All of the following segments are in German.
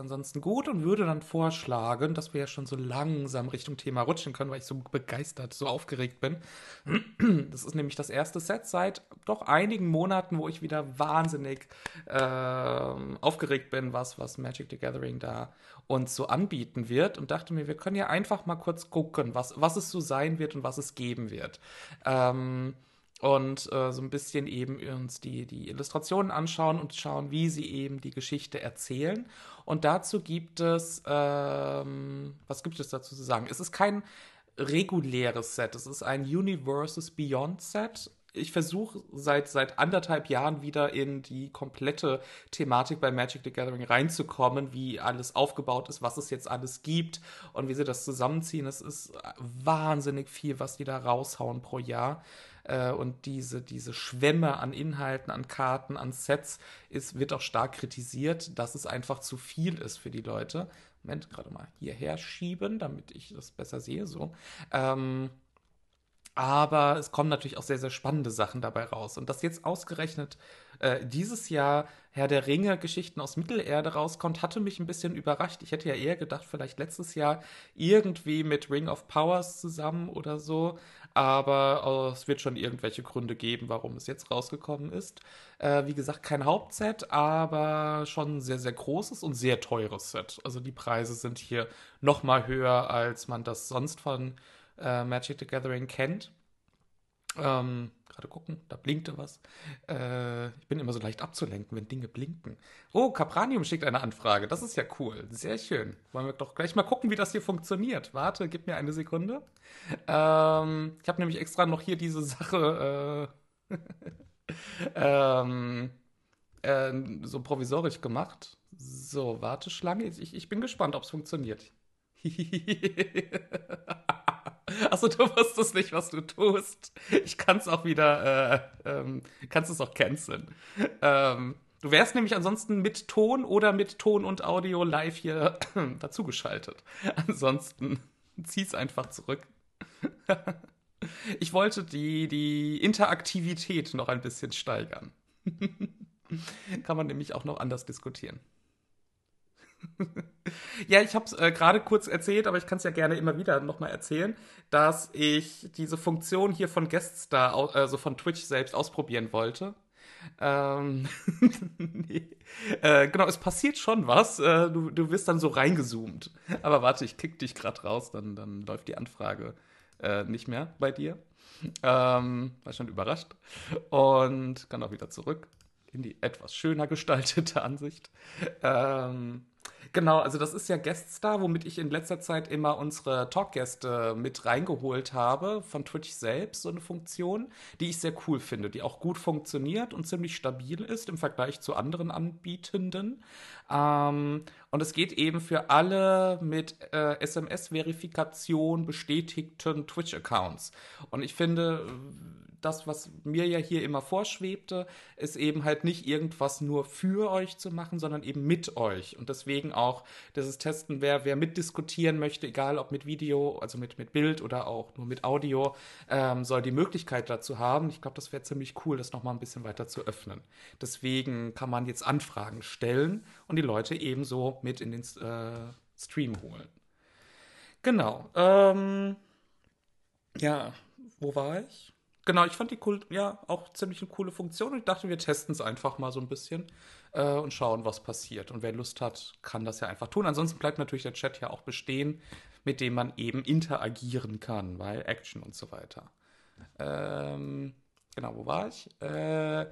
ansonsten gut und würde dann vorschlagen, dass wir ja schon so langsam Richtung Thema rutschen können, weil ich so begeistert, so aufgeregt bin. Das ist nämlich das erste Set seit doch einigen Monaten, wo ich wieder wahnsinnig äh, aufgeregt bin, was, was Magic the Gathering da uns so anbieten wird und dachte mir, wir können ja einfach mal kurz gucken, was, was es so sein wird und was es geben wird. Ähm, und äh, so ein bisschen eben uns die, die Illustrationen anschauen und schauen, wie sie eben die Geschichte erzählen. Und dazu gibt es, ähm, was gibt es dazu zu sagen? Es ist kein reguläres Set, es ist ein Universes Beyond Set. Ich versuche seit, seit anderthalb Jahren wieder in die komplette Thematik bei Magic the Gathering reinzukommen, wie alles aufgebaut ist, was es jetzt alles gibt und wie sie das zusammenziehen. Es ist wahnsinnig viel, was die da raushauen pro Jahr. Äh, und diese, diese Schwämme an Inhalten, an Karten, an Sets ist, wird auch stark kritisiert, dass es einfach zu viel ist für die Leute. Moment, gerade mal hierher schieben, damit ich das besser sehe. So. Ähm, aber es kommen natürlich auch sehr, sehr spannende Sachen dabei raus. Und dass jetzt ausgerechnet äh, dieses Jahr Herr der Ringe Geschichten aus Mittelerde rauskommt, hatte mich ein bisschen überrascht. Ich hätte ja eher gedacht, vielleicht letztes Jahr irgendwie mit Ring of Powers zusammen oder so aber es wird schon irgendwelche Gründe geben, warum es jetzt rausgekommen ist. Äh, wie gesagt, kein Hauptset, aber schon ein sehr, sehr großes und sehr teures Set. Also die Preise sind hier noch mal höher, als man das sonst von äh, Magic the Gathering kennt. Ähm, gerade gucken, da blinkte was. Äh, ich bin immer so leicht abzulenken, wenn Dinge blinken. Oh, Capranium schickt eine Anfrage. Das ist ja cool. Sehr schön. Wollen wir doch gleich mal gucken, wie das hier funktioniert. Warte, gib mir eine Sekunde. Ähm, ich habe nämlich extra noch hier diese Sache äh, ähm, äh, so provisorisch gemacht. So, Warteschlange. Ich, ich bin gespannt, ob es funktioniert. Achso, du wusstest nicht, was du tust. Ich kann es auch wieder, äh, ähm, kannst es auch canceln. Ähm, du wärst nämlich ansonsten mit Ton oder mit Ton und Audio live hier dazugeschaltet. Ansonsten zieh's einfach zurück. ich wollte die, die Interaktivität noch ein bisschen steigern. kann man nämlich auch noch anders diskutieren ja, ich habe es äh, gerade kurz erzählt, aber ich kann es ja gerne immer wieder nochmal erzählen, dass ich diese Funktion hier von Gueststar, also von Twitch selbst ausprobieren wollte. Ähm, nee. äh, genau, es passiert schon was. Äh, du, du wirst dann so reingezoomt. Aber warte, ich kick dich gerade raus, dann, dann läuft die Anfrage äh, nicht mehr bei dir. Ähm, war schon überrascht. Und kann auch wieder zurück in die etwas schöner gestaltete Ansicht. Ähm, Genau, also das ist ja Gueststar, womit ich in letzter Zeit immer unsere Talkgäste mit reingeholt habe, von Twitch selbst, so eine Funktion, die ich sehr cool finde, die auch gut funktioniert und ziemlich stabil ist im Vergleich zu anderen Anbietenden. Ähm, und es geht eben für alle mit äh, SMS-Verifikation bestätigten Twitch-Accounts. Und ich finde, das, was mir ja hier immer vorschwebte, ist eben halt nicht irgendwas nur für euch zu machen, sondern eben mit euch. Und deswegen auch dieses Testen, wer, wer mitdiskutieren möchte, egal ob mit Video, also mit, mit Bild oder auch nur mit Audio, ähm, soll die Möglichkeit dazu haben. Ich glaube, das wäre ziemlich cool, das nochmal ein bisschen weiter zu öffnen. Deswegen kann man jetzt Anfragen stellen und die Leute ebenso mit in den äh, Stream holen. Genau. Ähm, ja, wo war ich? Genau, ich fand die cool, ja, auch ziemlich eine coole Funktion und ich dachte, wir testen es einfach mal so ein bisschen äh, und schauen, was passiert. Und wer Lust hat, kann das ja einfach tun. Ansonsten bleibt natürlich der Chat ja auch bestehen, mit dem man eben interagieren kann, weil Action und so weiter. Ähm, genau, wo war ich? Äh,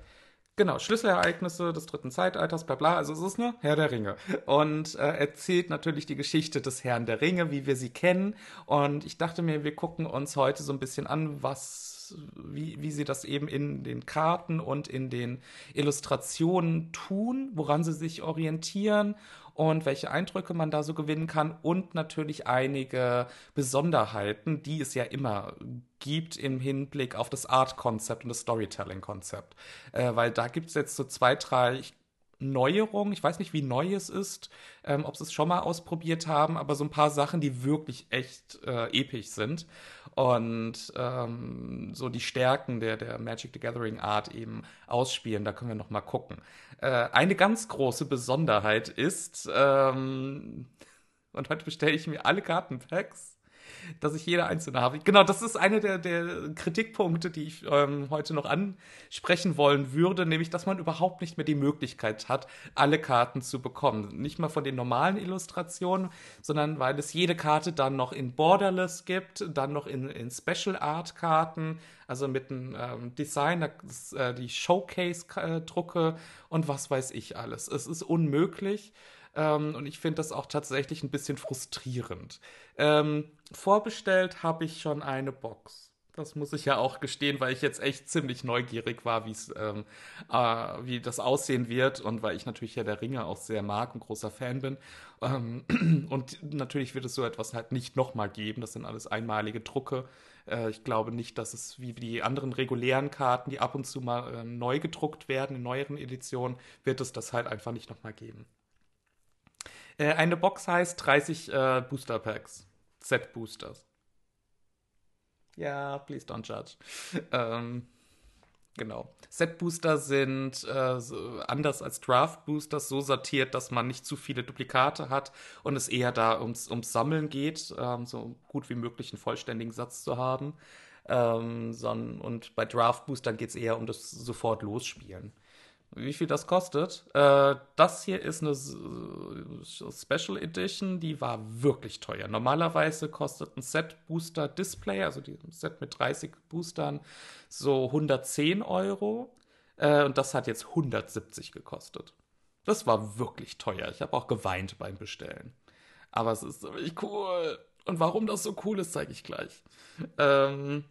Genau, Schlüsselereignisse des dritten Zeitalters, bla bla. Also es ist nur Herr der Ringe. Und äh, erzählt natürlich die Geschichte des Herrn der Ringe, wie wir sie kennen. Und ich dachte mir, wir gucken uns heute so ein bisschen an, was wie, wie sie das eben in den Karten und in den Illustrationen tun, woran sie sich orientieren und welche Eindrücke man da so gewinnen kann und natürlich einige Besonderheiten, die es ja immer gibt im Hinblick auf das Art-Konzept und das Storytelling-Konzept. Äh, weil da gibt es jetzt so zwei, drei, Neuerung. Ich weiß nicht, wie neu es ist, ähm, ob sie es schon mal ausprobiert haben, aber so ein paar Sachen, die wirklich echt äh, episch sind. und ähm, so die Stärken der, der Magic the Gathering Art eben ausspielen. Da können wir noch mal gucken. Äh, eine ganz große Besonderheit ist, ähm, und heute bestelle ich mir alle Kartenpacks dass ich jede einzelne habe. Genau, das ist einer der, der Kritikpunkte, die ich ähm, heute noch ansprechen wollen würde, nämlich, dass man überhaupt nicht mehr die Möglichkeit hat, alle Karten zu bekommen. Nicht mal von den normalen Illustrationen, sondern weil es jede Karte dann noch in Borderless gibt, dann noch in, in Special Art Karten, also mit einem ähm, Design, äh, die Showcase-Drucke und was weiß ich alles. Es ist unmöglich. Ähm, und ich finde das auch tatsächlich ein bisschen frustrierend. Ähm, vorbestellt habe ich schon eine Box. Das muss ich ja auch gestehen, weil ich jetzt echt ziemlich neugierig war, ähm, äh, wie das aussehen wird und weil ich natürlich ja der Ringe auch sehr mag und großer Fan bin. Ähm, und natürlich wird es so etwas halt nicht nochmal geben. Das sind alles einmalige Drucke. Äh, ich glaube nicht, dass es wie die anderen regulären Karten, die ab und zu mal äh, neu gedruckt werden in neueren Editionen, wird es das halt einfach nicht nochmal geben. Äh, eine Box heißt 30 äh, Booster Packs. Set Boosters. Ja, please don't judge. ähm, genau. Set Booster sind äh, anders als Draft Boosters so sortiert, dass man nicht zu viele Duplikate hat und es eher da ums, ums Sammeln geht, ähm, so gut wie möglich einen vollständigen Satz zu haben. Ähm, son, und bei Draft Boostern geht es eher um das sofort losspielen wie viel das kostet. Äh, das hier ist eine Special Edition, die war wirklich teuer. Normalerweise kostet ein Set Booster Display, also ein Set mit 30 Boostern, so 110 Euro. Äh, und das hat jetzt 170 gekostet. Das war wirklich teuer. Ich habe auch geweint beim Bestellen. Aber es ist wirklich cool. Und warum das so cool ist, zeige ich gleich. Ähm,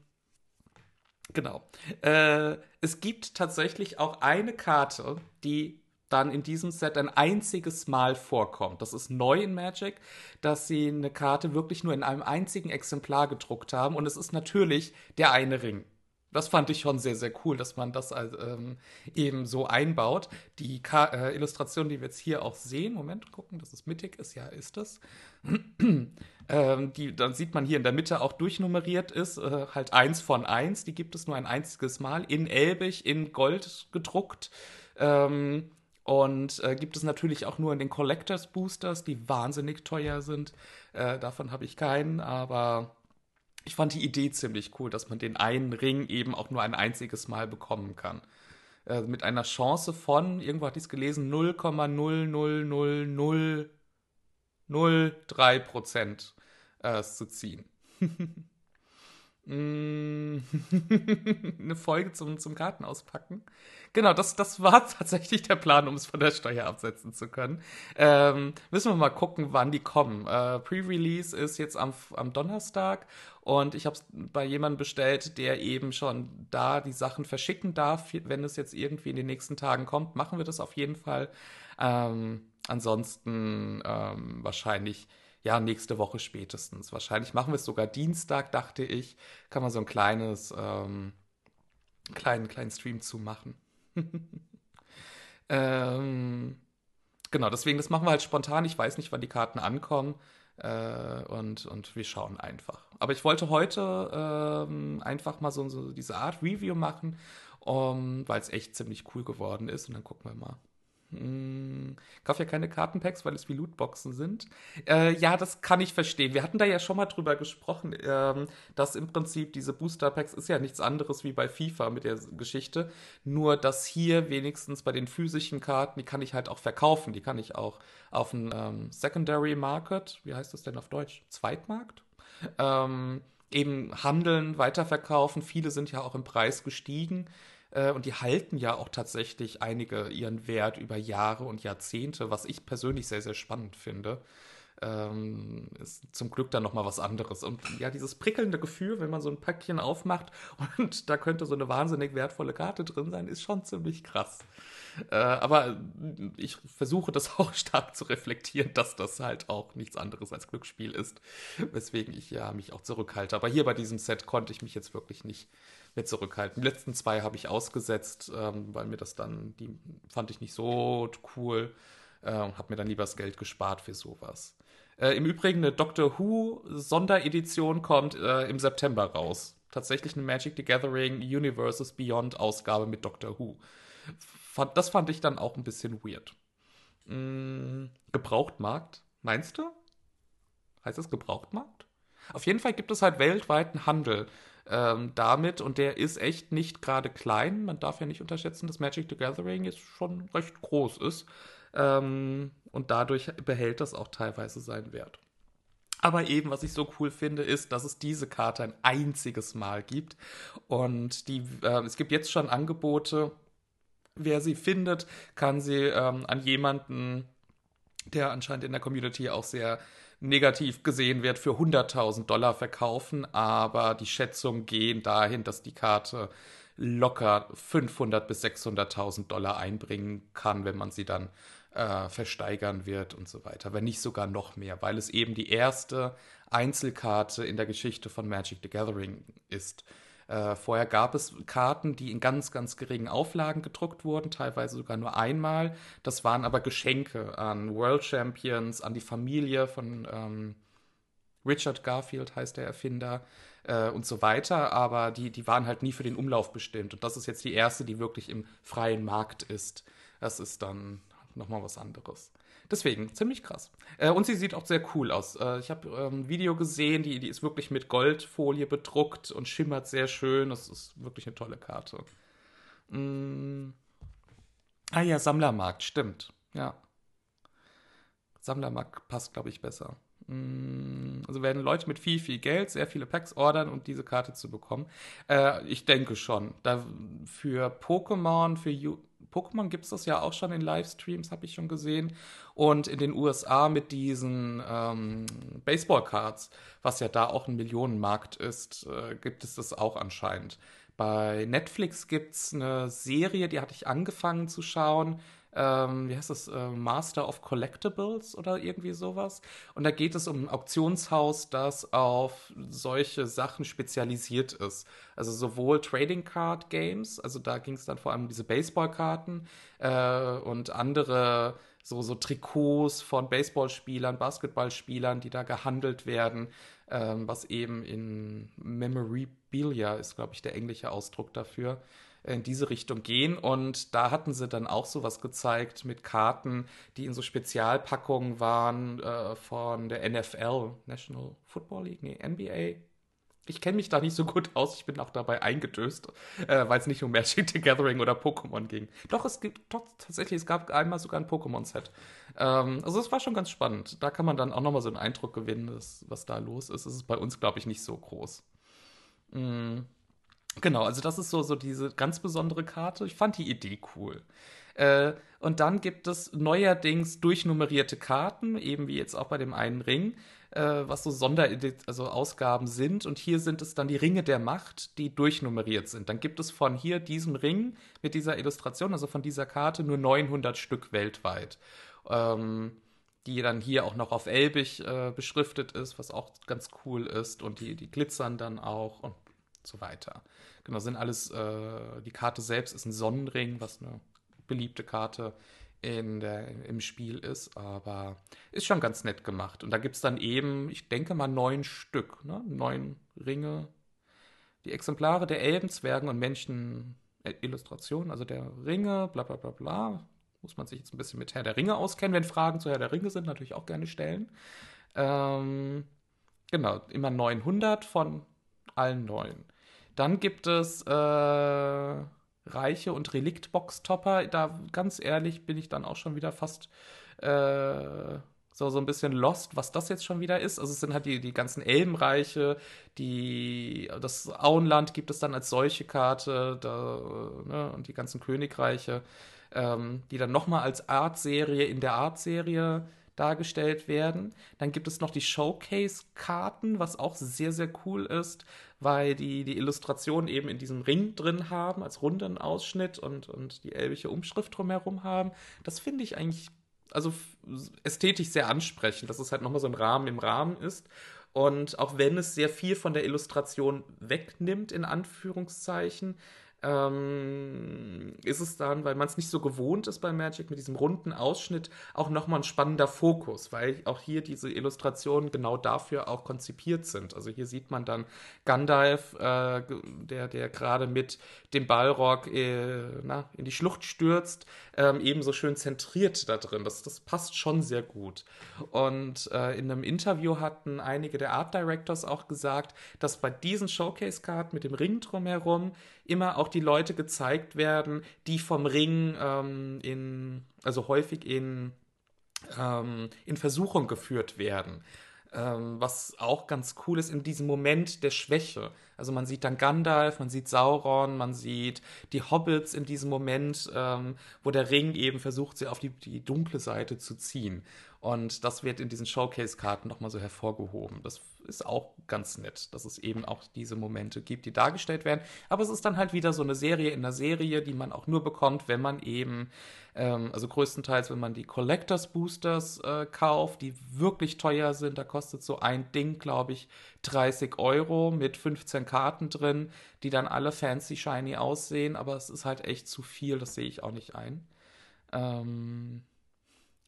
Genau. Äh, es gibt tatsächlich auch eine Karte, die dann in diesem Set ein einziges Mal vorkommt. Das ist neu in Magic, dass sie eine Karte wirklich nur in einem einzigen Exemplar gedruckt haben. Und es ist natürlich der eine Ring. Das fand ich schon sehr, sehr cool, dass man das ähm, eben so einbaut. Die Ka äh, Illustration, die wir jetzt hier auch sehen, Moment, gucken, dass es mittig ist, ja, ist es. Ähm, die, dann sieht man hier in der Mitte auch durchnummeriert ist, äh, halt eins von eins. Die gibt es nur ein einziges Mal in Elbig, in Gold gedruckt. Ähm, und äh, gibt es natürlich auch nur in den Collectors Boosters, die wahnsinnig teuer sind. Äh, davon habe ich keinen, aber ich fand die Idee ziemlich cool, dass man den einen Ring eben auch nur ein einziges Mal bekommen kann. Äh, mit einer Chance von, irgendwo hatte ich es gelesen, 0,00003 Prozent äh, zu ziehen. Mm. eine Folge zum, zum Karten auspacken. Genau, das, das war tatsächlich der Plan, um es von der Steuer absetzen zu können. Ähm, müssen wir mal gucken, wann die kommen. Äh, Pre-Release ist jetzt am, am Donnerstag und ich habe es bei jemandem bestellt, der eben schon da die Sachen verschicken darf. Wenn es jetzt irgendwie in den nächsten Tagen kommt, machen wir das auf jeden Fall. Ähm, ansonsten ähm, wahrscheinlich ja, nächste Woche spätestens. Wahrscheinlich machen wir es sogar Dienstag, dachte ich. Kann man so ein kleines, ähm, kleinen, kleinen Stream zu machen. ähm, genau, deswegen, das machen wir halt spontan. Ich weiß nicht, wann die Karten ankommen. Äh, und, und wir schauen einfach. Aber ich wollte heute ähm, einfach mal so, so diese Art Review machen, um, weil es echt ziemlich cool geworden ist. Und dann gucken wir mal. Hm, kauf ja keine Kartenpacks, weil es wie Lootboxen sind. Äh, ja, das kann ich verstehen. Wir hatten da ja schon mal drüber gesprochen, ähm, dass im Prinzip diese Booster-Packs ist ja nichts anderes wie bei FIFA mit der Geschichte. Nur, dass hier wenigstens bei den physischen Karten, die kann ich halt auch verkaufen. Die kann ich auch auf dem ähm, Secondary Market, wie heißt das denn auf Deutsch? Zweitmarkt? Ähm, eben handeln, weiterverkaufen. Viele sind ja auch im Preis gestiegen. Äh, und die halten ja auch tatsächlich einige ihren Wert über Jahre und Jahrzehnte, was ich persönlich sehr, sehr spannend finde. Ähm, ist zum Glück dann nochmal was anderes. Und ja, dieses prickelnde Gefühl, wenn man so ein Päckchen aufmacht und da könnte so eine wahnsinnig wertvolle Karte drin sein, ist schon ziemlich krass. Äh, aber ich versuche das auch stark zu reflektieren, dass das halt auch nichts anderes als Glücksspiel ist, weswegen ich ja mich auch zurückhalte. Aber hier bei diesem Set konnte ich mich jetzt wirklich nicht mehr zurückhalten. Die letzten zwei habe ich ausgesetzt, ähm, weil mir das dann, die fand ich nicht so cool äh, habe mir dann lieber das Geld gespart für sowas. Äh, Im Übrigen eine Doctor Who Sonderedition kommt äh, im September raus. Tatsächlich eine Magic the Gathering Universes Beyond Ausgabe mit Doctor Who. Das fand ich dann auch ein bisschen weird. Hm, Gebrauchtmarkt, meinst du? Heißt das Gebrauchtmarkt? Auf jeden Fall gibt es halt weltweiten Handel ähm, damit und der ist echt nicht gerade klein. Man darf ja nicht unterschätzen, dass Magic the Gathering jetzt schon recht groß ist. Ähm, und dadurch behält das auch teilweise seinen Wert. Aber eben, was ich so cool finde, ist, dass es diese Karte ein einziges Mal gibt. Und die, äh, es gibt jetzt schon Angebote. Wer sie findet, kann sie ähm, an jemanden, der anscheinend in der Community auch sehr negativ gesehen wird, für 100.000 Dollar verkaufen. Aber die Schätzungen gehen dahin, dass die Karte locker 500.000 bis 600.000 Dollar einbringen kann, wenn man sie dann äh, versteigern wird und so weiter, wenn nicht sogar noch mehr, weil es eben die erste Einzelkarte in der Geschichte von Magic the Gathering ist. Äh, vorher gab es Karten, die in ganz, ganz geringen Auflagen gedruckt wurden, teilweise sogar nur einmal. Das waren aber Geschenke an World Champions, an die Familie von ähm, Richard Garfield heißt der Erfinder äh, und so weiter, aber die, die waren halt nie für den Umlauf bestimmt. Und das ist jetzt die erste, die wirklich im freien Markt ist. Das ist dann nochmal was anderes. Deswegen, ziemlich krass. Äh, und sie sieht auch sehr cool aus. Äh, ich habe ähm, ein Video gesehen, die, die ist wirklich mit Goldfolie bedruckt und schimmert sehr schön. Das ist wirklich eine tolle Karte. Mm. Ah ja, Sammlermarkt, stimmt. Ja. Sammlermarkt passt, glaube ich, besser. Mm. Also werden Leute mit viel, viel Geld sehr viele Packs ordern, um diese Karte zu bekommen. Äh, ich denke schon. Da für Pokémon, für Pokémon gibt es das ja auch schon in Livestreams, habe ich schon gesehen. Und in den USA mit diesen ähm, Baseball-Cards, was ja da auch ein Millionenmarkt ist, äh, gibt es das auch anscheinend. Bei Netflix gibt es eine Serie, die hatte ich angefangen zu schauen ähm, wie heißt das, äh, Master of Collectibles oder irgendwie sowas. Und da geht es um ein Auktionshaus, das auf solche Sachen spezialisiert ist. Also sowohl Trading Card Games, also da ging es dann vor allem um diese Baseballkarten äh, und andere so, so Trikots von Baseballspielern, Basketballspielern, die da gehandelt werden, ähm, was eben in Memorabilia ist, glaube ich, der englische Ausdruck dafür in diese Richtung gehen. Und da hatten sie dann auch sowas gezeigt mit Karten, die in so Spezialpackungen waren äh, von der NFL, National Football League, nee, NBA. Ich kenne mich da nicht so gut aus, ich bin auch dabei eingedöst, äh, weil es nicht um Magic the Gathering oder Pokémon ging. Doch, es gibt doch, tatsächlich, es gab einmal sogar ein Pokémon-Set. Ähm, also es war schon ganz spannend. Da kann man dann auch nochmal so einen Eindruck gewinnen, dass, was da los ist. Es ist bei uns, glaube ich, nicht so groß. Mm. Genau, also das ist so, so diese ganz besondere Karte. Ich fand die Idee cool. Äh, und dann gibt es neuerdings durchnummerierte Karten, eben wie jetzt auch bei dem einen Ring, äh, was so Sonder also Ausgaben sind. Und hier sind es dann die Ringe der Macht, die durchnummeriert sind. Dann gibt es von hier diesem Ring mit dieser Illustration, also von dieser Karte, nur 900 Stück weltweit. Ähm, die dann hier auch noch auf Elbig äh, beschriftet ist, was auch ganz cool ist. Und die, die glitzern dann auch und so weiter. Genau, sind alles, äh, die Karte selbst ist ein Sonnenring, was eine beliebte Karte in der, im Spiel ist, aber ist schon ganz nett gemacht. Und da gibt es dann eben, ich denke mal, neun Stück, ne? neun Ringe. Die Exemplare der Elben, Zwergen und Menschen äh, Illustrationen, also der Ringe, bla bla bla bla. Muss man sich jetzt ein bisschen mit Herr der Ringe auskennen. Wenn Fragen zu Herr der Ringe sind, natürlich auch gerne stellen. Ähm, genau, immer 900 von allen neun. Dann gibt es äh, Reiche und Reliktbox-Topper. Da, ganz ehrlich, bin ich dann auch schon wieder fast äh, so, so ein bisschen lost, was das jetzt schon wieder ist. Also es sind halt die, die ganzen Elbenreiche, die, das Auenland gibt es dann als solche Karte da, ne, und die ganzen Königreiche, ähm, die dann nochmal als Art-Serie in der Art-Serie dargestellt werden. Dann gibt es noch die Showcase-Karten, was auch sehr, sehr cool ist, weil die die Illustrationen eben in diesem Ring drin haben, als runden Ausschnitt und, und die elbische Umschrift drumherum haben. Das finde ich eigentlich, also ästhetisch sehr ansprechend, dass es halt nochmal so ein Rahmen im Rahmen ist. Und auch wenn es sehr viel von der Illustration wegnimmt, in Anführungszeichen, ähm, ist es dann, weil man es nicht so gewohnt ist bei Magic mit diesem runden Ausschnitt, auch nochmal ein spannender Fokus, weil auch hier diese Illustrationen genau dafür auch konzipiert sind. Also hier sieht man dann Gandalf, äh, der, der gerade mit dem Ballrock äh, na, in die Schlucht stürzt, ähm, ebenso schön zentriert da drin. Das, das passt schon sehr gut. Und äh, in einem Interview hatten einige der Art Directors auch gesagt, dass bei diesen Showcase-Karten mit dem Ring drumherum immer auch die Leute gezeigt werden, die vom Ring ähm, in, also häufig in, ähm, in Versuchung geführt werden. Ähm, was auch ganz cool ist in diesem Moment der Schwäche. Also man sieht dann Gandalf, man sieht Sauron, man sieht die Hobbits in diesem Moment, ähm, wo der Ring eben versucht, sie auf die, die dunkle Seite zu ziehen. Und das wird in diesen Showcase-Karten nochmal so hervorgehoben. Das ist auch ganz nett, dass es eben auch diese Momente gibt, die dargestellt werden. Aber es ist dann halt wieder so eine Serie in der Serie, die man auch nur bekommt, wenn man eben, ähm, also größtenteils, wenn man die Collectors Boosters äh, kauft, die wirklich teuer sind. Da kostet so ein Ding, glaube ich, 30 Euro mit 15 Karten drin, die dann alle fancy shiny aussehen. Aber es ist halt echt zu viel, das sehe ich auch nicht ein. Ähm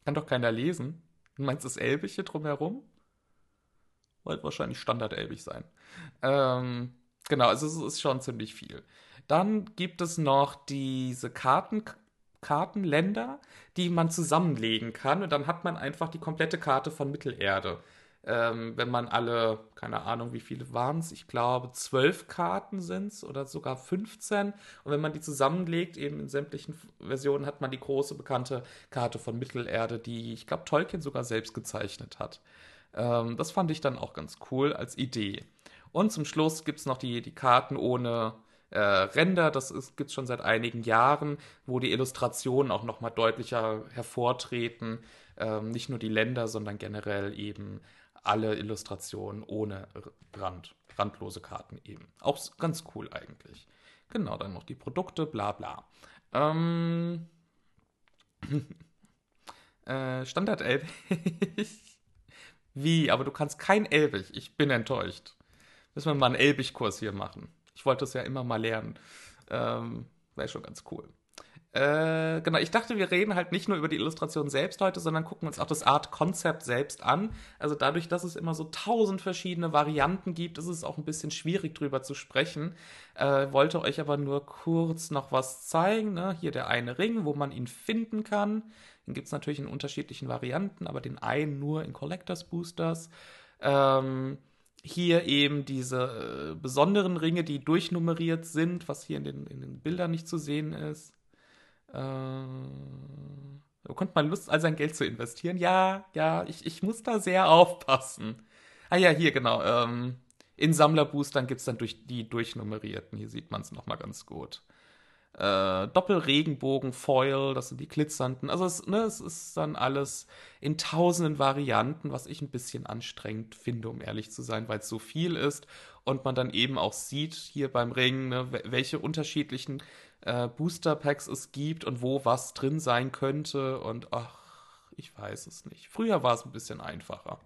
kann doch keiner lesen. Du meinst das Elbische drumherum? Wird wahrscheinlich standardelbig sein. Ähm, genau, also es ist schon ziemlich viel. Dann gibt es noch diese Karten, Kartenländer, die man zusammenlegen kann. Und dann hat man einfach die komplette Karte von Mittelerde ähm, wenn man alle, keine Ahnung, wie viele waren es, ich glaube, zwölf Karten sind es oder sogar 15. Und wenn man die zusammenlegt, eben in sämtlichen Versionen, hat man die große bekannte Karte von Mittelerde, die, ich glaube, Tolkien sogar selbst gezeichnet hat. Ähm, das fand ich dann auch ganz cool als Idee. Und zum Schluss gibt es noch die, die Karten ohne äh, Ränder. Das gibt es schon seit einigen Jahren, wo die Illustrationen auch nochmal deutlicher hervortreten. Ähm, nicht nur die Länder, sondern generell eben alle Illustrationen ohne Rand, randlose Karten eben. Auch ganz cool eigentlich. Genau, dann noch die Produkte, bla bla. Ähm, äh, Standard Elbig. Wie? Aber du kannst kein Elbig. Ich bin enttäuscht. Müssen wir mal einen Elbig-Kurs hier machen. Ich wollte es ja immer mal lernen. Ähm, Wäre schon ganz cool. Äh, genau, ich dachte, wir reden halt nicht nur über die Illustration selbst heute, sondern gucken uns auch das Art-Konzept selbst an. Also dadurch, dass es immer so tausend verschiedene Varianten gibt, ist es auch ein bisschen schwierig drüber zu sprechen. Äh, wollte euch aber nur kurz noch was zeigen. Ne? Hier der eine Ring, wo man ihn finden kann. Den gibt es natürlich in unterschiedlichen Varianten, aber den einen nur in Collectors Boosters. Ähm, hier eben diese äh, besonderen Ringe, die durchnummeriert sind, was hier in den, in den Bildern nicht zu sehen ist. Äh, bekommt man Lust, all sein Geld zu investieren? Ja, ja, ich, ich muss da sehr aufpassen. Ah ja, hier genau. Ähm, in Sammlerboostern gibt es dann durch die durchnummerierten. Hier sieht man es nochmal ganz gut. Äh, Doppelregenbogen, Foil, das sind die glitzernden. Also es, ne, es ist dann alles in tausenden Varianten, was ich ein bisschen anstrengend finde, um ehrlich zu sein, weil es so viel ist und man dann eben auch sieht hier beim Ring, ne, welche unterschiedlichen äh, Booster Packs es gibt und wo was drin sein könnte. Und ach, ich weiß es nicht. Früher war es ein bisschen einfacher.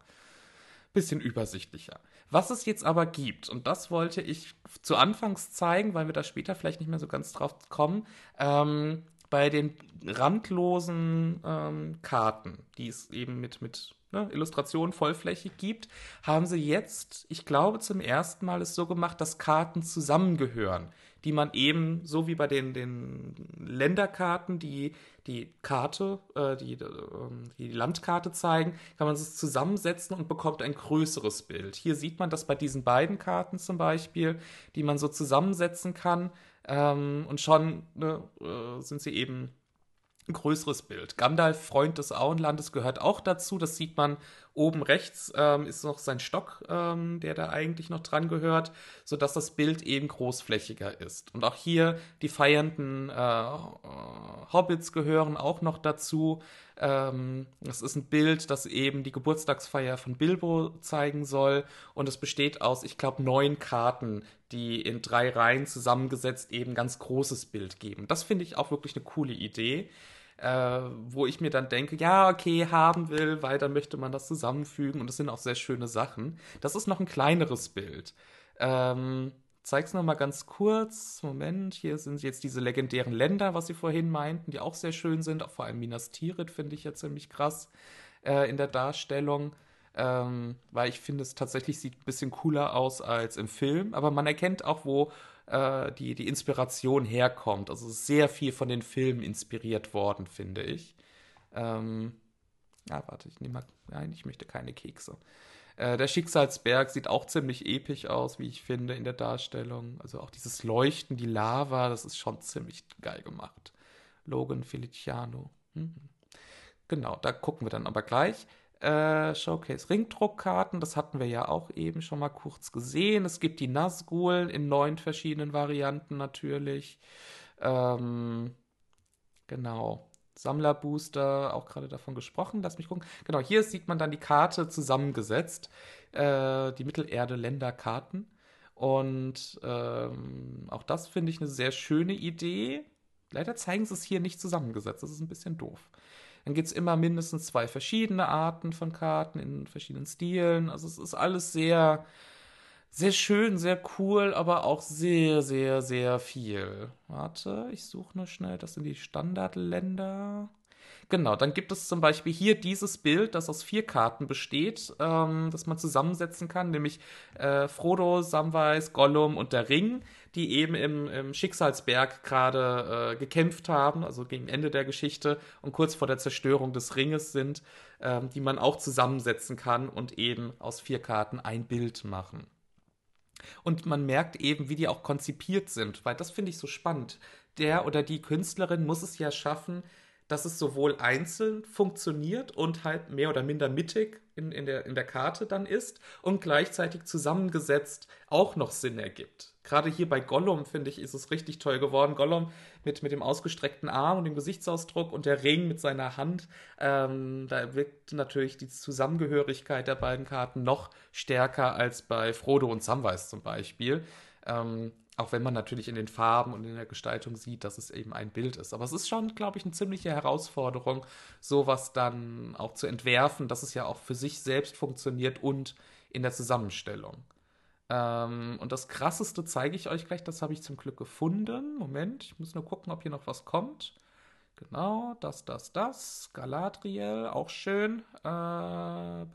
Bisschen übersichtlicher. Was es jetzt aber gibt, und das wollte ich zu Anfangs zeigen, weil wir da später vielleicht nicht mehr so ganz drauf kommen, ähm, bei den randlosen ähm, Karten, die es eben mit, mit ne, Illustrationen vollflächig gibt, haben sie jetzt, ich glaube, zum ersten Mal es so gemacht, dass Karten zusammengehören die man eben, so wie bei den, den Länderkarten, die die Karte, äh, die, äh, die Landkarte zeigen, kann man es zusammensetzen und bekommt ein größeres Bild. Hier sieht man das bei diesen beiden Karten zum Beispiel, die man so zusammensetzen kann. Ähm, und schon ne, äh, sind sie eben ein größeres Bild. Gandalf, Freund des Auenlandes, gehört auch dazu. Das sieht man oben rechts, ähm, ist noch sein Stock, ähm, der da eigentlich noch dran gehört, sodass das Bild eben großflächiger ist. Und auch hier die feiernden äh, Hobbits gehören auch noch dazu. Ähm, ist ein Bild, das eben die Geburtstagsfeier von Bilbo zeigen soll. Und es besteht aus, ich glaube, neun Karten, die in drei Reihen zusammengesetzt eben ganz großes Bild geben. Das finde ich auch wirklich eine coole Idee äh, wo ich mir dann denke, ja, okay, haben will, weil dann möchte man das zusammenfügen und das sind auch sehr schöne Sachen. Das ist noch ein kleineres Bild. Ähm, zeig's noch mal ganz kurz. Moment, hier sind jetzt diese legendären Länder, was sie vorhin meinten, die auch sehr schön sind. Auch vor allem Minas Tirith finde ich ja ziemlich krass äh, in der Darstellung. Ähm, weil ich finde, es tatsächlich sieht ein bisschen cooler aus als im Film. Aber man erkennt auch, wo äh, die, die Inspiration herkommt. Also sehr viel von den Filmen inspiriert worden, finde ich. Ähm, ja, warte, ich nehme mal. Nein, ich möchte keine Kekse. Äh, der Schicksalsberg sieht auch ziemlich episch aus, wie ich finde, in der Darstellung. Also auch dieses Leuchten, die Lava, das ist schon ziemlich geil gemacht. Logan Feliciano. Mhm. Genau, da gucken wir dann aber gleich. Äh, Showcase Ringdruckkarten, das hatten wir ja auch eben schon mal kurz gesehen. Es gibt die Nazgul in neun verschiedenen Varianten natürlich. Ähm, genau. Sammlerbooster, auch gerade davon gesprochen. Lass mich gucken. Genau, hier sieht man dann die Karte zusammengesetzt. Äh, die Mittelerde-Länderkarten. Und ähm, auch das finde ich eine sehr schöne Idee. Leider zeigen sie es hier nicht zusammengesetzt. Das ist ein bisschen doof. Dann gibt es immer mindestens zwei verschiedene Arten von Karten in verschiedenen Stilen. Also es ist alles sehr, sehr schön, sehr cool, aber auch sehr, sehr, sehr viel. Warte, ich suche nur schnell, das sind die Standardländer. Genau, dann gibt es zum Beispiel hier dieses Bild, das aus vier Karten besteht, ähm, das man zusammensetzen kann, nämlich äh, Frodo, Samwise, Gollum und der Ring, die eben im, im Schicksalsberg gerade äh, gekämpft haben, also gegen Ende der Geschichte und kurz vor der Zerstörung des Ringes sind, ähm, die man auch zusammensetzen kann und eben aus vier Karten ein Bild machen. Und man merkt eben, wie die auch konzipiert sind, weil das finde ich so spannend. Der oder die Künstlerin muss es ja schaffen, dass es sowohl einzeln funktioniert und halt mehr oder minder mittig in, in, der, in der Karte dann ist und gleichzeitig zusammengesetzt auch noch Sinn ergibt. Gerade hier bei Gollum, finde ich, ist es richtig toll geworden. Gollum mit, mit dem ausgestreckten Arm und dem Gesichtsausdruck und der Ring mit seiner Hand. Ähm, da wirkt natürlich die Zusammengehörigkeit der beiden Karten noch stärker als bei Frodo und Samwise zum Beispiel. Ähm, auch wenn man natürlich in den Farben und in der Gestaltung sieht, dass es eben ein Bild ist. Aber es ist schon, glaube ich, eine ziemliche Herausforderung, sowas dann auch zu entwerfen, dass es ja auch für sich selbst funktioniert und in der Zusammenstellung. Ähm, und das krasseste zeige ich euch gleich, das habe ich zum Glück gefunden. Moment, ich muss nur gucken, ob hier noch was kommt. Genau, das, das, das. Galadriel, auch schön. Äh,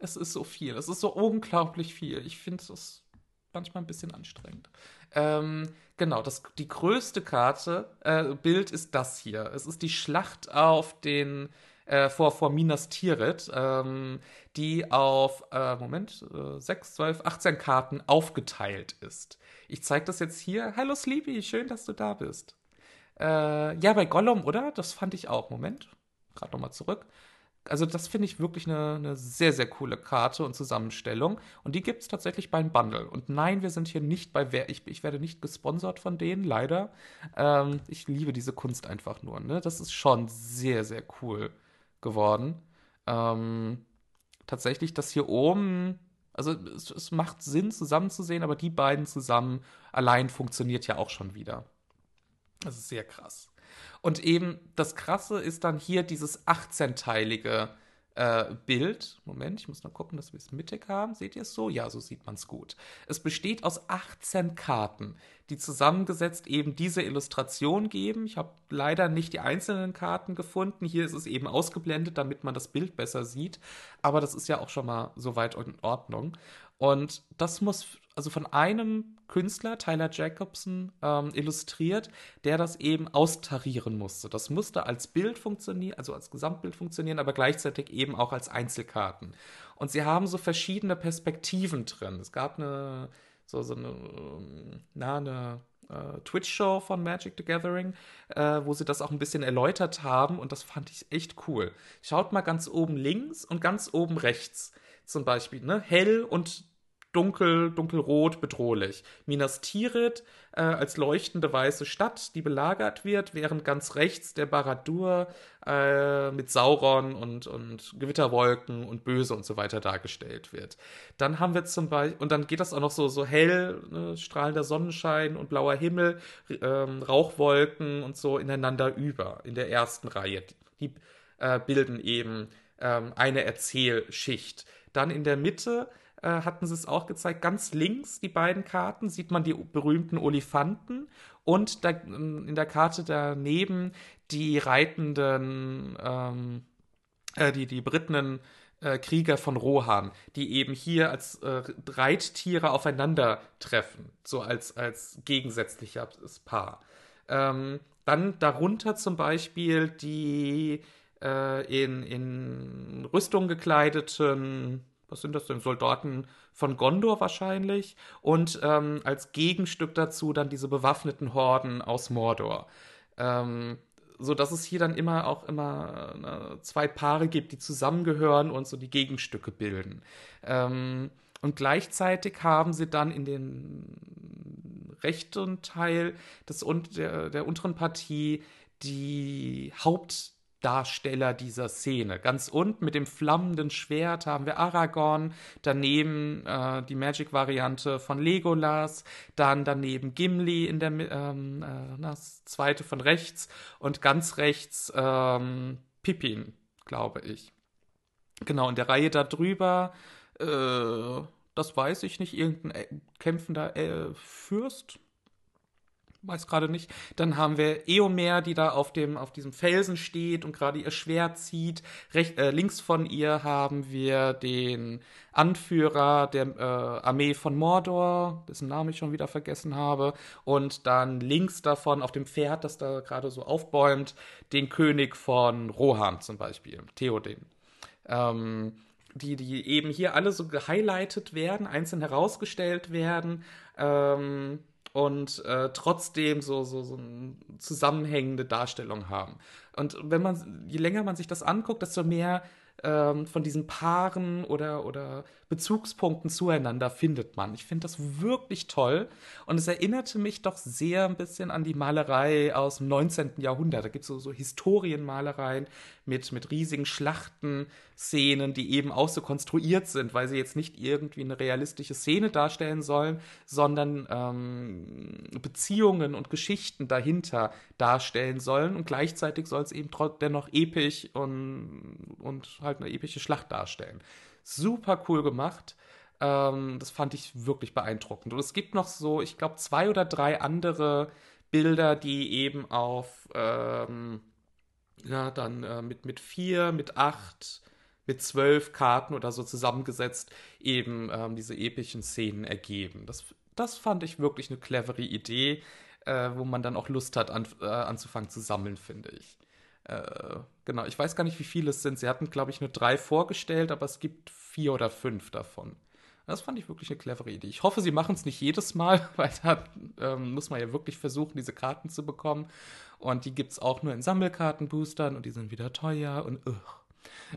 es ist so viel. Es ist so unglaublich viel. Ich finde es manchmal ein bisschen anstrengend. Ähm, genau, das, die größte Karte, äh, Bild ist das hier. Es ist die Schlacht auf den, äh, vor, vor Minas Tirith, ähm, die auf, äh, Moment, äh, 6, 12, 18 Karten aufgeteilt ist. Ich zeige das jetzt hier. Hallo Sleepy, schön, dass du da bist. Äh, ja, bei Gollum, oder? Das fand ich auch. Moment, gerade nochmal zurück also das finde ich wirklich eine, eine, sehr, sehr coole Karte und Zusammenstellung. Und die gibt es tatsächlich beim Bundle. Und nein, wir sind hier nicht bei wer. Ich, ich werde nicht gesponsert von denen, leider. Ähm, ich liebe diese Kunst einfach nur. Ne? Das ist schon sehr, sehr cool geworden. Ähm, tatsächlich, das hier oben. Also es, es macht Sinn, zusammenzusehen, aber die beiden zusammen allein funktioniert ja auch schon wieder. Das ist sehr krass. Und eben das Krasse ist dann hier dieses 18-teilige äh, Bild. Moment, ich muss noch gucken, dass wir es mittig haben. Seht ihr es so? Ja, so sieht man es gut. Es besteht aus 18 Karten, die zusammengesetzt eben diese Illustration geben. Ich habe leider nicht die einzelnen Karten gefunden. Hier ist es eben ausgeblendet, damit man das Bild besser sieht. Aber das ist ja auch schon mal soweit in Ordnung. Und das muss also von einem Künstler, Tyler Jacobson, ähm, illustriert, der das eben austarieren musste. Das musste als Bild funktionieren, also als Gesamtbild funktionieren, aber gleichzeitig eben auch als Einzelkarten. Und sie haben so verschiedene Perspektiven drin. Es gab eine, so, so eine, na, eine äh, Twitch-Show von Magic the Gathering, äh, wo sie das auch ein bisschen erläutert haben und das fand ich echt cool. Schaut mal ganz oben links und ganz oben rechts zum Beispiel, ne? Hell und dunkel, dunkelrot, bedrohlich. Minas Tirith äh, als leuchtende weiße Stadt, die belagert wird, während ganz rechts der Baradur äh, mit Sauron und, und Gewitterwolken und Böse und so weiter dargestellt wird. Dann haben wir zum Beispiel, und dann geht das auch noch so, so hell, ne, strahlender Sonnenschein und blauer Himmel, ähm, Rauchwolken und so ineinander über in der ersten Reihe. Die äh, bilden eben ähm, eine Erzählschicht. Dann in der Mitte äh, hatten sie es auch gezeigt. Ganz links, die beiden Karten, sieht man die berühmten Olifanten und da, in der Karte daneben die reitenden, ähm, äh, die, die berittenen äh, Krieger von Rohan, die eben hier als äh, Reittiere aufeinandertreffen, so als, als gegensätzliches Paar. Ähm, dann darunter zum Beispiel die äh, in, in Rüstung gekleideten, was sind das denn, Soldaten von Gondor wahrscheinlich. Und ähm, als Gegenstück dazu dann diese bewaffneten Horden aus Mordor. Ähm, so dass es hier dann immer auch immer äh, zwei Paare gibt, die zusammengehören und so die Gegenstücke bilden. Ähm, und gleichzeitig haben sie dann in den rechten Teil des, der, der unteren Partie die Haupt Darsteller dieser Szene. Ganz unten mit dem flammenden Schwert haben wir Aragorn, daneben äh, die Magic-Variante von Legolas, dann daneben Gimli in der ähm, äh, das zweite von rechts und ganz rechts ähm, Pippin, glaube ich. Genau, in der Reihe da drüber, äh, das weiß ich nicht, irgendein äh, kämpfender äh, Fürst, weiß gerade nicht. Dann haben wir Eomer, die da auf dem auf diesem Felsen steht und gerade ihr Schwert zieht. Recht, äh, links von ihr haben wir den Anführer der äh, Armee von Mordor, dessen Namen ich schon wieder vergessen habe. Und dann links davon auf dem Pferd, das da gerade so aufbäumt, den König von Rohan zum Beispiel, Theoden. Ähm, die, die eben hier alle so gehighlightet werden, einzeln herausgestellt werden. Ähm, und äh, trotzdem so, so, so eine zusammenhängende Darstellung haben. Und wenn man, je länger man sich das anguckt, desto mehr ähm, von diesen Paaren oder, oder Bezugspunkten zueinander findet man. Ich finde das wirklich toll und es erinnerte mich doch sehr ein bisschen an die Malerei aus dem 19. Jahrhundert. Da gibt es so, so Historienmalereien mit, mit riesigen Schlachtenszenen, die eben auch so konstruiert sind, weil sie jetzt nicht irgendwie eine realistische Szene darstellen sollen, sondern ähm, Beziehungen und Geschichten dahinter darstellen sollen und gleichzeitig soll es eben dennoch episch und, und halt eine epische Schlacht darstellen. Super cool gemacht. Ähm, das fand ich wirklich beeindruckend. Und es gibt noch so, ich glaube, zwei oder drei andere Bilder, die eben auf, ähm, ja, dann äh, mit, mit vier, mit acht, mit zwölf Karten oder so zusammengesetzt eben ähm, diese epischen Szenen ergeben. Das, das fand ich wirklich eine clevere Idee, äh, wo man dann auch Lust hat, an, äh, anzufangen zu sammeln, finde ich. Äh, genau, ich weiß gar nicht, wie viele es sind. Sie hatten, glaube ich, nur drei vorgestellt, aber es gibt vier oder fünf davon. Das fand ich wirklich eine clevere Idee. Ich hoffe, sie machen es nicht jedes Mal, weil da ähm, muss man ja wirklich versuchen, diese Karten zu bekommen. Und die gibt es auch nur in Sammelkartenboostern und die sind wieder teuer und.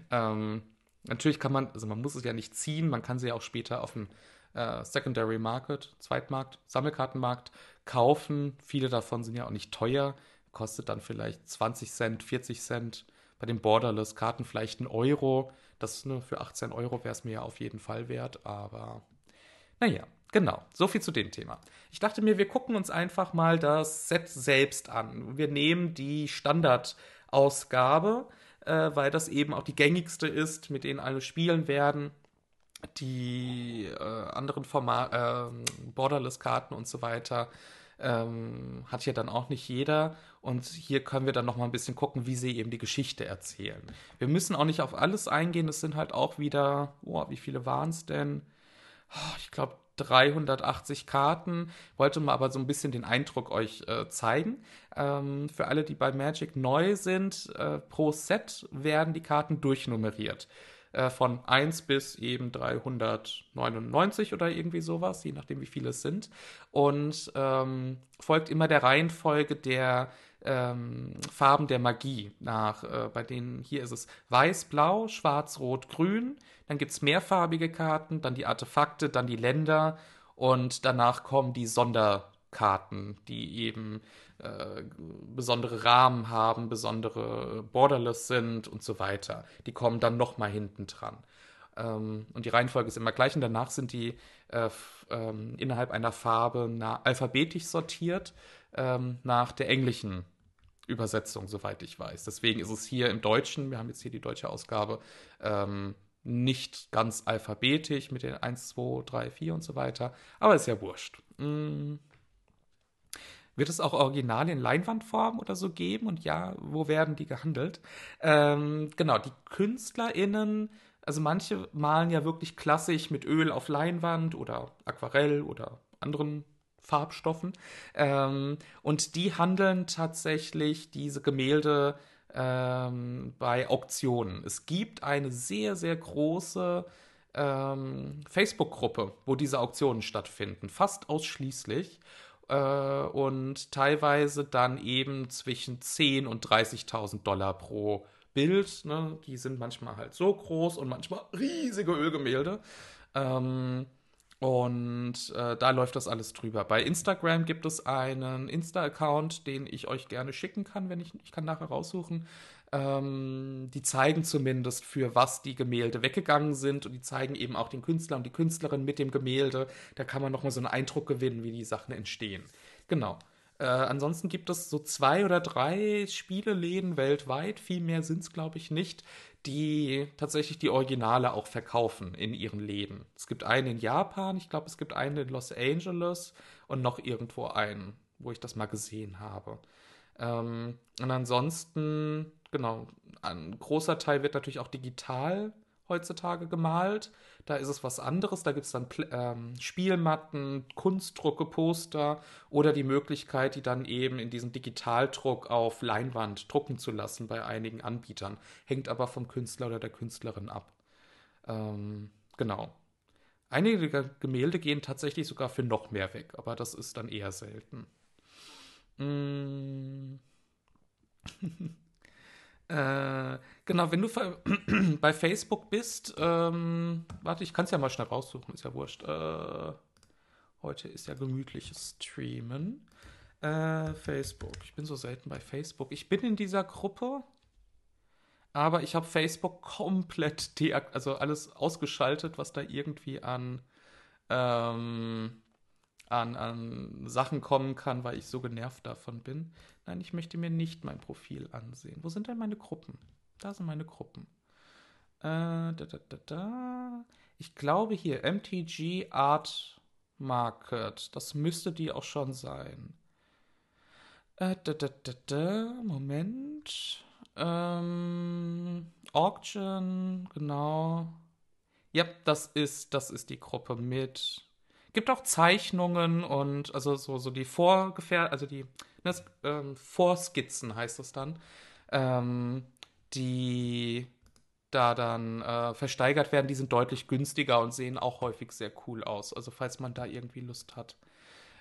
Ähm, natürlich kann man, also man muss es ja nicht ziehen, man kann sie ja auch später auf dem äh, Secondary Market, Zweitmarkt, Sammelkartenmarkt kaufen. Viele davon sind ja auch nicht teuer kostet dann vielleicht 20 Cent, 40 Cent. Bei den Borderless-Karten vielleicht ein Euro. Das ne, für 18 Euro wäre es mir ja auf jeden Fall wert, aber naja, genau. So viel zu dem Thema. Ich dachte mir, wir gucken uns einfach mal das Set selbst an. Wir nehmen die Standardausgabe, äh, weil das eben auch die gängigste ist, mit denen alle spielen werden die äh, anderen Format, äh, Borderless-Karten und so weiter ähm, hat ja dann auch nicht jeder. Und hier können wir dann noch mal ein bisschen gucken, wie sie eben die Geschichte erzählen. Wir müssen auch nicht auf alles eingehen. Es sind halt auch wieder, oh, wie viele waren es denn? Oh, ich glaube 380 Karten. Wollte mal aber so ein bisschen den Eindruck euch äh, zeigen. Ähm, für alle, die bei Magic neu sind, äh, pro Set werden die Karten durchnummeriert. Äh, von 1 bis eben 399 oder irgendwie sowas, je nachdem wie viele es sind. Und ähm, folgt immer der Reihenfolge der ähm, Farben der Magie nach. Äh, bei denen hier ist es weiß, blau, schwarz, rot, grün. Dann gibt es mehrfarbige Karten, dann die Artefakte, dann die Länder und danach kommen die Sonderkarten, die eben äh, besondere Rahmen haben, besondere Borderless sind und so weiter. Die kommen dann nochmal hinten dran. Ähm, und die Reihenfolge ist immer gleich und danach sind die äh, ähm, innerhalb einer Farbe alphabetisch sortiert ähm, nach der englischen Übersetzung, soweit ich weiß. Deswegen ist es hier im Deutschen, wir haben jetzt hier die deutsche Ausgabe, ähm, nicht ganz alphabetisch mit den 1, 2, 3, 4 und so weiter. Aber ist ja wurscht. Mm. Wird es auch original in Leinwandform oder so geben? Und ja, wo werden die gehandelt? Ähm, genau, die KünstlerInnen, also manche malen ja wirklich klassisch mit Öl auf Leinwand oder Aquarell oder anderen Farbstoffen. Ähm, und die handeln tatsächlich diese Gemälde ähm, bei Auktionen. Es gibt eine sehr, sehr große ähm, Facebook-Gruppe, wo diese Auktionen stattfinden, fast ausschließlich. Äh, und teilweise dann eben zwischen 10.000 und 30.000 Dollar pro Bild. Ne? Die sind manchmal halt so groß und manchmal riesige Ölgemälde. Ähm, und äh, da läuft das alles drüber. Bei Instagram gibt es einen Insta-Account, den ich euch gerne schicken kann, wenn ich, ich kann nachher raussuchen. Ähm, die zeigen zumindest, für was die Gemälde weggegangen sind und die zeigen eben auch den Künstler und die Künstlerin mit dem Gemälde. Da kann man nochmal so einen Eindruck gewinnen, wie die Sachen entstehen. Genau. Äh, ansonsten gibt es so zwei oder drei Spieleläden weltweit, viel mehr sind es, glaube ich, nicht, die tatsächlich die Originale auch verkaufen in ihren Läden. Es gibt einen in Japan, ich glaube, es gibt einen in Los Angeles und noch irgendwo einen, wo ich das mal gesehen habe. Ähm, und ansonsten, genau, ein großer Teil wird natürlich auch digital heutzutage gemalt. Da ist es was anderes. Da gibt es dann ähm, Spielmatten, Kunstdrucke, Poster oder die Möglichkeit, die dann eben in diesem Digitaldruck auf Leinwand drucken zu lassen bei einigen Anbietern. Hängt aber vom Künstler oder der Künstlerin ab. Ähm, genau. Einige Gemälde gehen tatsächlich sogar für noch mehr weg, aber das ist dann eher selten. Mm. Äh, genau, wenn du bei Facebook bist, ähm, warte, ich kann es ja mal schnell raussuchen, ist ja wurscht. Äh, heute ist ja gemütliches Streamen. Äh, Facebook. Ich bin so selten bei Facebook. Ich bin in dieser Gruppe, aber ich habe Facebook komplett deaktiviert, also alles ausgeschaltet, was da irgendwie an, ähm, an, an Sachen kommen kann, weil ich so genervt davon bin. Nein, ich möchte mir nicht mein Profil ansehen. Wo sind denn meine Gruppen? Da sind meine Gruppen. Äh, da, da, da, da. Ich glaube hier, MTG Art Market. Das müsste die auch schon sein. Äh, da, da, da, da. Moment. Ähm, Auction, genau. Ja, das ist, das ist die Gruppe mit. Gibt auch Zeichnungen und also so, so die Vorgefähr, also die das, ähm, Vorskizzen heißt das dann, ähm, die da dann äh, versteigert werden, die sind deutlich günstiger und sehen auch häufig sehr cool aus. Also falls man da irgendwie Lust hat.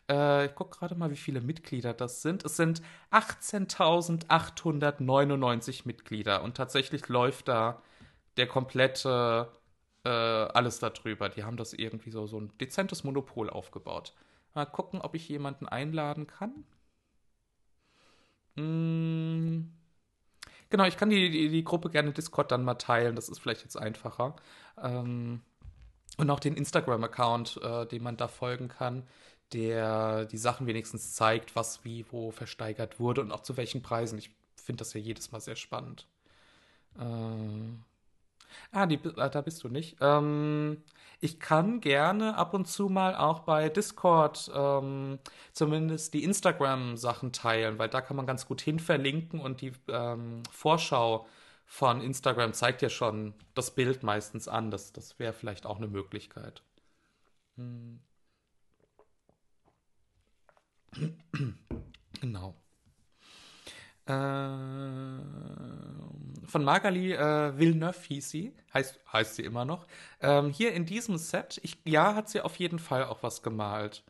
Äh, ich gucke gerade mal, wie viele Mitglieder das sind. Es sind 18.899 Mitglieder und tatsächlich läuft da der komplette äh, alles darüber. Die haben das irgendwie so, so ein dezentes Monopol aufgebaut. Mal gucken, ob ich jemanden einladen kann. Mm. Genau, ich kann die, die, die, Gruppe gerne Discord dann mal teilen. Das ist vielleicht jetzt einfacher. Ähm, und auch den Instagram-Account, äh, den man da folgen kann, der die Sachen wenigstens zeigt, was wie wo versteigert wurde und auch zu welchen Preisen. Ich finde das ja jedes Mal sehr spannend. Äh, Ah, die, äh, da bist du nicht. Ähm, ich kann gerne ab und zu mal auch bei Discord ähm, zumindest die Instagram-Sachen teilen, weil da kann man ganz gut hin verlinken und die ähm, Vorschau von Instagram zeigt ja schon das Bild meistens an. Das, das wäre vielleicht auch eine Möglichkeit. Hm. Genau. Äh, von Magali äh, Villeneuve hieß sie, heißt, heißt sie immer noch. Ähm, hier in diesem Set, ich, ja, hat sie auf jeden Fall auch was gemalt.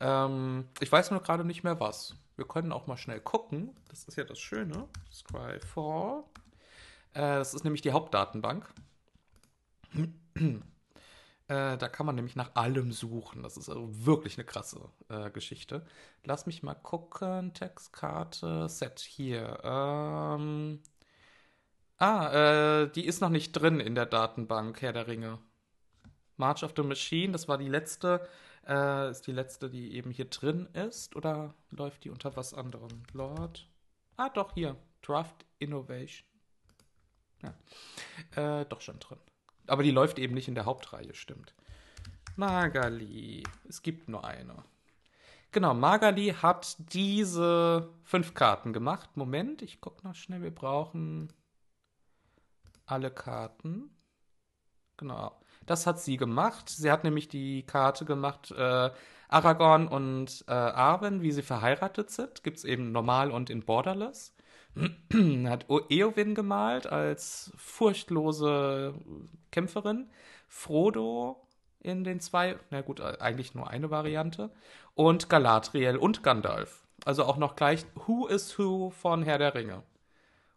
Ähm, ich weiß nur gerade nicht mehr was. Wir können auch mal schnell gucken. Das ist ja das Schöne. Scry4. Äh, das ist nämlich die Hauptdatenbank. Äh, da kann man nämlich nach allem suchen. Das ist also wirklich eine krasse äh, Geschichte. Lass mich mal gucken. Textkarte, Set hier. Ähm, ah, äh, die ist noch nicht drin in der Datenbank, Herr der Ringe. March of the Machine, das war die letzte, äh, ist die letzte, die eben hier drin ist. Oder läuft die unter was anderem? Lord. Ah, doch, hier. Draft Innovation. Ja. Äh, doch schon drin. Aber die läuft eben nicht in der Hauptreihe, stimmt. Magali. Es gibt nur eine. Genau, Magali hat diese fünf Karten gemacht. Moment, ich gucke noch schnell. Wir brauchen alle Karten. Genau. Das hat sie gemacht. Sie hat nämlich die Karte gemacht, äh, Aragorn und äh, Arwen, wie sie verheiratet sind. Gibt es eben normal und in Borderless. hat Eowyn gemalt als furchtlose Kämpferin. Frodo in den zwei, na gut, eigentlich nur eine Variante. Und Galadriel und Gandalf. Also auch noch gleich Who is Who von Herr der Ringe.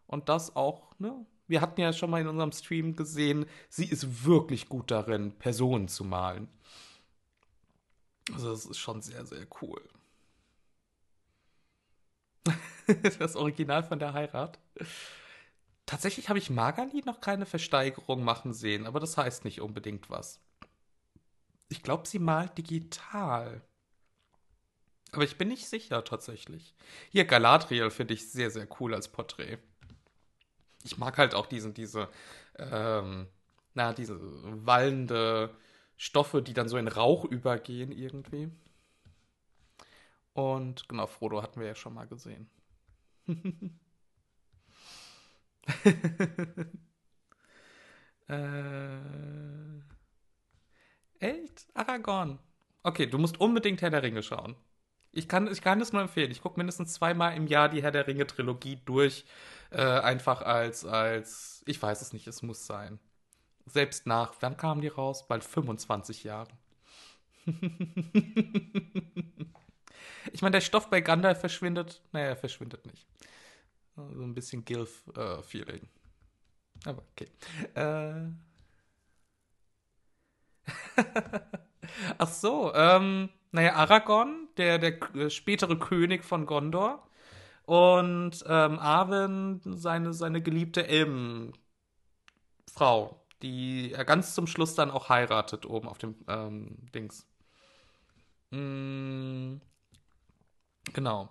Und das auch, ne? Wir hatten ja schon mal in unserem Stream gesehen, sie ist wirklich gut darin, Personen zu malen. Also das ist schon sehr, sehr cool. das Original von der Heirat. Tatsächlich habe ich Magali noch keine Versteigerung machen sehen, aber das heißt nicht unbedingt was. Ich glaube, sie malt digital. Aber ich bin nicht sicher tatsächlich. Hier, Galadriel finde ich sehr, sehr cool als Porträt. Ich mag halt auch diesen, diese, ähm, na, diese wallende Stoffe, die dann so in Rauch übergehen irgendwie. Und genau, Frodo hatten wir ja schon mal gesehen. äh. Echt? Aragorn. Okay, du musst unbedingt Herr der Ringe schauen. Ich kann, ich kann das nur empfehlen. Ich gucke mindestens zweimal im Jahr die Herr der Ringe Trilogie durch. Äh, einfach als, als, ich weiß es nicht, es muss sein. Selbst nach, wann kamen die raus? Bald 25 Jahre. ich meine, der Stoff bei Gandalf verschwindet. Naja, er verschwindet nicht. So ein bisschen Gilf-Feeling. Äh, Aber okay. Äh. Ach so, ähm, naja, Aragorn, der, der spätere König von Gondor. Und ähm, Arwen, seine, seine geliebte Elbenfrau, die er ganz zum Schluss dann auch heiratet, oben auf dem ähm, Dings. Mm, genau.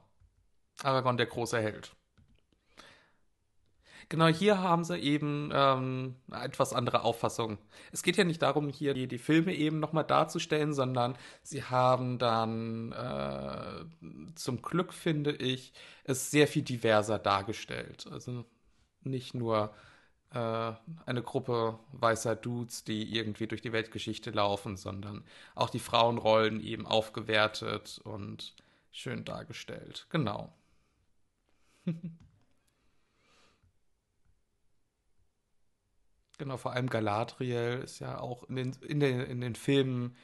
Aragorn, der große Held. Genau, hier haben sie eben ähm, etwas andere Auffassung. Es geht ja nicht darum, hier die, die Filme eben nochmal darzustellen, sondern sie haben dann äh, zum Glück, finde ich, es sehr viel diverser dargestellt. Also nicht nur äh, eine Gruppe weißer Dudes, die irgendwie durch die Weltgeschichte laufen, sondern auch die Frauenrollen eben aufgewertet und schön dargestellt. Genau. Genau, vor allem Galadriel ist ja auch in den, in den, in den Filmen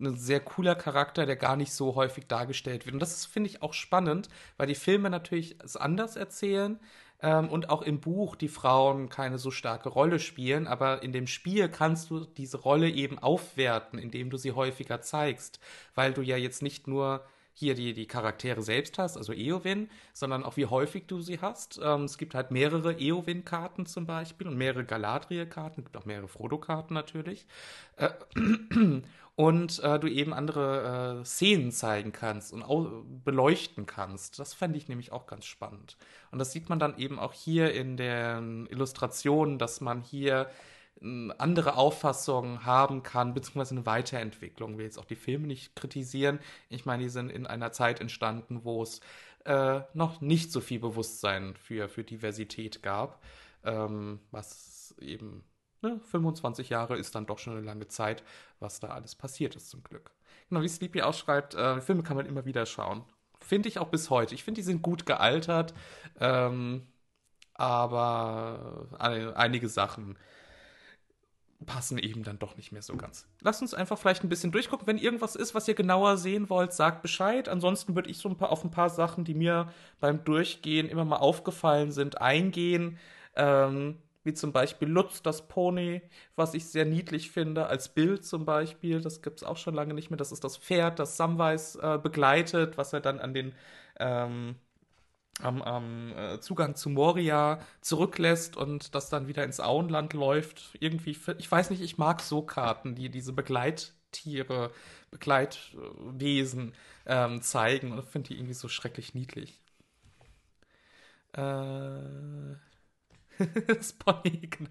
ein sehr cooler Charakter, der gar nicht so häufig dargestellt wird. Und das finde ich auch spannend, weil die Filme natürlich es anders erzählen ähm, und auch im Buch die Frauen keine so starke Rolle spielen. Aber in dem Spiel kannst du diese Rolle eben aufwerten, indem du sie häufiger zeigst, weil du ja jetzt nicht nur hier die, die Charaktere selbst hast, also Eowyn, sondern auch wie häufig du sie hast. Ähm, es gibt halt mehrere Eowyn-Karten zum Beispiel und mehrere Galadriel-Karten, gibt auch mehrere Frodo-Karten natürlich. Äh, und äh, du eben andere äh, Szenen zeigen kannst und beleuchten kannst. Das fände ich nämlich auch ganz spannend. Und das sieht man dann eben auch hier in den Illustrationen, dass man hier andere Auffassungen haben kann, beziehungsweise eine Weiterentwicklung. Ich will jetzt auch die Filme nicht kritisieren. Ich meine, die sind in einer Zeit entstanden, wo es äh, noch nicht so viel Bewusstsein für, für Diversität gab, ähm, was eben ne, 25 Jahre ist dann doch schon eine lange Zeit, was da alles passiert ist zum Glück. Genau, wie Sleepy ausschreibt, äh, Filme kann man immer wieder schauen. Finde ich auch bis heute. Ich finde, die sind gut gealtert, ähm, aber einige Sachen passen eben dann doch nicht mehr so ganz. Lasst uns einfach vielleicht ein bisschen durchgucken. Wenn irgendwas ist, was ihr genauer sehen wollt, sagt Bescheid. Ansonsten würde ich so ein paar auf ein paar Sachen, die mir beim Durchgehen immer mal aufgefallen sind, eingehen. Ähm, wie zum Beispiel Lutz, das Pony, was ich sehr niedlich finde, als Bild zum Beispiel. Das gibt es auch schon lange nicht mehr. Das ist das Pferd, das Samwise äh, begleitet, was er dann an den ähm, am, am äh, Zugang zu Moria zurücklässt und das dann wieder ins Auenland läuft. Irgendwie, ich weiß nicht, ich mag so Karten, die diese Begleittiere, Begleitwesen ähm, zeigen und finde die irgendwie so schrecklich niedlich. Äh, das Pony, genau.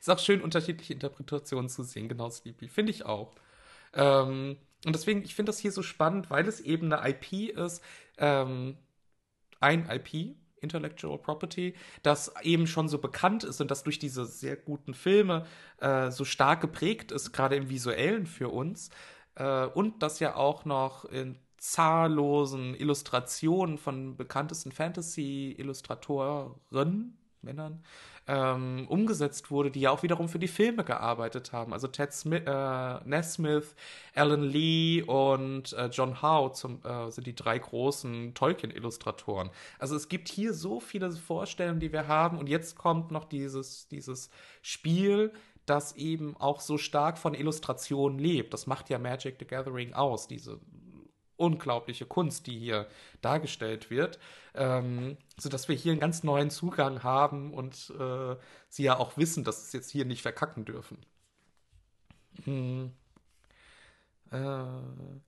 Ist auch schön, unterschiedliche Interpretationen zu sehen, genau, Sleepy. Finde ich auch. Ähm, und deswegen, ich finde das hier so spannend, weil es eben eine IP ist, ähm, ein IP, Intellectual Property, das eben schon so bekannt ist und das durch diese sehr guten Filme äh, so stark geprägt ist, gerade im visuellen für uns. Äh, und das ja auch noch in zahllosen Illustrationen von bekanntesten Fantasy-Illustratoren, Männern, ähm, umgesetzt wurde, die ja auch wiederum für die Filme gearbeitet haben. Also Ted Smith, äh, Nesmith, Alan Lee und äh, John Howe zum, äh, sind die drei großen Tolkien-Illustratoren. Also es gibt hier so viele Vorstellungen, die wir haben. Und jetzt kommt noch dieses, dieses Spiel, das eben auch so stark von Illustrationen lebt. Das macht ja Magic the Gathering aus, diese unglaubliche Kunst, die hier dargestellt wird, ähm, sodass wir hier einen ganz neuen Zugang haben und äh, sie ja auch wissen, dass es jetzt hier nicht verkacken dürfen. Hm. Äh,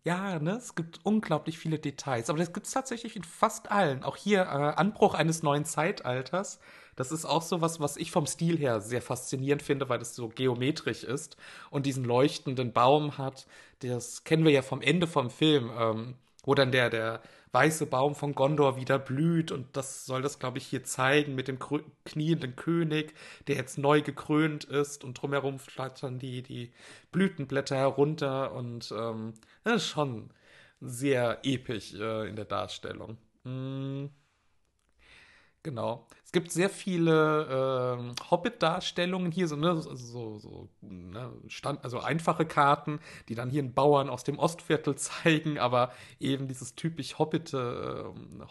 ja, ne, es gibt unglaublich viele Details, aber das gibt es tatsächlich in fast allen. Auch hier äh, Anbruch eines neuen Zeitalters. Das ist auch so was, was ich vom Stil her sehr faszinierend finde, weil es so geometrisch ist und diesen leuchtenden Baum hat. Das kennen wir ja vom Ende vom Film, ähm, wo dann der, der weiße Baum von Gondor wieder blüht und das soll das, glaube ich, hier zeigen mit dem knienden König, der jetzt neu gekrönt ist und drumherum flattern die, die Blütenblätter herunter und ähm, das ist schon sehr episch äh, in der Darstellung. Mm. Genau. Es gibt sehr viele ähm, Hobbit-Darstellungen hier, so, ne, so, so ne, Stand, also einfache Karten, die dann hier einen Bauern aus dem Ostviertel zeigen, aber eben dieses typisch Hobbit, äh,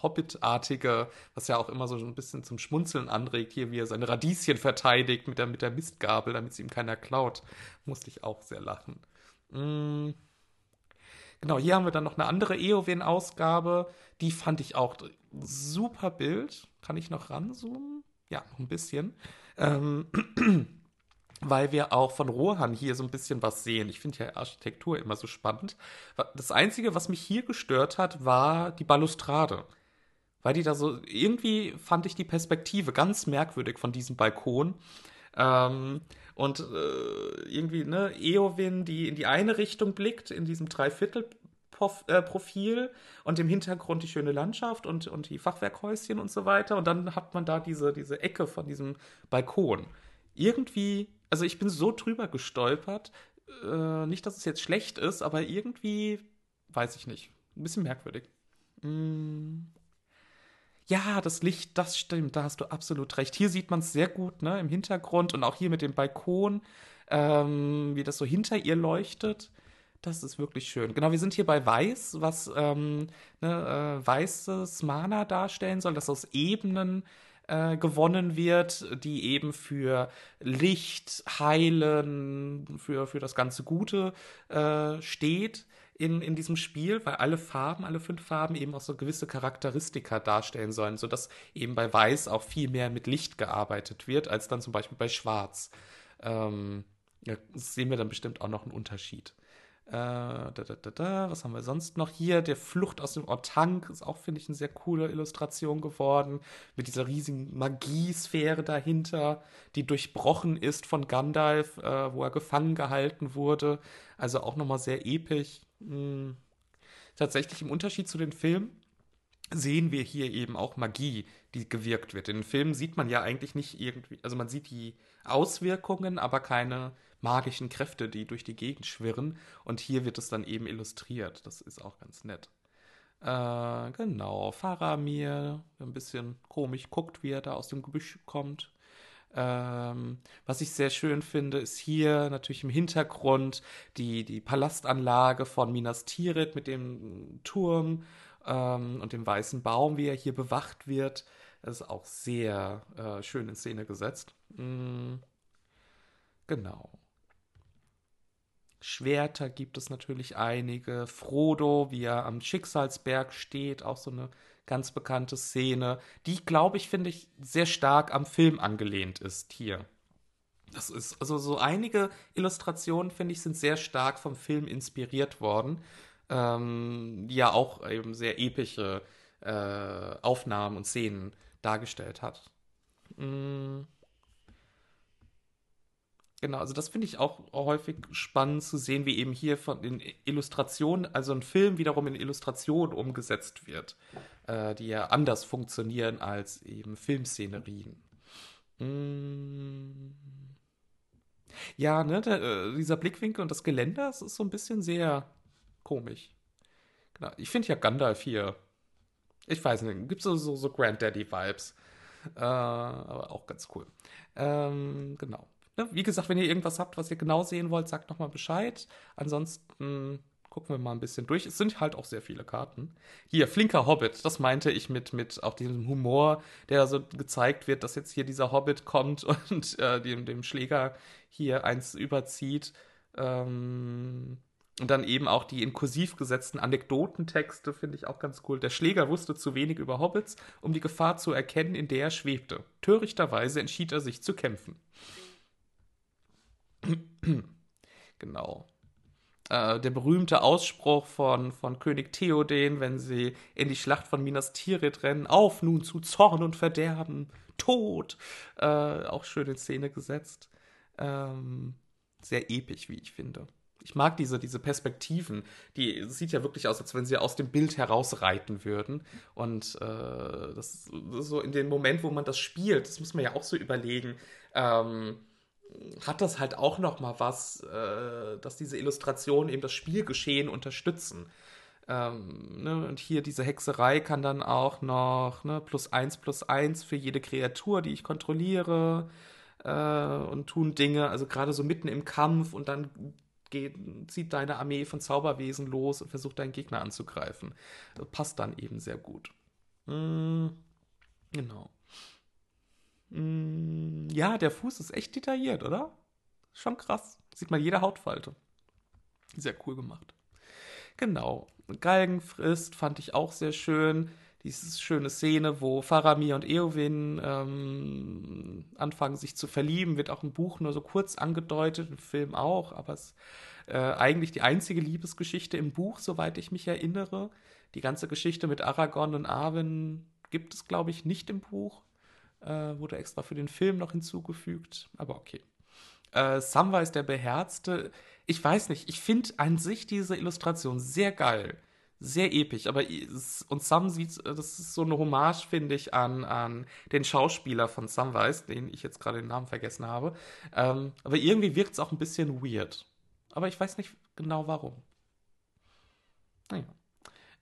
Hobbit-artige, was ja auch immer so ein bisschen zum Schmunzeln anregt, hier wie er seine Radieschen verteidigt mit der, mit der Mistgabel, damit es ihm keiner klaut, musste ich auch sehr lachen. Mm. Genau, hier haben wir dann noch eine andere Eowyn-Ausgabe. Die fand ich auch super Bild. Kann ich noch ranzoomen? Ja, noch ein bisschen. Ähm, weil wir auch von Rohan hier so ein bisschen was sehen. Ich finde ja Architektur immer so spannend. Das Einzige, was mich hier gestört hat, war die Balustrade. Weil die da so, irgendwie fand ich die Perspektive ganz merkwürdig von diesem Balkon. Ähm, und äh, irgendwie, ne, Eowyn, die in die eine Richtung blickt, in diesem Dreiviertel-Profil äh, und im Hintergrund die schöne Landschaft und, und die Fachwerkhäuschen und so weiter. Und dann hat man da diese, diese Ecke von diesem Balkon. Irgendwie, also ich bin so drüber gestolpert. Äh, nicht, dass es jetzt schlecht ist, aber irgendwie, weiß ich nicht. Ein bisschen merkwürdig. Mm. Ja, das Licht, das stimmt, da hast du absolut recht. Hier sieht man es sehr gut, ne, im Hintergrund und auch hier mit dem Balkon, ähm, wie das so hinter ihr leuchtet. Das ist wirklich schön. Genau, wir sind hier bei Weiß, was ähm, ne, äh, weißes Mana darstellen soll, das aus Ebenen äh, gewonnen wird, die eben für Licht, Heilen, für, für das ganze Gute äh, steht in, in diesem Spiel, weil alle Farben, alle fünf Farben eben auch so gewisse Charakteristika darstellen sollen, sodass eben bei Weiß auch viel mehr mit Licht gearbeitet wird, als dann zum Beispiel bei Schwarz. Ähm, ja, sehen wir dann bestimmt auch noch einen Unterschied. Äh, da, da, da, da, was haben wir sonst noch hier? Der Flucht aus dem Ortank ist auch, finde ich, eine sehr coole Illustration geworden. Mit dieser riesigen Magiesphäre dahinter, die durchbrochen ist von Gandalf, äh, wo er gefangen gehalten wurde. Also auch nochmal sehr episch. Hm. Tatsächlich im Unterschied zu den Filmen sehen wir hier eben auch Magie, die gewirkt wird. In den Filmen sieht man ja eigentlich nicht irgendwie, also man sieht die Auswirkungen, aber keine magischen Kräfte, die durch die Gegend schwirren. Und hier wird es dann eben illustriert. Das ist auch ganz nett. Äh, genau, Faramir, ein bisschen komisch guckt, wie er da aus dem Gebüsch kommt. Ähm, was ich sehr schön finde, ist hier natürlich im Hintergrund die, die Palastanlage von Minas Tirith mit dem Turm ähm, und dem weißen Baum, wie er hier bewacht wird. Das ist auch sehr äh, schön in Szene gesetzt. Mhm. Genau. Schwerter gibt es natürlich einige. Frodo, wie er am Schicksalsberg steht, auch so eine ganz bekannte Szene, die, glaube ich, finde ich, sehr stark am Film angelehnt ist hier. Das ist, also so einige Illustrationen, finde ich, sind sehr stark vom Film inspiriert worden, ähm, die ja auch eben sehr epische äh, Aufnahmen und Szenen dargestellt hat. Mm. Genau, also das finde ich auch häufig spannend zu sehen, wie eben hier von den Illustrationen, also ein Film wiederum in Illustrationen umgesetzt wird, äh, die ja anders funktionieren als eben Filmszenerien. Mm. Ja, ne, der, äh, dieser Blickwinkel und das Geländer, das ist so ein bisschen sehr komisch. Genau, ich finde ja Gandalf hier, ich weiß nicht, gibt so, so, so Granddaddy-Vibes. Äh, aber auch ganz cool. Ähm, genau. Ne, wie gesagt, wenn ihr irgendwas habt, was ihr genau sehen wollt, sagt nochmal Bescheid. Ansonsten gucken wir mal ein bisschen durch. Es sind halt auch sehr viele Karten. Hier, flinker Hobbit, das meinte ich mit, mit auch diesem Humor, der so gezeigt wird, dass jetzt hier dieser Hobbit kommt und äh, dem, dem Schläger hier eins überzieht. Ähm, und dann eben auch die in kursiv gesetzten Anekdotentexte finde ich auch ganz cool. Der Schläger wusste zu wenig über Hobbits, um die Gefahr zu erkennen, in der er schwebte. Törichterweise entschied er sich zu kämpfen. genau. Äh, der berühmte Ausspruch von, von König Theoden, wenn sie in die Schlacht von Minas Tirith rennen, auf nun zu Zorn und Verderben, Tod, äh, auch schön in Szene gesetzt. Ähm, sehr episch, wie ich finde. Ich mag diese, diese Perspektiven. Die sieht ja wirklich aus, als wenn sie aus dem Bild herausreiten würden. Und äh, das, das so in dem Moment, wo man das spielt, das muss man ja auch so überlegen. Ähm, hat das halt auch noch mal was, äh, dass diese Illustrationen eben das Spielgeschehen unterstützen. Ähm, ne? Und hier diese Hexerei kann dann auch noch ne, plus eins plus eins für jede Kreatur, die ich kontrolliere äh, und tun Dinge, also gerade so mitten im Kampf und dann geht, zieht deine Armee von Zauberwesen los und versucht deinen Gegner anzugreifen. Das passt dann eben sehr gut. Mm, genau. Mm, ja, der Fuß ist echt detailliert, oder? Schon krass. Sieht man jede Hautfalte. Sehr cool gemacht. Genau. Galgenfrist fand ich auch sehr schön. Diese schöne Szene, wo Faramir und Eowyn ähm, anfangen, sich zu verlieben, wird auch im Buch nur so kurz angedeutet, im Film auch, aber es ist äh, eigentlich die einzige Liebesgeschichte im Buch, soweit ich mich erinnere. Die ganze Geschichte mit Aragorn und Arwen gibt es, glaube ich, nicht im Buch. Äh, wurde extra für den Film noch hinzugefügt, aber okay. Äh, Samwise der Beherzte, ich weiß nicht, ich finde an sich diese Illustration sehr geil, sehr episch, aber und Sam sieht, das ist so eine Hommage, finde ich, an, an den Schauspieler von Samwise, den ich jetzt gerade den Namen vergessen habe. Ähm, aber irgendwie wirkt es auch ein bisschen weird. Aber ich weiß nicht genau warum. Naja.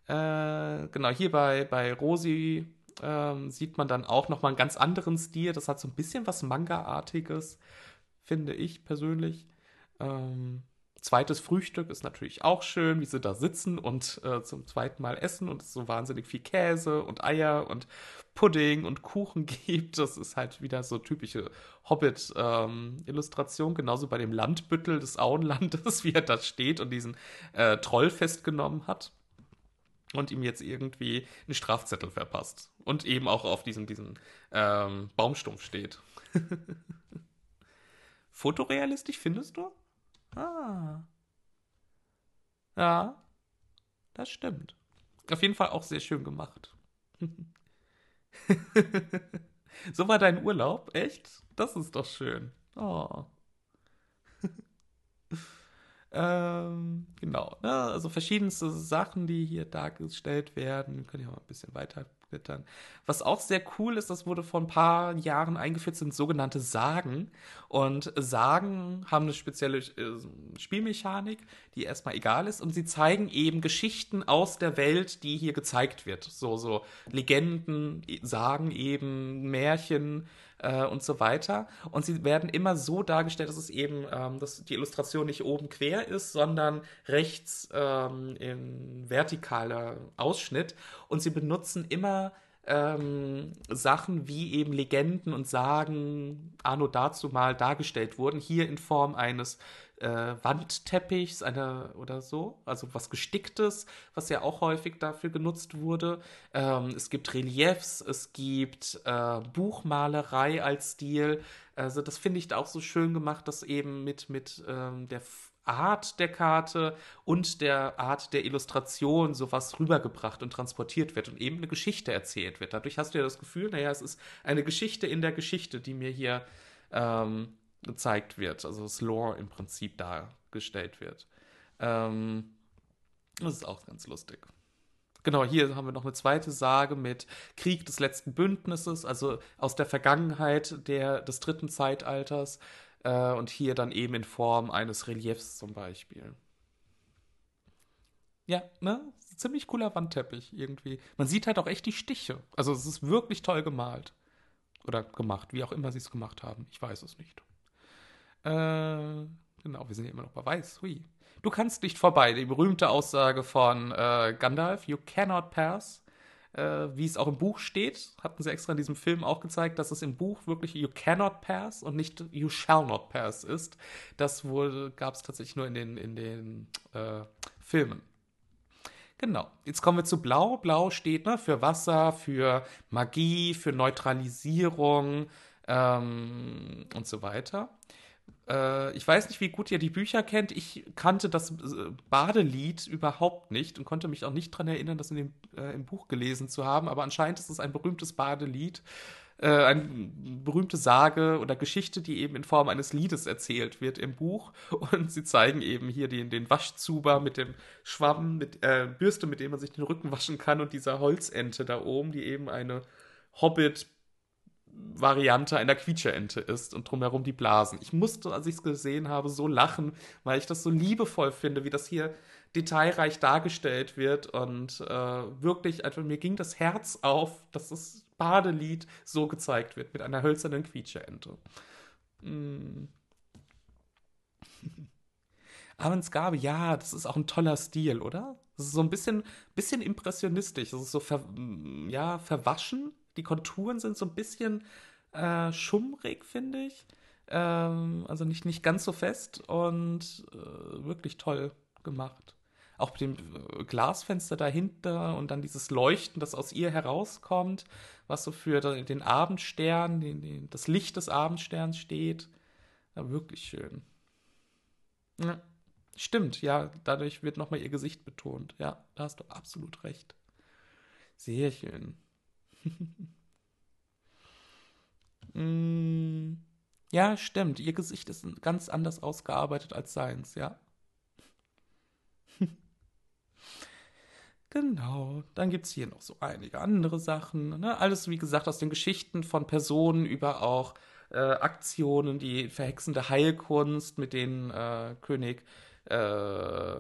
Äh, genau, hier bei, bei Rosi ähm, sieht man dann auch nochmal einen ganz anderen Stil. Das hat so ein bisschen was Manga-artiges, finde ich persönlich. Ähm, zweites Frühstück ist natürlich auch schön, wie sie da sitzen und äh, zum zweiten Mal essen und es so wahnsinnig viel Käse und Eier und Pudding und Kuchen gibt. Das ist halt wieder so typische Hobbit-Illustration. Ähm, Genauso bei dem Landbüttel des Auenlandes, wie er da steht und diesen äh, Troll festgenommen hat und ihm jetzt irgendwie einen Strafzettel verpasst. Und eben auch auf diesem, diesem ähm, Baumstumpf steht. Fotorealistisch findest du? Ah. Ja, das stimmt. Auf jeden Fall auch sehr schön gemacht. so war dein Urlaub? Echt? Das ist doch schön. Oh. Ähm, genau. Ne? Also verschiedenste Sachen, die hier dargestellt werden. Können ja mal ein bisschen weiter blättern. Was auch sehr cool ist, das wurde vor ein paar Jahren eingeführt, sind sogenannte Sagen. Und Sagen haben eine spezielle äh, Spielmechanik, die erstmal egal ist. Und sie zeigen eben Geschichten aus der Welt, die hier gezeigt wird. So, so Legenden, Sagen eben, Märchen äh, und so weiter. Und sie werden immer so dargestellt, dass es eben, ähm, dass die Illustration nicht oben quer ist, sondern rechts ähm, in vertikaler Ausschnitt. Und sie benutzen immer ähm, Sachen wie eben Legenden und Sagen anno dazu mal dargestellt wurden, hier in Form eines äh, Wandteppichs eine, oder so, also was Gesticktes, was ja auch häufig dafür genutzt wurde. Ähm, es gibt Reliefs, es gibt äh, Buchmalerei als Stil. Also das finde ich auch so schön gemacht, dass eben mit, mit ähm, der Art der Karte und der Art der Illustration sowas rübergebracht und transportiert wird und eben eine Geschichte erzählt wird. Dadurch hast du ja das Gefühl, naja, es ist eine Geschichte in der Geschichte, die mir hier ähm, gezeigt wird, also das Lore im Prinzip dargestellt wird. Ähm, das ist auch ganz lustig. Genau, hier haben wir noch eine zweite Sage mit Krieg des letzten Bündnisses, also aus der Vergangenheit der, des dritten Zeitalters. Äh, und hier dann eben in Form eines Reliefs zum Beispiel. Ja, ne? Ziemlich cooler Wandteppich irgendwie. Man sieht halt auch echt die Stiche. Also es ist wirklich toll gemalt. Oder gemacht, wie auch immer sie es gemacht haben. Ich weiß es nicht. Äh, genau, wir sind ja immer noch bei Weiß. Hui. Du kannst nicht vorbei. Die berühmte Aussage von äh, Gandalf, you cannot pass. Äh, wie es auch im Buch steht, hatten sie extra in diesem Film auch gezeigt, dass es im Buch wirklich you cannot pass und nicht you shall not pass ist. Das gab es tatsächlich nur in den, in den äh, Filmen. Genau. Jetzt kommen wir zu Blau. Blau steht ne, für Wasser, für Magie, für Neutralisierung ähm, und so weiter. Äh, ich weiß nicht, wie gut ihr die Bücher kennt. Ich kannte das äh, Badelied überhaupt nicht und konnte mich auch nicht daran erinnern, das in dem, äh, im Buch gelesen zu haben. Aber anscheinend ist es ein berühmtes Badelied. Äh, eine berühmte Sage oder Geschichte, die eben in Form eines Liedes erzählt wird im Buch. Und sie zeigen eben hier den, den Waschzuber mit dem Schwamm, mit äh, Bürste, mit dem man sich den Rücken waschen kann und dieser Holzente da oben, die eben eine Hobbit- Variante einer Quietscheente ist und drumherum die Blasen. Ich musste, als ich es gesehen habe, so lachen, weil ich das so liebevoll finde, wie das hier detailreich dargestellt wird und äh, wirklich, also mir ging das Herz auf, dass das Badelied so gezeigt wird mit einer hölzernen Quietscheente. Mm. Avantgarde, ja, das ist auch ein toller Stil, oder? Das ist so ein bisschen, bisschen impressionistisch. Das ist so ver, ja, verwaschen, die Konturen sind so ein bisschen äh, schummrig, finde ich. Ähm, also nicht, nicht ganz so fest und äh, wirklich toll gemacht. Auch mit dem äh, Glasfenster dahinter und dann dieses Leuchten, das aus ihr herauskommt, was so für den Abendstern, den, den, das Licht des Abendsterns steht. Ja, wirklich schön. Ja, stimmt, ja, dadurch wird nochmal ihr Gesicht betont. Ja, da hast du absolut recht. Sehr schön. mm, ja, stimmt. Ihr Gesicht ist ganz anders ausgearbeitet als seins, ja. Genau, dann gibt es hier noch so einige andere Sachen. Ne? Alles, wie gesagt, aus den Geschichten von Personen über auch äh, Aktionen, die verhexende Heilkunst, mit denen äh, König äh,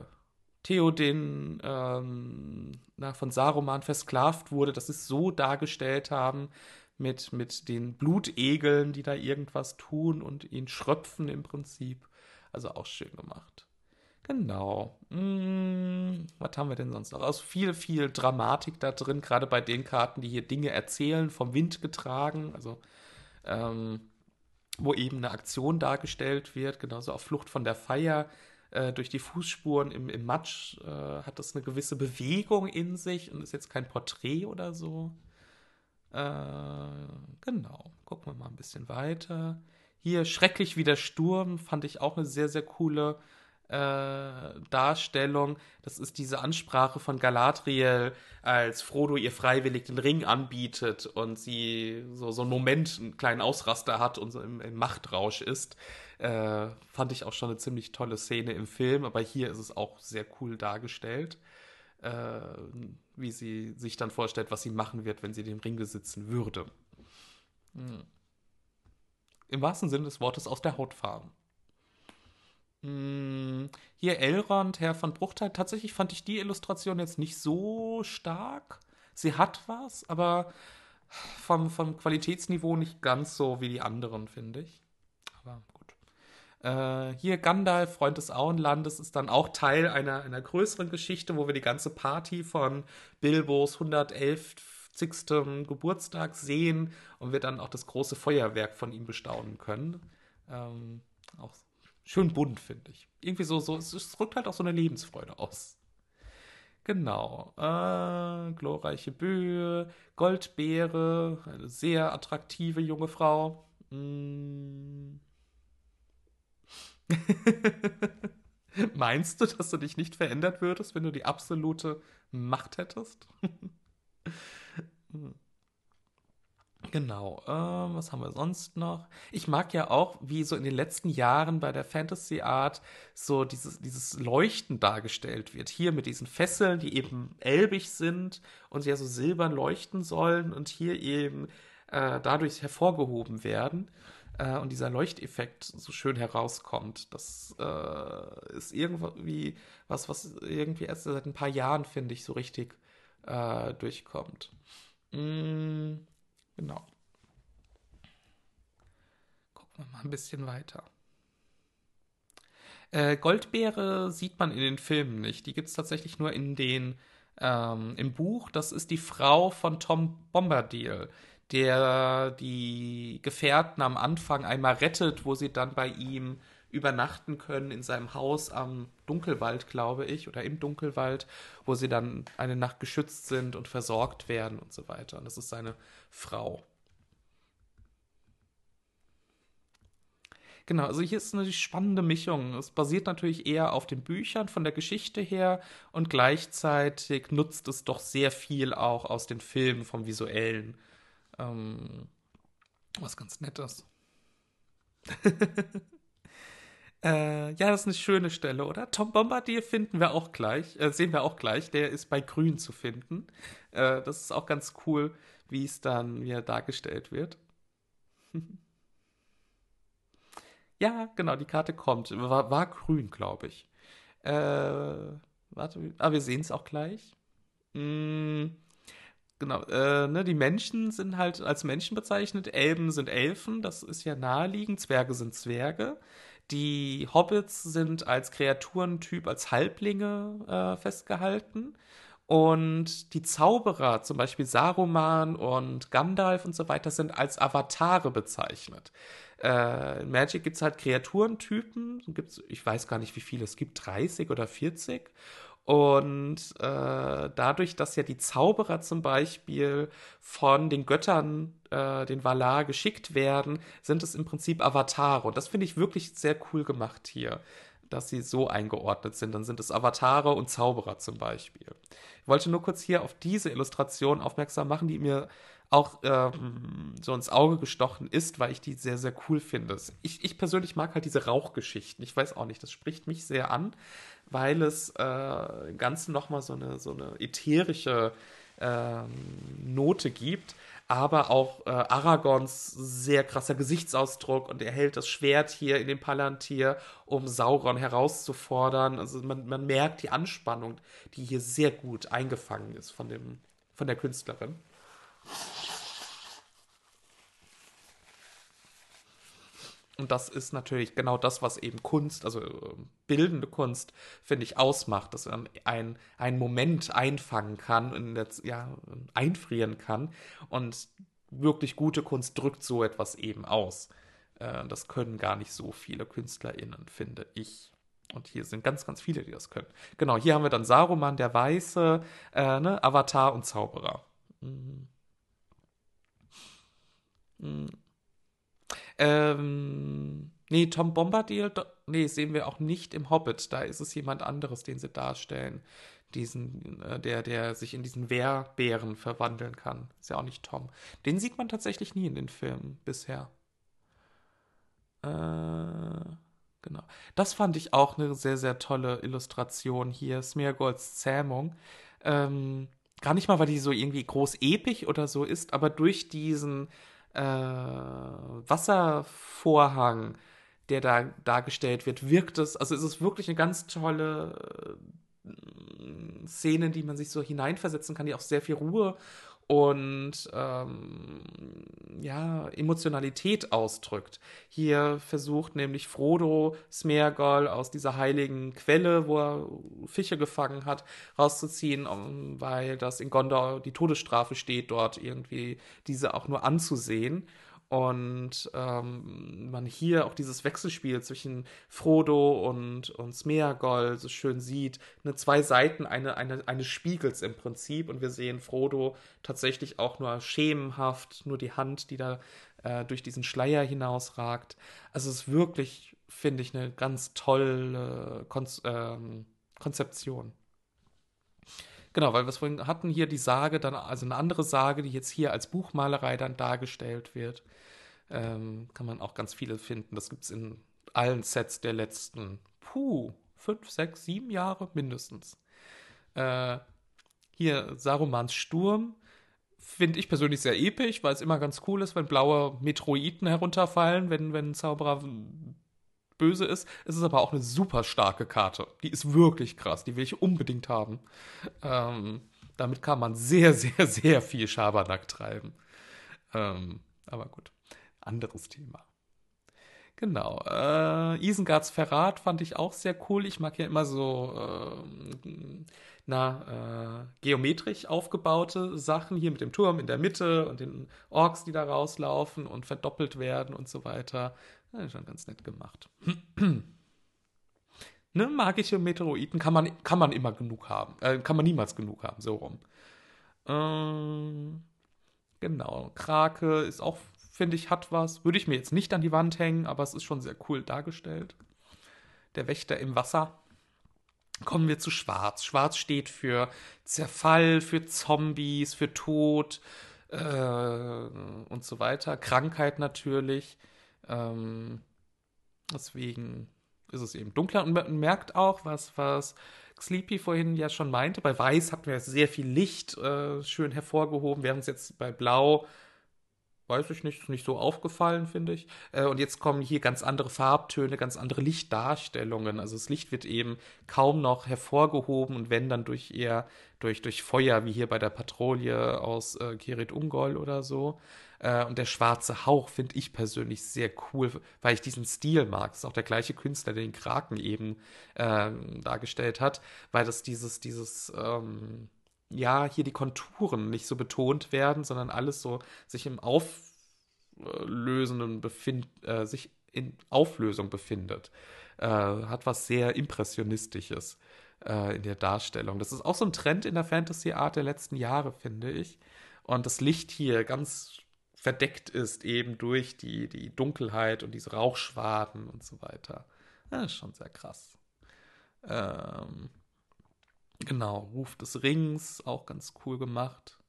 Theoden ähm, na, von Saruman versklavt wurde, dass sie es so dargestellt haben mit, mit den Blutegeln, die da irgendwas tun und ihn schröpfen im Prinzip. Also auch schön gemacht. Genau. Hm, was haben wir denn sonst noch? Also viel, viel Dramatik da drin, gerade bei den Karten, die hier Dinge erzählen, vom Wind getragen, also ähm, wo eben eine Aktion dargestellt wird, genauso auf Flucht von der Feier äh, durch die Fußspuren im, im Matsch äh, hat das eine gewisse Bewegung in sich und ist jetzt kein Porträt oder so. Äh, genau, gucken wir mal ein bisschen weiter. Hier schrecklich wie der Sturm fand ich auch eine sehr, sehr coole äh, Darstellung. Das ist diese Ansprache von Galadriel, als Frodo ihr freiwillig den Ring anbietet und sie so, so einen Moment, einen kleinen Ausraster hat und so im, im Machtrausch ist. Äh, fand ich auch schon eine ziemlich tolle Szene im Film, aber hier ist es auch sehr cool dargestellt. Äh, wie sie sich dann vorstellt, was sie machen wird, wenn sie den Ring besitzen würde. Hm. Im wahrsten Sinne des Wortes aus der Haut fahren. Hm, hier Elrond, Herr von Bruchteil. Tatsächlich fand ich die Illustration jetzt nicht so stark. Sie hat was, aber vom, vom Qualitätsniveau nicht ganz so wie die anderen, finde ich. Aber. Äh, hier Gandalf, Freund des Auenlandes, ist dann auch Teil einer, einer größeren Geschichte, wo wir die ganze Party von Bilbos 111. Geburtstag sehen und wir dann auch das große Feuerwerk von ihm bestaunen können. Ähm, auch schön bunt, finde ich. Irgendwie so, so, es drückt halt auch so eine Lebensfreude aus. Genau. Äh, glorreiche Böe, Goldbeere, eine sehr attraktive junge Frau. Mm. Meinst du, dass du dich nicht verändert würdest, wenn du die absolute Macht hättest? Genau, äh, was haben wir sonst noch? Ich mag ja auch, wie so in den letzten Jahren bei der Fantasy Art so dieses, dieses Leuchten dargestellt wird. Hier mit diesen Fesseln, die eben elbig sind und ja so silbern leuchten sollen und hier eben äh, dadurch hervorgehoben werden äh, und dieser Leuchteffekt so schön herauskommt. Das äh, ist irgendwie was, was irgendwie erst seit ein paar Jahren, finde ich, so richtig äh, durchkommt. Mm, genau. Gucken wir mal ein bisschen weiter. Äh, Goldbeere sieht man in den Filmen nicht. Die gibt es tatsächlich nur in den ähm, im Buch. Das ist die Frau von Tom Bombadil, der die Gefährten am Anfang einmal rettet, wo sie dann bei ihm übernachten können in seinem Haus am Dunkelwald, glaube ich, oder im Dunkelwald, wo sie dann eine Nacht geschützt sind und versorgt werden und so weiter. Und das ist seine Frau. Genau, also hier ist eine spannende Mischung. Es basiert natürlich eher auf den Büchern von der Geschichte her und gleichzeitig nutzt es doch sehr viel auch aus den Filmen vom Visuellen. Ähm, was ganz nett ist. äh, ja, das ist eine schöne Stelle, oder? Tom Bombardier finden wir auch gleich, äh, sehen wir auch gleich. Der ist bei Grün zu finden. Äh, das ist auch ganz cool, wie es dann wieder dargestellt wird. ja, genau, die Karte kommt. War, war grün, glaube ich. Äh, warte, ah, wir sehen es auch gleich. Mm. Genau, äh, ne, die Menschen sind halt als Menschen bezeichnet, Elben sind Elfen, das ist ja naheliegend, Zwerge sind Zwerge. Die Hobbits sind als Kreaturentyp, als Halblinge äh, festgehalten. Und die Zauberer, zum Beispiel Saruman und Gandalf und so weiter, sind als Avatare bezeichnet. Äh, in Magic gibt es halt Kreaturentypen, gibt's, ich weiß gar nicht, wie viele es gibt, 30 oder 40. Und äh, dadurch, dass ja die Zauberer zum Beispiel von den Göttern, äh, den Valar, geschickt werden, sind es im Prinzip Avatare. Und das finde ich wirklich sehr cool gemacht hier, dass sie so eingeordnet sind. Dann sind es Avatare und Zauberer zum Beispiel. Ich wollte nur kurz hier auf diese Illustration aufmerksam machen, die mir auch ähm, so ins Auge gestochen ist, weil ich die sehr, sehr cool finde. Ich, ich persönlich mag halt diese Rauchgeschichten. Ich weiß auch nicht, das spricht mich sehr an weil es äh, im Ganzen nochmal so eine, so eine ätherische ähm, Note gibt, aber auch äh, Aragons sehr krasser Gesichtsausdruck und er hält das Schwert hier in dem Palantir, um Sauron herauszufordern. Also man, man merkt die Anspannung, die hier sehr gut eingefangen ist von, dem, von der Künstlerin. Und das ist natürlich genau das, was eben Kunst, also äh, bildende Kunst, finde ich, ausmacht, dass man ein, einen Moment einfangen kann, der, ja, einfrieren kann. Und wirklich gute Kunst drückt so etwas eben aus. Äh, das können gar nicht so viele KünstlerInnen, finde ich. Und hier sind ganz, ganz viele, die das können. Genau, hier haben wir dann Saruman, der Weiße, äh, ne, Avatar und Zauberer. Mhm. Mhm. Ähm, nee, Tom Bombadil, nee, sehen wir auch nicht im Hobbit. Da ist es jemand anderes, den sie darstellen. Diesen, äh, der, der sich in diesen Wehrbären verwandeln kann. Ist ja auch nicht Tom. Den sieht man tatsächlich nie in den Filmen bisher. Äh, genau. Das fand ich auch eine sehr, sehr tolle Illustration hier. Smeargolds Zähmung. Ähm, gar nicht mal, weil die so irgendwie groß episch oder so ist, aber durch diesen äh, Wasservorhang, der da dargestellt wird, wirkt es, also ist es wirklich eine ganz tolle äh, Szene, die man sich so hineinversetzen kann, die auch sehr viel Ruhe und ähm, ja, Emotionalität ausdrückt. Hier versucht nämlich Frodo Smeargol aus dieser heiligen Quelle, wo er Fische gefangen hat, rauszuziehen, weil das in Gondor die Todesstrafe steht, dort irgendwie diese auch nur anzusehen. Und ähm, man hier auch dieses Wechselspiel zwischen Frodo und, und Smeagol so schön sieht. Ne, zwei Seiten eine, eine, eines Spiegels im Prinzip. Und wir sehen Frodo tatsächlich auch nur schemenhaft, nur die Hand, die da äh, durch diesen Schleier hinausragt. Also es ist wirklich, finde ich, eine ganz tolle Kon ähm, Konzeption. Genau, weil wir es vorhin hatten, hier die Sage, dann, also eine andere Sage, die jetzt hier als Buchmalerei dann dargestellt wird. Ähm, kann man auch ganz viele finden. Das gibt es in allen Sets der letzten, puh, fünf, sechs, sieben Jahre mindestens. Äh, hier Sarumans Sturm finde ich persönlich sehr episch, weil es immer ganz cool ist, wenn blaue Metroiden herunterfallen, wenn, wenn ein Zauberer böse ist. Es ist aber auch eine super starke Karte. Die ist wirklich krass. Die will ich unbedingt haben. Ähm, damit kann man sehr, sehr, sehr viel Schabernack treiben. Ähm, aber gut, anderes Thema. Genau. Äh, Isengards Verrat fand ich auch sehr cool. Ich mag ja immer so äh, na, äh, geometrisch aufgebaute Sachen hier mit dem Turm in der Mitte und den Orks, die da rauslaufen und verdoppelt werden und so weiter. Ja, schon ganz nett gemacht. ne, magische Meteoriten kann man, kann man immer genug haben. Äh, kann man niemals genug haben, so rum. Ähm, genau. Krake ist auch, finde ich, hat was. Würde ich mir jetzt nicht an die Wand hängen, aber es ist schon sehr cool dargestellt. Der Wächter im Wasser. Kommen wir zu Schwarz. Schwarz steht für Zerfall, für Zombies, für Tod äh, und so weiter. Krankheit natürlich. Ähm, deswegen ist es eben dunkler und man merkt auch, was, was Sleepy vorhin ja schon meinte. Bei Weiß hatten wir sehr viel Licht äh, schön hervorgehoben, während es jetzt bei Blau weiß ich nicht, ist nicht so aufgefallen, finde ich. Äh, und jetzt kommen hier ganz andere Farbtöne, ganz andere Lichtdarstellungen. Also das Licht wird eben kaum noch hervorgehoben und wenn dann durch eher durch, durch Feuer, wie hier bei der Patrouille aus äh, Kirit Ungol oder so. Äh, und der schwarze Hauch finde ich persönlich sehr cool, weil ich diesen Stil mag. Das ist auch der gleiche Künstler, der den Kraken eben äh, dargestellt hat, weil das dieses, dieses, ähm, ja, hier die Konturen nicht so betont werden, sondern alles so sich im Auflösenden befindet, äh, sich in Auflösung befindet. Äh, hat was sehr Impressionistisches äh, in der Darstellung. Das ist auch so ein Trend in der Fantasy-Art der letzten Jahre, finde ich. Und das Licht hier ganz verdeckt ist eben durch die, die Dunkelheit und diese Rauchschwaden und so weiter. Das ist schon sehr krass. Ähm, Genau, Ruf des Rings, auch ganz cool gemacht.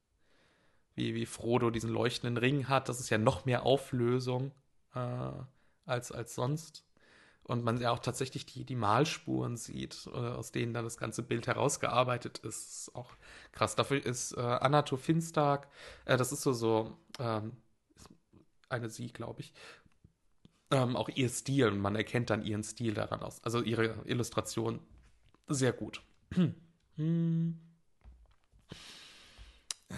Wie, wie Frodo diesen leuchtenden Ring hat, das ist ja noch mehr Auflösung äh, als, als sonst. Und man ja auch tatsächlich die, die Malspuren sieht, äh, aus denen dann das ganze Bild herausgearbeitet ist. ist auch krass. Dafür ist äh, Anna Finstag, äh, das ist so, so ähm, eine sie, glaube ich, ähm, auch ihr Stil und man erkennt dann ihren Stil daran aus. Also ihre Illustration sehr gut. Hm.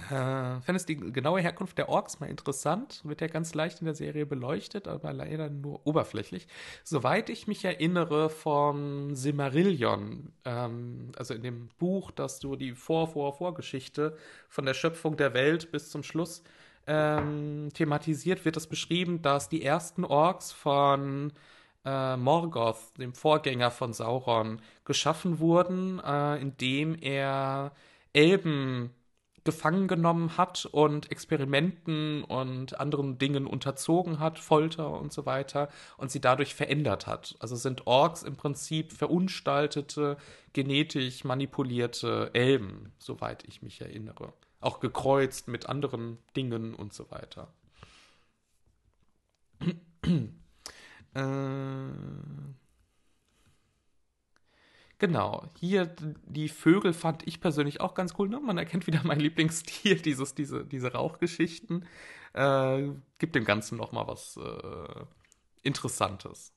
Äh, fändest die genaue Herkunft der Orks mal interessant? Wird ja ganz leicht in der Serie beleuchtet, aber leider nur oberflächlich. Soweit ich mich erinnere von Silmarillion, ähm, also in dem Buch, das du die Vor-Vor-Vorgeschichte von der Schöpfung der Welt bis zum Schluss ähm, thematisiert, wird es beschrieben, dass die ersten Orks von äh, Morgoth, dem Vorgänger von Sauron, geschaffen wurden, äh, indem er Elben gefangen genommen hat und Experimenten und anderen Dingen unterzogen hat, Folter und so weiter, und sie dadurch verändert hat. Also sind Orks im Prinzip verunstaltete, genetisch manipulierte Elben, soweit ich mich erinnere. Auch gekreuzt mit anderen Dingen und so weiter. Äh, genau, hier die Vögel fand ich persönlich auch ganz cool. Ne? Man erkennt wieder meinen Lieblingsstil, dieses, diese, diese Rauchgeschichten. Äh, gibt dem Ganzen nochmal was äh, Interessantes.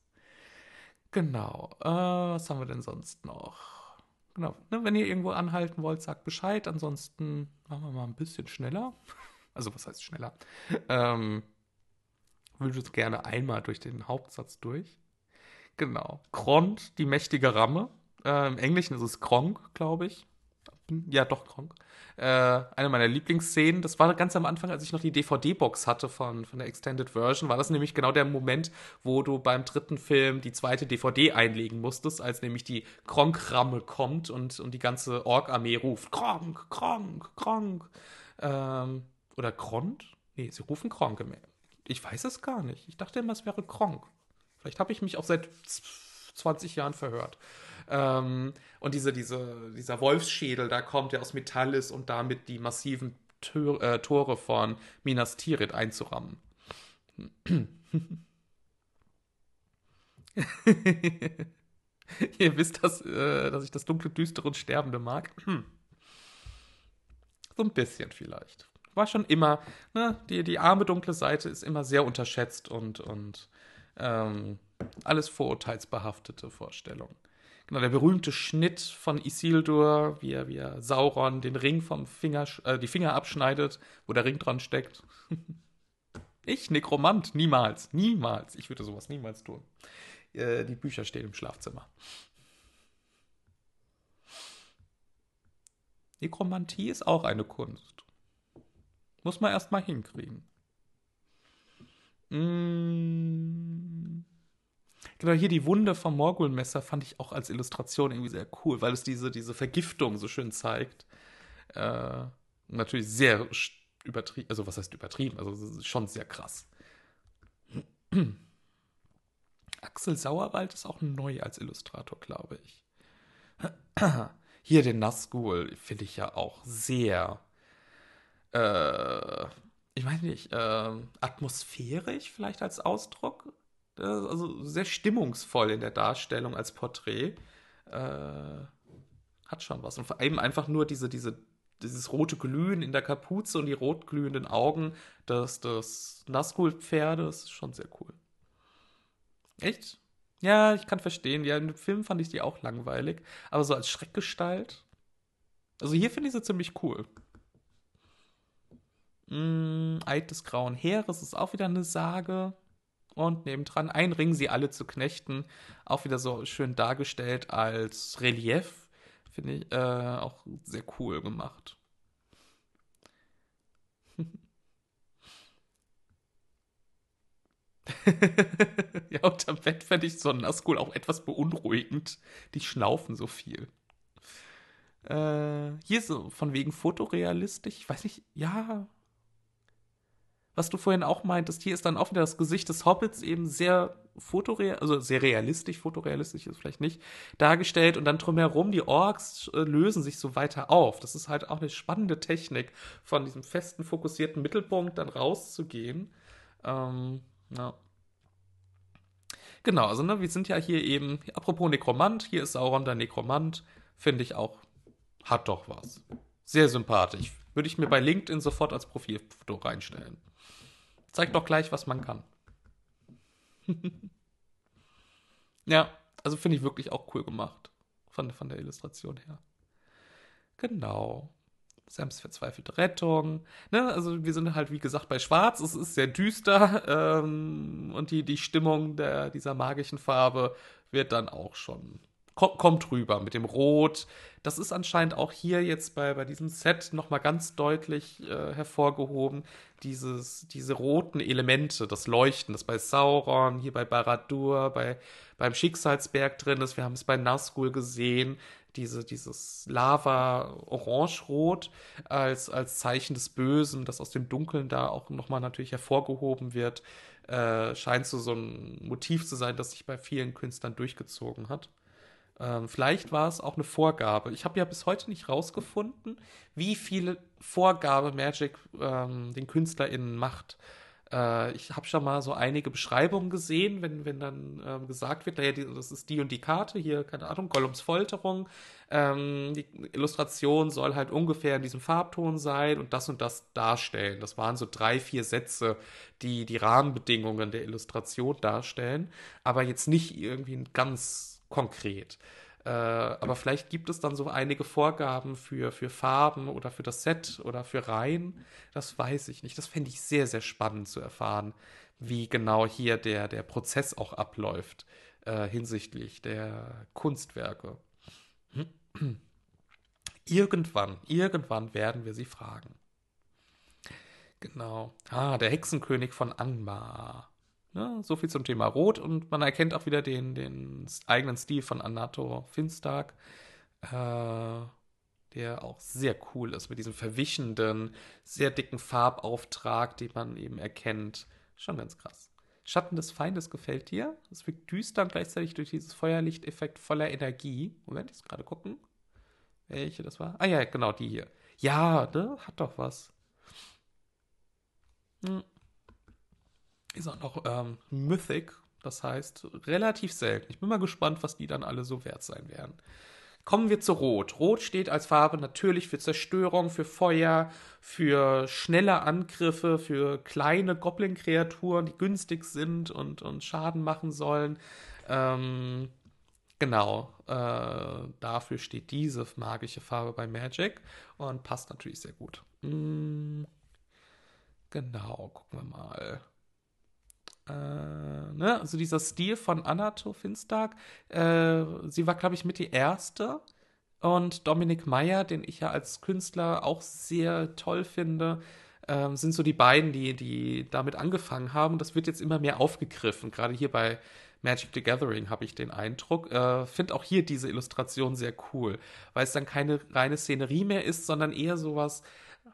Genau, äh, was haben wir denn sonst noch? Genau, ne, wenn ihr irgendwo anhalten wollt, sagt Bescheid. Ansonsten machen wir mal ein bisschen schneller. Also, was heißt schneller? Ähm, würde gerne einmal durch den Hauptsatz durch. Genau. Kront, die mächtige Ramme. Äh, Im Englischen ist es Kronk, glaube ich. Ja, doch, Kronk. Äh, eine meiner Lieblingsszenen, das war ganz am Anfang, als ich noch die DVD-Box hatte von, von der Extended Version, war das nämlich genau der Moment, wo du beim dritten Film die zweite DVD einlegen musstest, als nämlich die Kronk-Ramme kommt und, und die ganze Ork-Armee ruft: Kronk, Kronk, Kronk. Ähm, oder Kront? Nee, sie rufen Kronk im ich weiß es gar nicht. Ich dachte immer, es wäre Kronk. Vielleicht habe ich mich auch seit 20 Jahren verhört. Ähm, und diese, diese, dieser Wolfsschädel da kommt, der aus Metall ist und damit die massiven Tür, äh, Tore von Minas Tirith einzurammen. Ihr wisst, dass, äh, dass ich das dunkle, düstere und Sterbende mag. so ein bisschen vielleicht. War schon immer, ne, die, die arme, dunkle Seite ist immer sehr unterschätzt und, und ähm, alles vorurteilsbehaftete Vorstellungen. Genau, der berühmte Schnitt von Isildur, wie er, wie er Sauron den Ring vom Finger, äh, die Finger abschneidet, wo der Ring dran steckt. ich, Nekromant, niemals, niemals. Ich würde sowas niemals tun. Äh, die Bücher stehen im Schlafzimmer. Nekromantie ist auch eine Kunst. Muss man erst mal hinkriegen. Mmh. Genau, hier die Wunde vom Morgul-Messer fand ich auch als Illustration irgendwie sehr cool, weil es diese, diese Vergiftung so schön zeigt. Äh, natürlich sehr übertrieben, also was heißt übertrieben, also schon sehr krass. Axel Sauerwald ist auch neu als Illustrator, glaube ich. Hier den Nazgul finde ich ja auch sehr, äh, ich meine nicht, äh, atmosphärisch vielleicht als Ausdruck. Also sehr stimmungsvoll in der Darstellung als Porträt. Äh, hat schon was. Und vor allem einfach nur diese, diese, dieses rote Glühen in der Kapuze und die rotglühenden Augen des, des Nazgul-Pferdes ist schon sehr cool. Echt? Ja, ich kann verstehen. Ja, im Film fand ich die auch langweilig. Aber so als Schreckgestalt. Also hier finde ich sie ziemlich cool. Mm, Eid des Grauen Heeres ist auch wieder eine Sage. Und nebendran ein Ring, sie alle zu knechten. Auch wieder so schön dargestellt als Relief. Finde ich äh, auch sehr cool gemacht. ja, unterm Bett fände ich so ein Nazgul auch etwas beunruhigend. Die schnaufen so viel. Äh, hier so von wegen fotorealistisch. Ich weiß nicht, ja. Was du vorhin auch meintest, hier ist dann auch wieder das Gesicht des Hobbits eben sehr fotoreal, also sehr realistisch, fotorealistisch ist vielleicht nicht, dargestellt und dann drumherum die Orks äh, lösen sich so weiter auf. Das ist halt auch eine spannende Technik, von diesem festen, fokussierten Mittelpunkt dann rauszugehen. Ähm, ja. Genau, also ne, wir sind ja hier eben, apropos Nekromant, hier ist Sauron der Nekromant, finde ich auch, hat doch was. Sehr sympathisch. Würde ich mir bei LinkedIn sofort als Profilfoto reinstellen. Zeigt doch gleich, was man kann. ja, also finde ich wirklich auch cool gemacht. Von, von der Illustration her. Genau. Sams verzweifelte Rettung. Ne? Also wir sind halt, wie gesagt, bei Schwarz. Es ist sehr düster ähm, und die, die Stimmung der, dieser magischen Farbe wird dann auch schon kommt rüber mit dem Rot. Das ist anscheinend auch hier jetzt bei, bei diesem Set nochmal ganz deutlich äh, hervorgehoben. Dieses, diese roten Elemente, das Leuchten, das bei Sauron, hier bei Baradur, bei, beim Schicksalsberg drin ist. Wir haben es bei Nazgul gesehen diese, dieses Lava-Orange-Rot als, als Zeichen des Bösen, das aus dem Dunkeln da auch nochmal natürlich hervorgehoben wird, äh, scheint so, so ein Motiv zu sein, das sich bei vielen Künstlern durchgezogen hat. Ähm, vielleicht war es auch eine Vorgabe. Ich habe ja bis heute nicht rausgefunden, wie viele Vorgabe Magic ähm, den KünstlerInnen macht. Äh, ich habe schon mal so einige Beschreibungen gesehen, wenn, wenn dann ähm, gesagt wird, naja, das ist die und die Karte, hier, keine Ahnung, Gollums Folterung. Ähm, die Illustration soll halt ungefähr in diesem Farbton sein und das und das darstellen. Das waren so drei, vier Sätze, die die Rahmenbedingungen der Illustration darstellen, aber jetzt nicht irgendwie ganz konkret. Äh, aber vielleicht gibt es dann so einige Vorgaben für, für Farben oder für das Set oder für Reihen. Das weiß ich nicht. Das fände ich sehr, sehr spannend zu erfahren, wie genau hier der, der Prozess auch abläuft äh, hinsichtlich der Kunstwerke. Irgendwann, irgendwann werden wir sie fragen. Genau. Ah, der Hexenkönig von Angmar. Ne? So viel zum Thema Rot und man erkennt auch wieder den, den eigenen Stil von Anato Finstark, äh, der auch sehr cool ist mit diesem verwischenden, sehr dicken Farbauftrag, den man eben erkennt. Schon ganz krass. Schatten des Feindes gefällt dir. Es wirkt düster und gleichzeitig durch dieses Feuerlichteffekt voller Energie. Moment, ich muss gerade gucken, welche das war. Ah ja, genau, die hier. Ja, ne? Hat doch was. Hm. Ist auch noch ähm, Mythic, das heißt relativ selten. Ich bin mal gespannt, was die dann alle so wert sein werden. Kommen wir zu Rot. Rot steht als Farbe natürlich für Zerstörung, für Feuer, für schnelle Angriffe, für kleine Goblin-Kreaturen, die günstig sind und, und Schaden machen sollen. Ähm, genau, äh, dafür steht diese magische Farbe bei Magic und passt natürlich sehr gut. Mm, genau, gucken wir mal. Äh, ne? Also dieser Stil von Anna Finstark, äh, sie war, glaube ich, mit die erste. Und Dominik Meyer, den ich ja als Künstler auch sehr toll finde, äh, sind so die beiden, die, die damit angefangen haben. Das wird jetzt immer mehr aufgegriffen. Gerade hier bei Magic the Gathering habe ich den Eindruck. Äh, Finde auch hier diese Illustration sehr cool, weil es dann keine reine Szenerie mehr ist, sondern eher sowas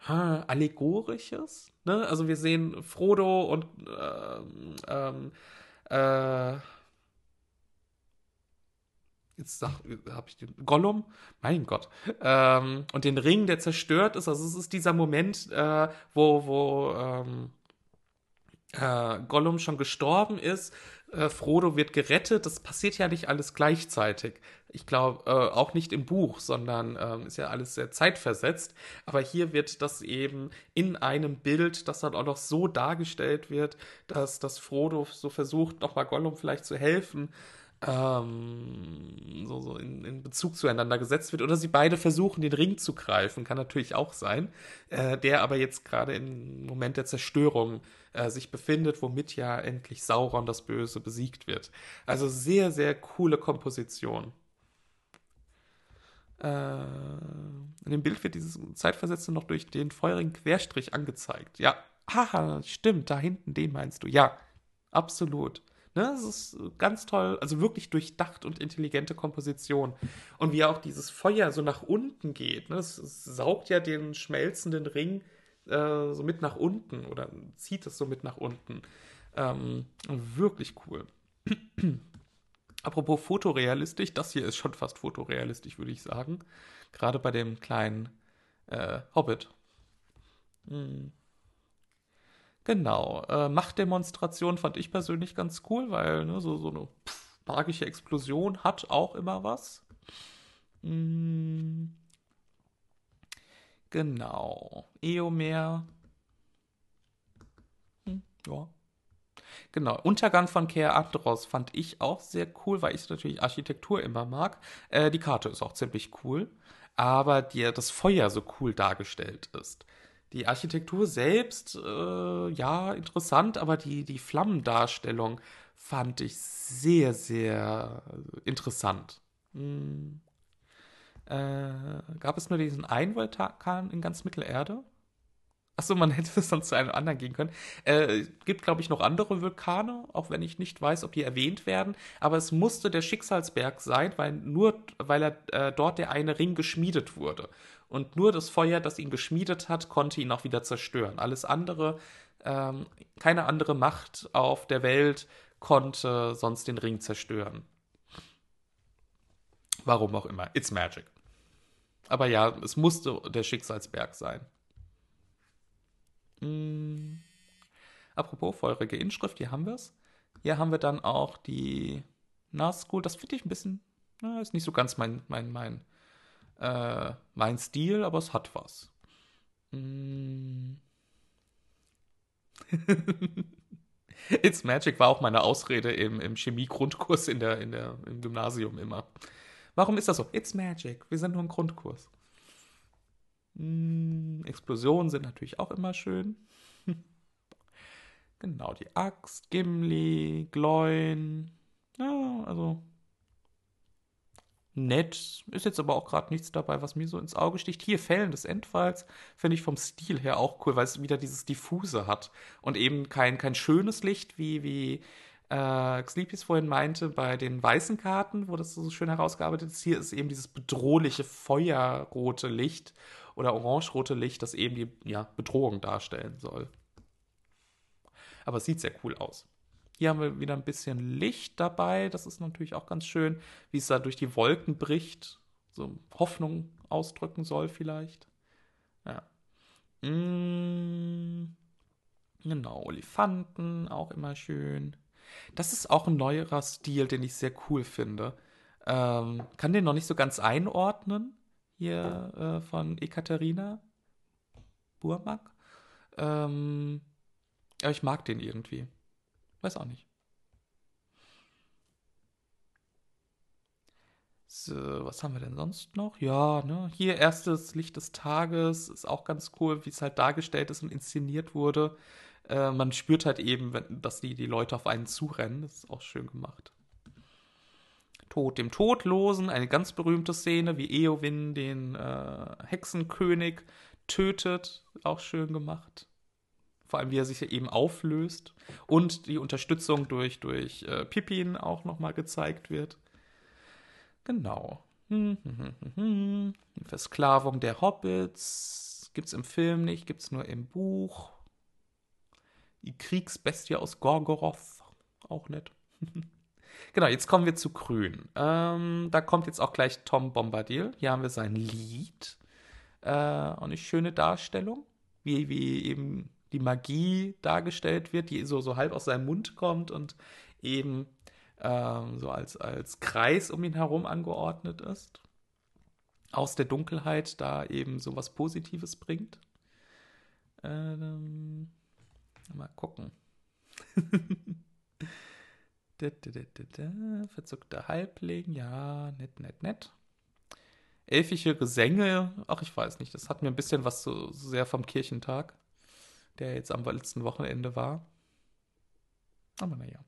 ha, Allegorisches. Ne? Also wir sehen Frodo und ähm, ähm, äh, jetzt habe ich den Gollum, mein Gott, ähm, und den Ring, der zerstört ist. Also es ist dieser Moment, äh, wo, wo ähm, äh, Gollum schon gestorben ist äh, Frodo wird gerettet. Das passiert ja nicht alles gleichzeitig. Ich glaube, äh, auch nicht im Buch, sondern ähm, ist ja alles sehr zeitversetzt. Aber hier wird das eben in einem Bild, das dann auch noch so dargestellt wird, dass, dass Frodo so versucht, nochmal Gollum vielleicht zu helfen ähm, so, so in, in, Bezug zueinander gesetzt wird. Oder sie beide versuchen, den Ring zu greifen, kann natürlich auch sein, äh, der aber jetzt gerade im Moment der Zerstörung äh, sich befindet, womit ja endlich Sauron das Böse besiegt wird. Also sehr, sehr coole Komposition. Äh, in dem Bild wird dieses Zeitversetzte noch durch den feurigen Querstrich angezeigt. Ja, haha, stimmt, da hinten, den meinst du. Ja, absolut. Ne, es ist ganz toll, also wirklich durchdacht und intelligente Komposition. Und wie auch dieses Feuer so nach unten geht. Ne? Es, es saugt ja den schmelzenden Ring äh, so mit nach unten oder zieht es so mit nach unten. Ähm, wirklich cool. Apropos fotorealistisch, das hier ist schon fast fotorealistisch, würde ich sagen. Gerade bei dem kleinen äh, Hobbit. Hm. Genau. Äh, Machtdemonstration fand ich persönlich ganz cool, weil ne, so, so eine pff, magische Explosion hat auch immer was. Hm. Genau. Eomer. Hm, ja. Genau. Untergang von Keir Andros fand ich auch sehr cool, weil ich natürlich Architektur immer mag. Äh, die Karte ist auch ziemlich cool, aber dir das Feuer so cool dargestellt ist. Die Architektur selbst, äh, ja, interessant, aber die, die Flammendarstellung fand ich sehr, sehr interessant. Hm. Äh, gab es nur diesen einen Vulkan in ganz Mittelerde? Achso, man hätte es sonst zu einem anderen gehen können. Äh, gibt, glaube ich, noch andere Vulkane, auch wenn ich nicht weiß, ob die erwähnt werden. Aber es musste der Schicksalsberg sein, weil nur, weil er äh, dort der eine Ring geschmiedet wurde. Und nur das Feuer, das ihn geschmiedet hat, konnte ihn auch wieder zerstören. Alles andere, ähm, keine andere Macht auf der Welt konnte sonst den Ring zerstören. Warum auch immer. It's magic. Aber ja, es musste der Schicksalsberg sein. Hm. Apropos feurige Inschrift, hier haben wir es. Hier haben wir dann auch die Nazgul. Das finde ich ein bisschen, na, ist nicht so ganz mein, mein, mein äh, mein Stil, aber es hat was. Mm. It's Magic war auch meine Ausrede im, im Chemie-Grundkurs in der, in der, im Gymnasium immer. Warum ist das so? It's Magic. Wir sind nur im Grundkurs. Mm, Explosionen sind natürlich auch immer schön. genau, die Axt, Gimli, Gloin. Ja, also nett. Ist jetzt aber auch gerade nichts dabei, was mir so ins Auge sticht. Hier Fällen des Endfalls finde ich vom Stil her auch cool, weil es wieder dieses Diffuse hat und eben kein, kein schönes Licht, wie, wie äh, Sleepys vorhin meinte, bei den weißen Karten, wo das so schön herausgearbeitet ist. Hier ist eben dieses bedrohliche feuerrote Licht oder orangerote Licht, das eben die ja, Bedrohung darstellen soll. Aber es sieht sehr cool aus. Hier haben wir wieder ein bisschen Licht dabei. Das ist natürlich auch ganz schön, wie es da durch die Wolken bricht. So Hoffnung ausdrücken soll vielleicht. Ja. Mm, genau, Olifanten, auch immer schön. Das ist auch ein neuerer Stil, den ich sehr cool finde. Ähm, kann den noch nicht so ganz einordnen. Hier äh, von Ekaterina Burmak. Ähm, aber ich mag den irgendwie. Weiß auch nicht. So, was haben wir denn sonst noch? Ja, ne, hier erstes Licht des Tages ist auch ganz cool, wie es halt dargestellt ist und inszeniert wurde. Äh, man spürt halt eben, wenn, dass die, die Leute auf einen zurennen. Das ist auch schön gemacht. Tod dem Todlosen, eine ganz berühmte Szene, wie Eowyn den äh, Hexenkönig tötet. Auch schön gemacht. Vor allem, wie er sich eben auflöst. Und die Unterstützung durch, durch äh, Pippin auch nochmal gezeigt wird. Genau. Versklavung der Hobbits. Gibt's im Film nicht, gibt's nur im Buch. Die Kriegsbestie aus Gorgoroth. Auch nett. genau, jetzt kommen wir zu Grün. Ähm, da kommt jetzt auch gleich Tom Bombadil. Hier haben wir sein Lied. Äh, eine schöne Darstellung. Wie, wie eben die Magie dargestellt wird, die so, so halb aus seinem Mund kommt und eben ähm, so als, als Kreis um ihn herum angeordnet ist. Aus der Dunkelheit da eben so was Positives bringt. Ähm, mal gucken. Verzückter Halbling, ja, nett, nett, nett. Elfische Gesänge, ach, ich weiß nicht, das hat mir ein bisschen was so sehr vom Kirchentag der jetzt am letzten Wochenende war. Aber naja.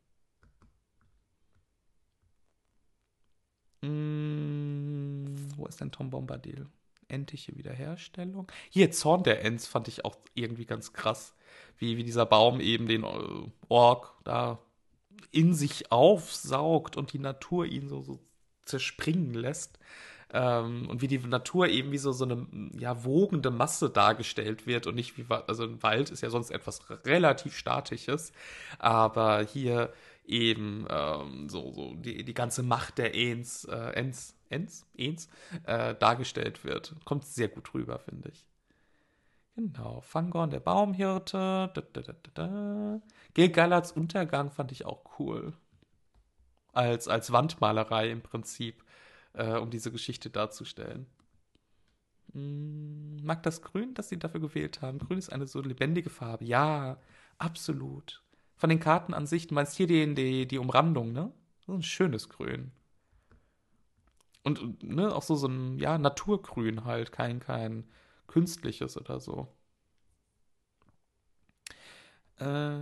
Hm, wo ist denn Tom Bombadil? Endliche Wiederherstellung. Hier, Zorn der Ents fand ich auch irgendwie ganz krass. Wie, wie dieser Baum eben den äh, Ork da in sich aufsaugt und die Natur ihn so, so zerspringen lässt. Ähm, und wie die Natur eben wie so, so eine ja, wogende Masse dargestellt wird und nicht wie, also ein Wald ist ja sonst etwas relativ Statisches, aber hier eben ähm, so, so die, die ganze Macht der Ens, äh, Ens, Ens, Ens äh, dargestellt wird. Kommt sehr gut rüber, finde ich. Genau, Fangorn, der Baumhirte. Da, da, da, da. Gilgalards Untergang fand ich auch cool. Als, als Wandmalerei im Prinzip äh, um diese Geschichte darzustellen. Hm, mag das Grün, das sie dafür gewählt haben? Grün ist eine so lebendige Farbe. Ja, absolut. Von den Karten an sich, du meinst hier die, die, die Umrandung, ne? So ein schönes Grün. Und ne, auch so, so ein, ja, Naturgrün halt, kein, kein künstliches oder so. Äh,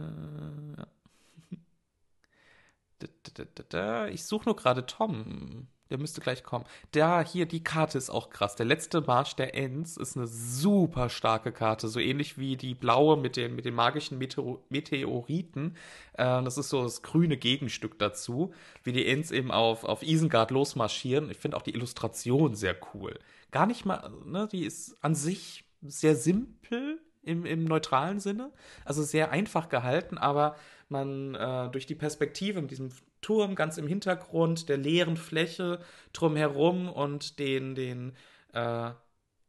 ich suche nur gerade Tom. Der müsste gleich kommen. Da, hier, die Karte ist auch krass. Der letzte Marsch der Ents ist eine super starke Karte. So ähnlich wie die blaue mit den, mit den magischen Meteor Meteoriten. Äh, das ist so das grüne Gegenstück dazu. Wie die Ents eben auf, auf Isengard losmarschieren. Ich finde auch die Illustration sehr cool. Gar nicht mal, ne, die ist an sich sehr simpel im, im neutralen Sinne. Also sehr einfach gehalten, aber man äh, durch die Perspektive mit diesem Turm ganz im Hintergrund, der leeren Fläche drumherum und den, den äh,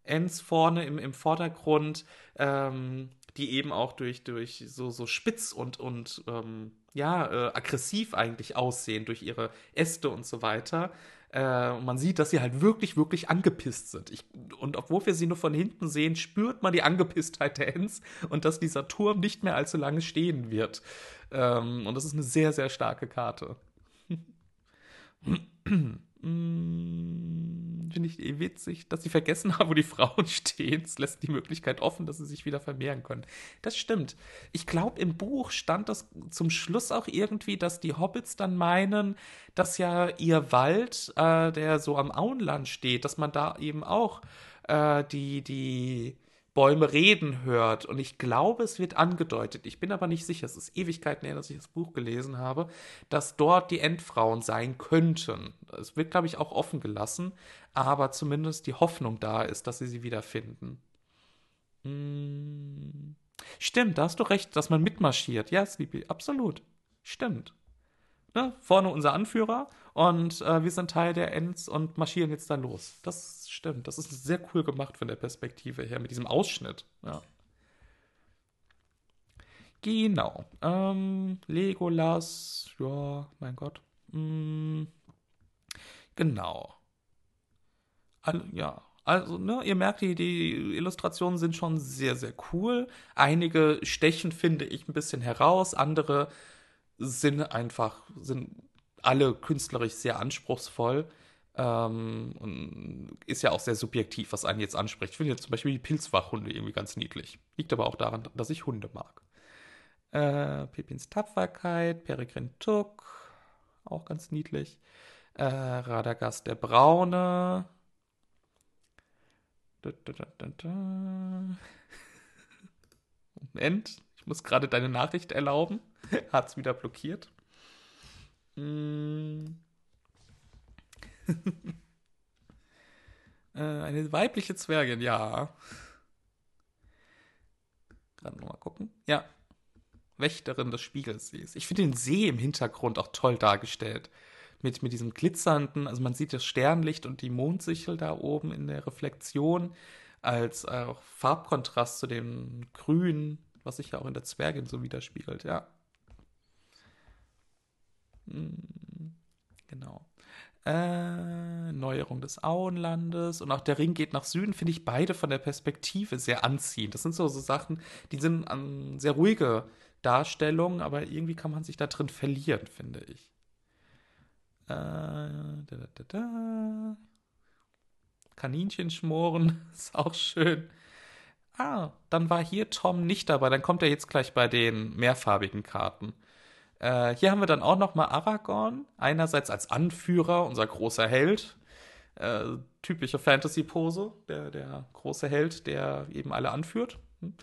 Ends vorne im, im Vordergrund, ähm, die eben auch durch, durch so, so spitz und, und ähm, ja, äh, aggressiv eigentlich aussehen, durch ihre Äste und so weiter. Äh, und man sieht, dass sie halt wirklich, wirklich angepisst sind. Ich, und obwohl wir sie nur von hinten sehen, spürt man die Angepisstheit der Ents und dass dieser Turm nicht mehr allzu lange stehen wird. Ähm, und das ist eine sehr, sehr starke Karte. Finde ich eh witzig, dass sie vergessen haben, wo die Frauen stehen. Es lässt die Möglichkeit offen, dass sie sich wieder vermehren können. Das stimmt. Ich glaube, im Buch stand das zum Schluss auch irgendwie, dass die Hobbits dann meinen, dass ja ihr Wald, äh, der so am Auenland steht, dass man da eben auch äh, die, die Bäume reden hört. Und ich glaube, es wird angedeutet, ich bin aber nicht sicher, es ist Ewigkeiten her, dass ich das Buch gelesen habe, dass dort die Endfrauen sein könnten. Es wird, glaube ich, auch offen gelassen, aber zumindest die Hoffnung da ist, dass sie sie wiederfinden. Hm. Stimmt, da hast du recht, dass man mitmarschiert. Ja, Sleepy, absolut. Stimmt. Ne? Vorne unser Anführer und äh, wir sind Teil der Ents und marschieren jetzt dann los. Das stimmt. Das ist sehr cool gemacht von der Perspektive her, mit diesem Ausschnitt. Ja. Genau. Ähm, Legolas, ja, mein Gott. Mm, genau. All, ja, also, ne, ihr merkt, die, die Illustrationen sind schon sehr, sehr cool. Einige stechen, finde ich, ein bisschen heraus. Andere sind einfach, sind alle künstlerisch sehr anspruchsvoll. Ähm, ist ja auch sehr subjektiv, was einen jetzt anspricht. Ich finde jetzt zum Beispiel die Pilzwachhunde irgendwie ganz niedlich. Liegt aber auch daran, dass ich Hunde mag. Äh, Pepins Tapferkeit, Peregrin Tuck, auch ganz niedlich. Äh, Radagast der Braune. Da, da, da, Moment, ich muss gerade deine Nachricht erlauben. Hat's wieder blockiert. Mm. äh, eine weibliche Zwergin, ja. Gerade nochmal gucken. Ja. Wächterin des Spiegelsees. Ich finde den See im Hintergrund auch toll dargestellt. Mit, mit diesem glitzernden, also man sieht das Sternlicht und die Mondsichel da oben in der Reflexion als auch Farbkontrast zu dem Grün, was sich ja auch in der Zwergin so widerspiegelt, ja. Hm, genau. Äh, Neuerung des Auenlandes und auch der Ring geht nach Süden, finde ich beide von der Perspektive sehr anziehend. Das sind so, so Sachen, die sind an sehr ruhige Darstellungen, aber irgendwie kann man sich da drin verlieren, finde ich. Äh, da, da, da. Kaninchen schmoren ist auch schön. Ah, dann war hier Tom nicht dabei. Dann kommt er jetzt gleich bei den mehrfarbigen Karten. Äh, hier haben wir dann auch noch mal Aragorn. Einerseits als Anführer, unser großer Held. Äh, typische Fantasy-Pose, der, der große Held, der eben alle anführt. Hm.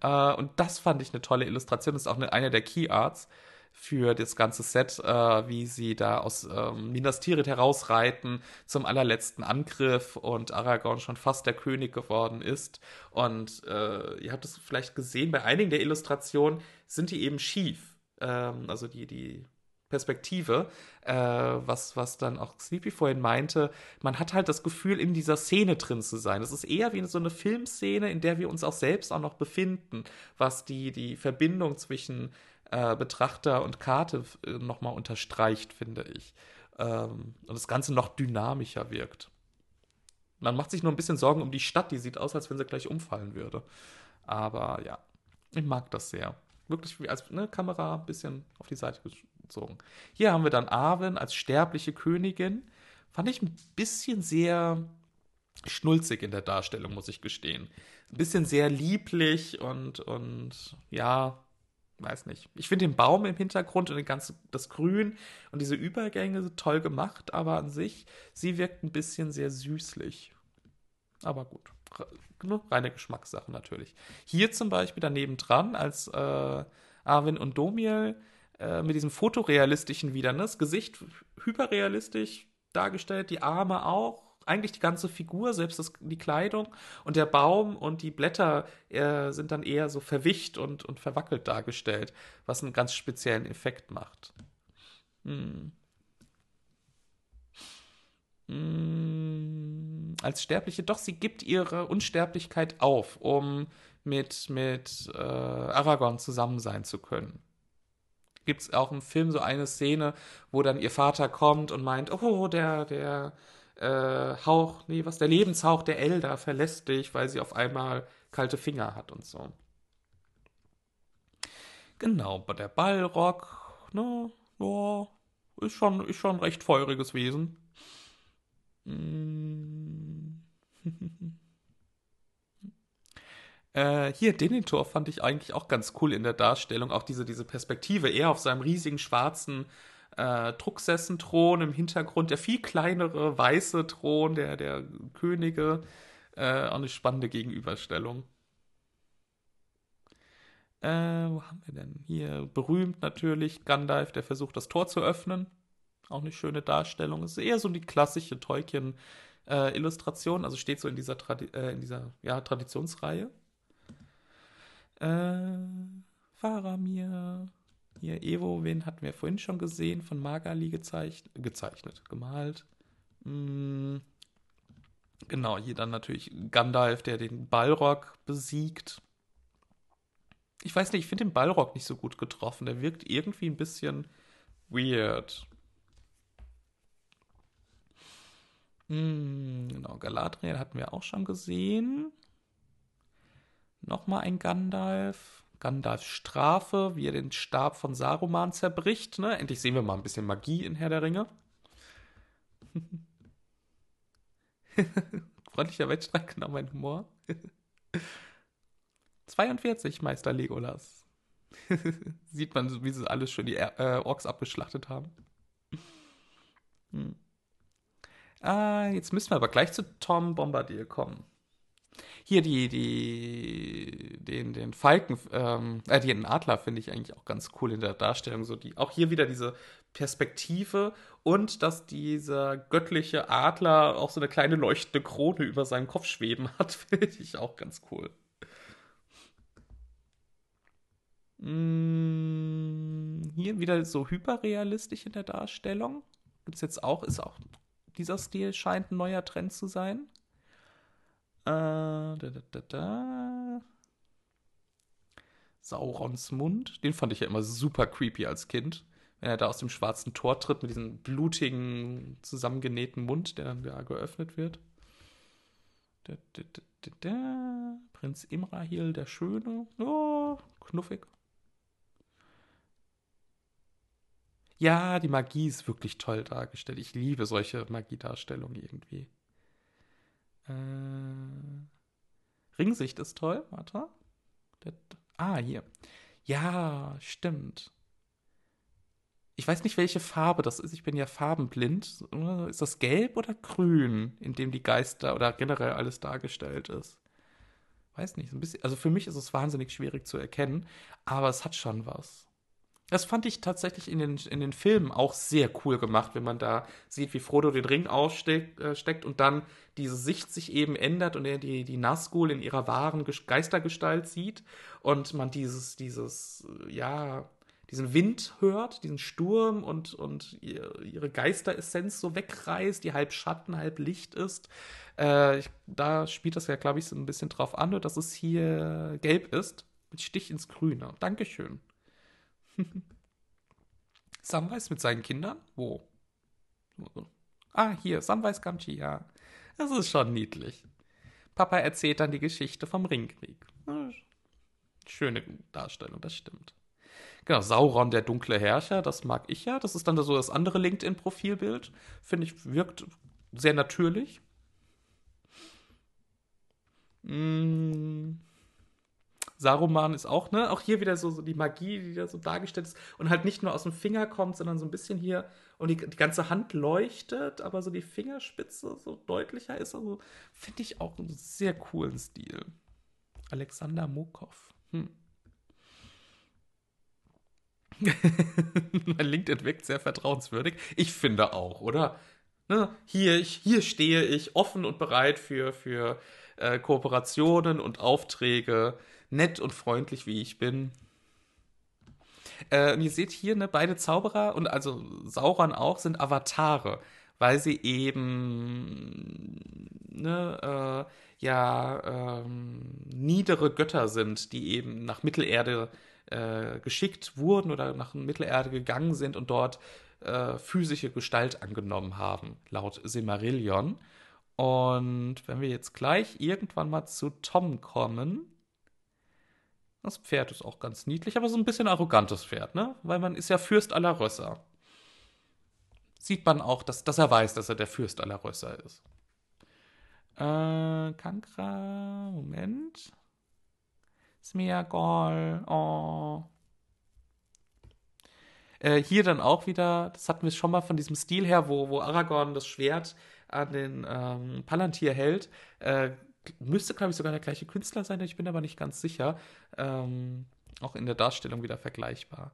Äh, und das fand ich eine tolle Illustration. Das ist auch eine, eine der Key Arts für das ganze Set, äh, wie sie da aus ähm, Minas Tirith herausreiten zum allerletzten Angriff und Aragorn schon fast der König geworden ist. Und äh, ihr habt es vielleicht gesehen, bei einigen der Illustrationen sind die eben schief. Ähm, also die, die Perspektive, äh, was, was dann auch Sleepy vorhin meinte, man hat halt das Gefühl, in dieser Szene drin zu sein. Es ist eher wie so eine Filmszene, in der wir uns auch selbst auch noch befinden, was die, die Verbindung zwischen äh, Betrachter und Karte äh, nochmal unterstreicht, finde ich. Ähm, und das Ganze noch dynamischer wirkt. Man macht sich nur ein bisschen Sorgen um die Stadt, die sieht aus, als wenn sie gleich umfallen würde. Aber ja, ich mag das sehr. Wirklich als ne, Kamera ein bisschen auf die Seite gezogen. Hier haben wir dann Arwen als sterbliche Königin. Fand ich ein bisschen sehr schnulzig in der Darstellung, muss ich gestehen. Ein bisschen sehr lieblich und, und ja, weiß nicht. Ich finde den Baum im Hintergrund und ganze, das Grün und diese Übergänge toll gemacht, aber an sich, sie wirkt ein bisschen sehr süßlich. Aber gut, ne, reine Geschmackssache natürlich. Hier zum Beispiel daneben dran als äh, Arvin und Domiel äh, mit diesem fotorealistischen wieder, ne? das Gesicht hyperrealistisch dargestellt, die Arme auch, eigentlich die ganze Figur, selbst das, die Kleidung und der Baum und die Blätter äh, sind dann eher so verwischt und, und verwackelt dargestellt, was einen ganz speziellen Effekt macht. Hm. Hm. Als Sterbliche, doch, sie gibt ihre Unsterblichkeit auf, um mit, mit äh, Aragorn zusammen sein zu können gibt es auch im Film so eine Szene, wo dann ihr Vater kommt und meint, oh, der, der äh, Hauch, nee, was, der Lebenshauch der Elder verlässt dich, weil sie auf einmal kalte Finger hat und so. Genau, der Ballrock, ne, ja, ist schon, ist schon ein recht feuriges Wesen. Mm. äh, hier, Denethor fand ich eigentlich auch ganz cool in der Darstellung. Auch diese, diese Perspektive, eher auf seinem riesigen schwarzen äh, Drucksessenthron im Hintergrund, der viel kleinere weiße Thron der, der Könige. Äh, auch eine spannende Gegenüberstellung. Äh, wo haben wir denn? Hier berühmt natürlich Gandalf, der versucht, das Tor zu öffnen. Auch eine schöne Darstellung. Es ist eher so die klassische Tolkien-Illustration, äh, also steht so in dieser, Tradi äh, in dieser ja, Traditionsreihe. Äh, Faramir, Hier, Evo, wen hatten wir vorhin schon gesehen? Von Magali gezeichnet, gezeichnet gemalt. Hm. Genau, hier dann natürlich Gandalf, der den Balrog besiegt. Ich weiß nicht, ich finde den Balrog nicht so gut getroffen. Der wirkt irgendwie ein bisschen weird. Hm, genau, Galadriel hatten wir auch schon gesehen. Nochmal ein Gandalf. Gandalfs Strafe, wie er den Stab von Saruman zerbricht. Ne? Endlich sehen wir mal ein bisschen Magie in Herr der Ringe. Freundlicher Wettstreit, genau mein Humor. 42, Meister Legolas. Sieht man, wie sie alles schon die äh, Orks abgeschlachtet haben. Hm. Ah, jetzt müssen wir aber gleich zu Tom Bombardier kommen. Hier die, die, den, den Falken, ähm, äh, den Adler finde ich eigentlich auch ganz cool in der Darstellung. So die, auch hier wieder diese Perspektive und dass dieser göttliche Adler auch so eine kleine leuchtende Krone über seinem Kopf schweben hat, finde ich auch ganz cool. Mm, hier wieder so hyperrealistisch in der Darstellung. Gibt es jetzt auch, ist auch dieser Stil scheint ein neuer Trend zu sein. Äh, da, da, da. Saurons Mund, den fand ich ja immer super creepy als Kind. Wenn er da aus dem schwarzen Tor tritt mit diesem blutigen, zusammengenähten Mund, der dann da geöffnet wird. Prinz Imrahil, der Schöne. Oh, knuffig. Ja, die Magie ist wirklich toll dargestellt. Ich liebe solche Magiedarstellungen irgendwie. Äh, Ringsicht ist toll. Warte. Ah, hier. Ja, stimmt. Ich weiß nicht, welche Farbe das ist. Ich bin ja farbenblind. Ist das gelb oder grün, in dem die Geister oder generell alles dargestellt ist? Weiß nicht. Ein bisschen, also für mich ist es wahnsinnig schwierig zu erkennen, aber es hat schon was. Das fand ich tatsächlich in den, in den Filmen auch sehr cool gemacht, wenn man da sieht, wie Frodo den Ring aussteckt äh, und dann diese Sicht sich eben ändert und er die, die Nazgul in ihrer wahren Geistergestalt sieht und man dieses, dieses, ja, diesen Wind hört, diesen Sturm und, und ihre Geisteressenz so wegreißt, die halb Schatten, halb Licht ist. Äh, ich, da spielt das ja, glaube ich, so ein bisschen drauf an, dass es hier gelb ist, mit Stich ins Grüne. Dankeschön. Samwise mit seinen Kindern? Wo? Ah, hier, Samwise Gamgee, ja. Das ist schon niedlich. Papa erzählt dann die Geschichte vom Ringkrieg. Schöne Darstellung, das stimmt. Genau, Sauron, der dunkle Herrscher, das mag ich ja. Das ist dann so das andere LinkedIn-Profilbild. Finde ich, wirkt sehr natürlich. Mmh. Saruman ist auch, ne? Auch hier wieder so, so die Magie, die da so dargestellt ist und halt nicht nur aus dem Finger kommt, sondern so ein bisschen hier und die, die ganze Hand leuchtet, aber so die Fingerspitze so deutlicher ist. Also finde ich auch einen sehr coolen Stil. Alexander Mokov. Hm. mein LinkedIn wirkt sehr vertrauenswürdig. Ich finde auch, oder? Ne? Hier, hier stehe ich offen und bereit für, für äh, Kooperationen und Aufträge nett und freundlich, wie ich bin. Äh, und ihr seht hier, ne, beide Zauberer und also Sauron auch sind Avatare, weil sie eben ne, äh, ja ähm, niedere Götter sind, die eben nach Mittelerde äh, geschickt wurden oder nach Mittelerde gegangen sind und dort äh, physische Gestalt angenommen haben, laut Silmarillion. Und wenn wir jetzt gleich irgendwann mal zu Tom kommen, das Pferd ist auch ganz niedlich, aber so ein bisschen arrogantes Pferd, ne? Weil man ist ja Fürst aller Rösser. Sieht man auch, dass, dass er weiß, dass er der Fürst aller Rösser ist. Äh, Kankra, Moment. Egal. Oh. Äh, hier dann auch wieder, das hatten wir schon mal von diesem Stil her, wo, wo Aragorn das Schwert an den ähm, Palantir hält. Äh, müsste, glaube ich, sogar der gleiche Künstler sein, ich bin aber nicht ganz sicher. Ähm, auch in der Darstellung wieder vergleichbar.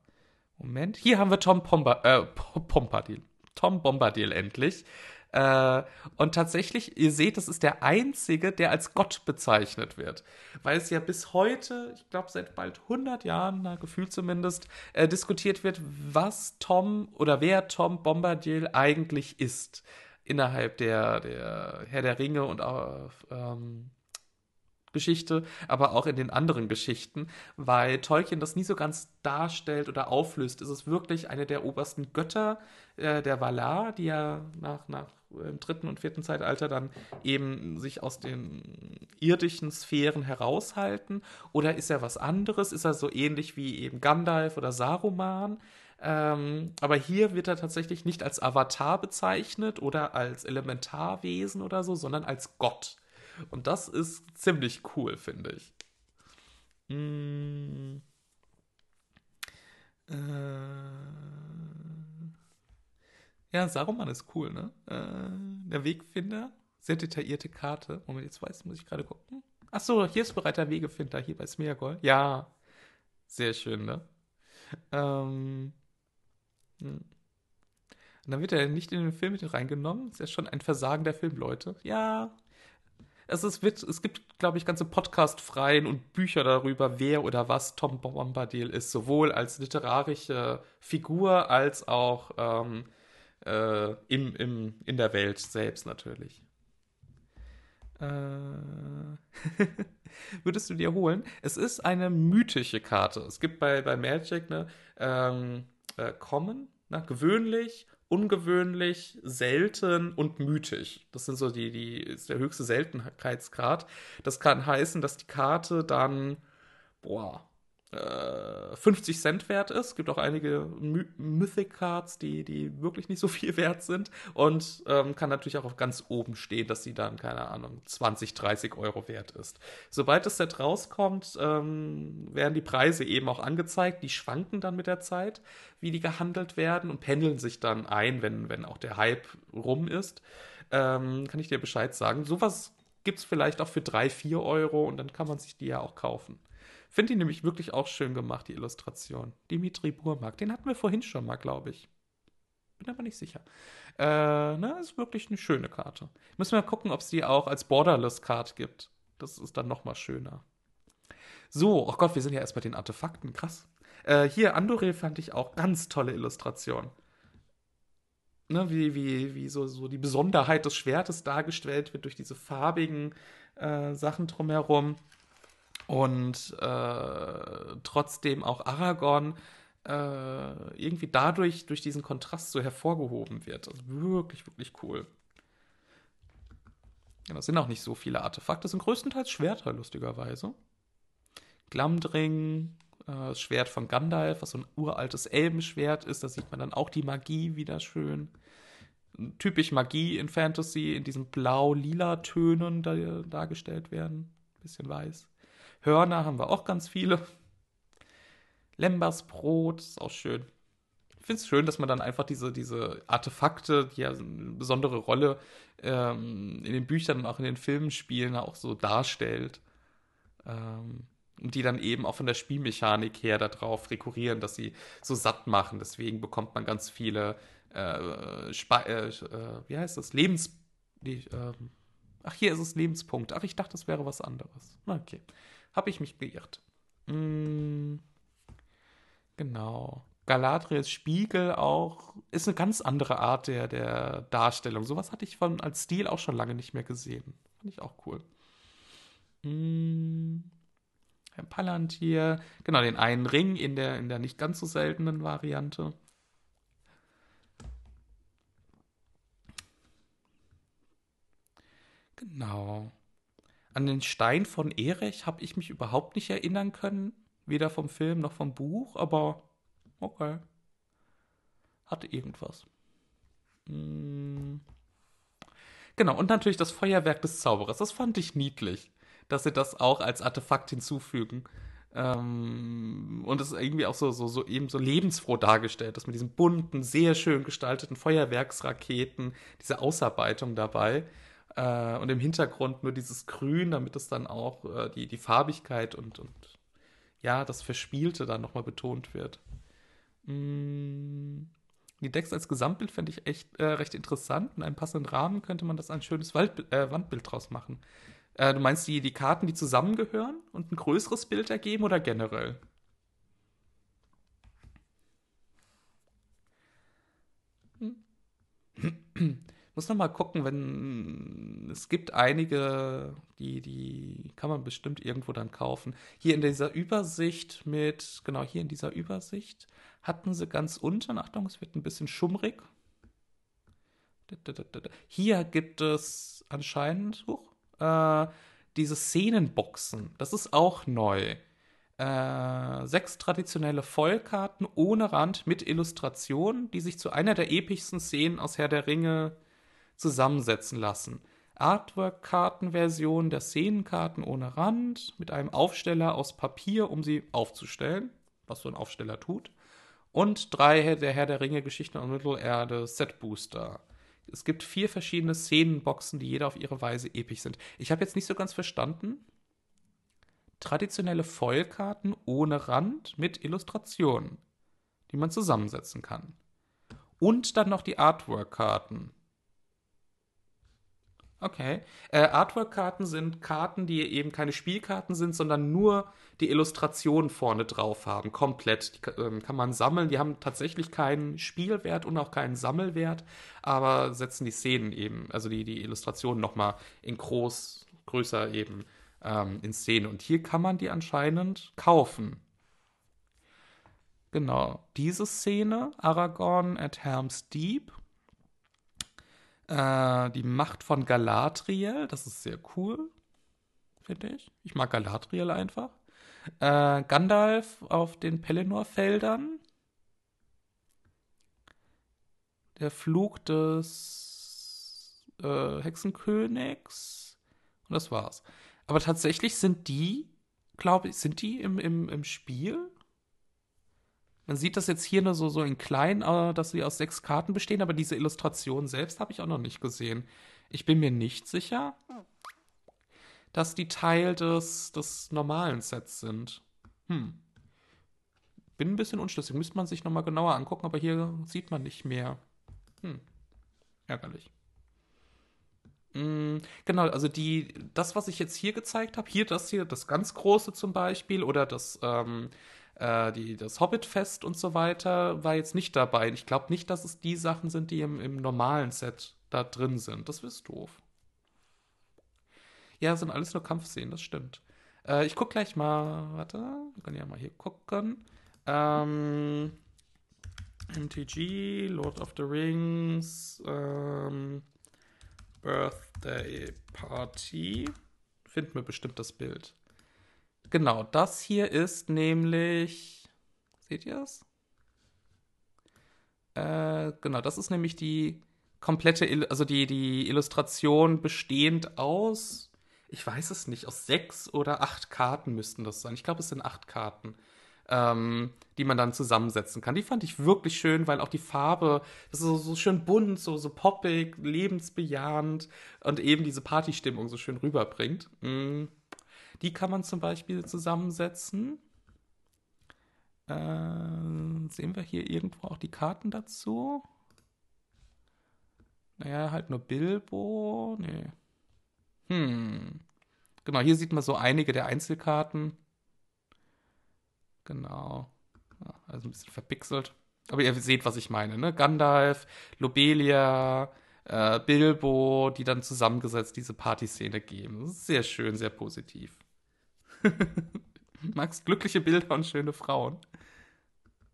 Moment, hier haben wir Tom Pomba äh, Pompardil. Tom Bombadil endlich. Äh, und tatsächlich, ihr seht, das ist der einzige, der als Gott bezeichnet wird. Weil es ja bis heute, ich glaube seit bald 100 Jahren, na, gefühlt zumindest, äh, diskutiert wird, was Tom oder wer Tom Bombadil eigentlich ist. Innerhalb der, der Herr der Ringe und auch, ähm, Geschichte, aber auch in den anderen Geschichten, weil Tolkien das nie so ganz darstellt oder auflöst. Es ist wirklich eine der obersten Götter äh, der Valar, die ja nach, nach im dritten und vierten Zeitalter dann eben sich aus den irdischen Sphären heraushalten? Oder ist er was anderes? Ist er so ähnlich wie eben Gandalf oder Saruman? Ähm, aber hier wird er tatsächlich nicht als Avatar bezeichnet oder als Elementarwesen oder so, sondern als Gott. Und das ist ziemlich cool, finde ich. Mm. Äh. Ja, Saruman ist cool, ne? Äh, der Wegfinder, sehr detaillierte Karte. Moment, jetzt weiß, muss ich gerade gucken. Ach so, hier ist bereits der Wegefinder, hier bei Smeagol. Ja, sehr schön, ne? Ähm. Hm. Und dann wird er nicht in den Film mit reingenommen. Ist ja schon ein Versagen der Filmleute. Ja, es, ist, es gibt, glaube ich, ganze Podcast-Freien und Bücher darüber, wer oder was Tom Bombadil ist, sowohl als literarische Figur als auch ähm, äh, im, im, in der Welt selbst natürlich. Äh, würdest du dir holen? Es ist eine mythische Karte. Es gibt bei, bei Magic ne, ähm, äh, Common, ne, gewöhnlich ungewöhnlich, selten und mythisch. Das sind so die, die, ist der höchste Seltenheitsgrad. Das kann heißen, dass die Karte dann, boah, 50 äh, Cent wert ist. Es gibt auch einige My Mythic Cards, die, die wirklich nicht so viel wert sind. Und ähm, kann natürlich auch auf ganz oben stehen, dass sie dann, keine Ahnung, 20, 30 Euro wert ist. Sobald das Set rauskommt, ähm, werden die Preise eben auch angezeigt. Die schwanken dann mit der Zeit, wie die gehandelt werden und pendeln sich dann ein, wenn, wenn auch der Hype rum ist. Ähm, kann ich dir Bescheid sagen. Sowas gibt es vielleicht auch für 3, 4 Euro und dann kann man sich die ja auch kaufen. Finde die nämlich wirklich auch schön gemacht, die Illustration. Dimitri Burmak, den hatten wir vorhin schon mal, glaube ich. Bin aber nicht sicher. Äh, na, ist wirklich eine schöne Karte. Müssen wir mal gucken, ob es die auch als Borderless-Card gibt. Das ist dann noch mal schöner. So, oh Gott, wir sind ja erst bei den Artefakten. Krass. Äh, hier, Andoril fand ich auch ganz tolle Illustration. Ne, wie, wie, wie so, so die Besonderheit des Schwertes dargestellt wird durch diese farbigen äh, Sachen drumherum und äh, trotzdem auch Aragorn äh, irgendwie dadurch, durch diesen Kontrast so hervorgehoben wird. Also wirklich, wirklich cool. Ja, das sind auch nicht so viele Artefakte, das sind größtenteils Schwerter, lustigerweise. Glamdring, äh, das Schwert von Gandalf, was so ein uraltes Elbenschwert ist, da sieht man dann auch die Magie wieder schön. Typisch Magie in Fantasy, in diesen blau-lila Tönen da, dargestellt werden. Bisschen weiß. Hörner haben wir auch ganz viele. Lembersbrot ist auch schön. Ich finde es schön, dass man dann einfach diese, diese Artefakte, die ja eine besondere Rolle ähm, in den Büchern und auch in den Filmen spielen, auch so darstellt. Ähm, und die dann eben auch von der Spielmechanik her darauf rekurrieren, dass sie so satt machen. Deswegen bekommt man ganz viele, äh, äh, äh, wie heißt das, Lebens... Die, ähm, ach, hier ist es Lebenspunkt. Ach, ich dachte, das wäre was anderes. Okay habe ich mich geirrt. Mm, genau. Galadriels Spiegel auch ist eine ganz andere Art der, der Darstellung. Sowas hatte ich von als Stil auch schon lange nicht mehr gesehen. Fand ich auch cool. Mm, Herr Palantir, genau, den einen Ring in der, in der nicht ganz so seltenen Variante. Genau. An den Stein von Erech habe ich mich überhaupt nicht erinnern können. Weder vom Film noch vom Buch, aber okay. Hatte irgendwas. Hm. Genau, und natürlich das Feuerwerk des Zauberers. Das fand ich niedlich, dass sie das auch als Artefakt hinzufügen. Ähm, und es ist irgendwie auch so, so, so eben so lebensfroh dargestellt, dass mit diesen bunten, sehr schön gestalteten Feuerwerksraketen, diese Ausarbeitung dabei. Äh, und im Hintergrund nur dieses Grün, damit es dann auch äh, die, die Farbigkeit und, und ja, das Verspielte dann nochmal betont wird. Mm. Die Decks als Gesamtbild fände ich echt äh, recht interessant. In einem passenden Rahmen könnte man das ein schönes Wald, äh, Wandbild draus machen. Äh, du meinst die, die Karten, die zusammengehören und ein größeres Bild ergeben oder generell? Hm. Muss noch mal gucken, wenn es gibt einige, die, die kann man bestimmt irgendwo dann kaufen. Hier in dieser Übersicht mit, genau hier in dieser Übersicht hatten sie ganz unten, Achtung, es wird ein bisschen schummrig. Hier gibt es anscheinend äh, diese Szenenboxen. Das ist auch neu. Äh, sechs traditionelle Vollkarten ohne Rand mit Illustration, die sich zu einer der epischsten Szenen aus Herr der Ringe zusammensetzen lassen. Artwork-Kartenversion der Szenenkarten ohne Rand mit einem Aufsteller aus Papier, um sie aufzustellen, was so ein Aufsteller tut. Und drei der Herr der Ringe Geschichten und Mittelerde Set Booster. Es gibt vier verschiedene Szenenboxen, die jeder auf ihre Weise episch sind. Ich habe jetzt nicht so ganz verstanden. Traditionelle Foilkarten ohne Rand mit Illustrationen, die man zusammensetzen kann. Und dann noch die Artwork-Karten Okay. Äh, Artwork-Karten sind Karten, die eben keine Spielkarten sind, sondern nur die Illustrationen vorne drauf haben, komplett. Die ähm, kann man sammeln. Die haben tatsächlich keinen Spielwert und auch keinen Sammelwert, aber setzen die Szenen eben, also die, die Illustrationen nochmal in groß, größer eben ähm, in Szene. Und hier kann man die anscheinend kaufen. Genau. Diese Szene, Aragorn at Helm's Deep, äh, die Macht von Galadriel, das ist sehr cool, finde ich. Ich mag Galadriel einfach. Äh, Gandalf auf den Pelennor-Feldern. Der Flug des äh, Hexenkönigs. Und das war's. Aber tatsächlich sind die, glaube ich, sind die im, im, im Spiel? Man sieht das jetzt hier nur so, so in klein, äh, dass sie aus sechs Karten bestehen, aber diese Illustration selbst habe ich auch noch nicht gesehen. Ich bin mir nicht sicher, dass die Teil des, des normalen Sets sind. Hm. Bin ein bisschen unschlüssig. Müsste man sich nochmal genauer angucken, aber hier sieht man nicht mehr. Hm. Ärgerlich. Hm, genau, also die, das, was ich jetzt hier gezeigt habe, hier das hier, das ganz große zum Beispiel, oder das, ähm, äh, die, das Hobbit-Fest und so weiter war jetzt nicht dabei. Ich glaube nicht, dass es die Sachen sind, die im, im normalen Set da drin sind. Das ist doof. Ja, sind alles nur Kampfszenen, das stimmt. Äh, ich guck gleich mal, warte, wir können ja mal hier gucken. Ähm, MTG, Lord of the Rings, ähm, Birthday Party. Finden wir bestimmt das Bild. Genau, das hier ist nämlich. Seht ihr es? Äh, genau, das ist nämlich die komplette, also die, die Illustration bestehend aus, ich weiß es nicht, aus sechs oder acht Karten müssten das sein. Ich glaube, es sind acht Karten, ähm, die man dann zusammensetzen kann. Die fand ich wirklich schön, weil auch die Farbe, das ist so, so schön bunt, so, so poppig, lebensbejahend und eben diese Partystimmung so schön rüberbringt. Mm. Die kann man zum Beispiel zusammensetzen. Äh, sehen wir hier irgendwo auch die Karten dazu? Naja, halt nur Bilbo. Nee. Hm. Genau, hier sieht man so einige der Einzelkarten. Genau. Also ein bisschen verpixelt. Aber ihr seht, was ich meine, ne? Gandalf, Lobelia, äh, Bilbo, die dann zusammengesetzt diese Partyszene geben. Sehr schön, sehr positiv. Magst glückliche Bilder und schöne Frauen.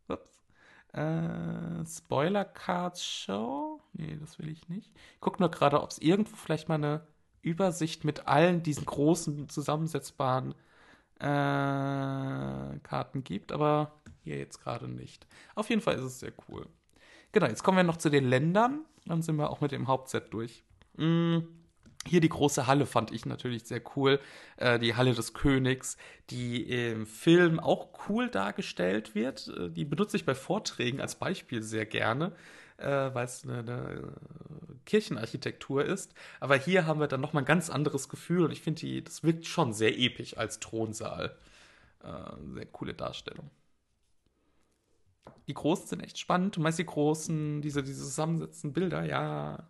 Ups. Äh, Spoiler Cards Show? Nee, das will ich nicht. Ich gucke nur gerade, ob es irgendwo vielleicht mal eine Übersicht mit allen diesen großen zusammensetzbaren äh, Karten gibt, aber hier jetzt gerade nicht. Auf jeden Fall ist es sehr cool. Genau, jetzt kommen wir noch zu den Ländern. Dann sind wir auch mit dem Hauptset durch. Mm. Hier die große Halle fand ich natürlich sehr cool. Äh, die Halle des Königs, die im Film auch cool dargestellt wird. Äh, die benutze ich bei Vorträgen als Beispiel sehr gerne, äh, weil es eine, eine, Kirchenarchitektur ist. Aber hier haben wir dann nochmal ein ganz anderes Gefühl und ich finde, das wirkt schon sehr episch als Thronsaal. Äh, sehr coole Darstellung. Die großen sind echt spannend. Du meinst die großen, diese, diese zusammensetzenden Bilder, ja.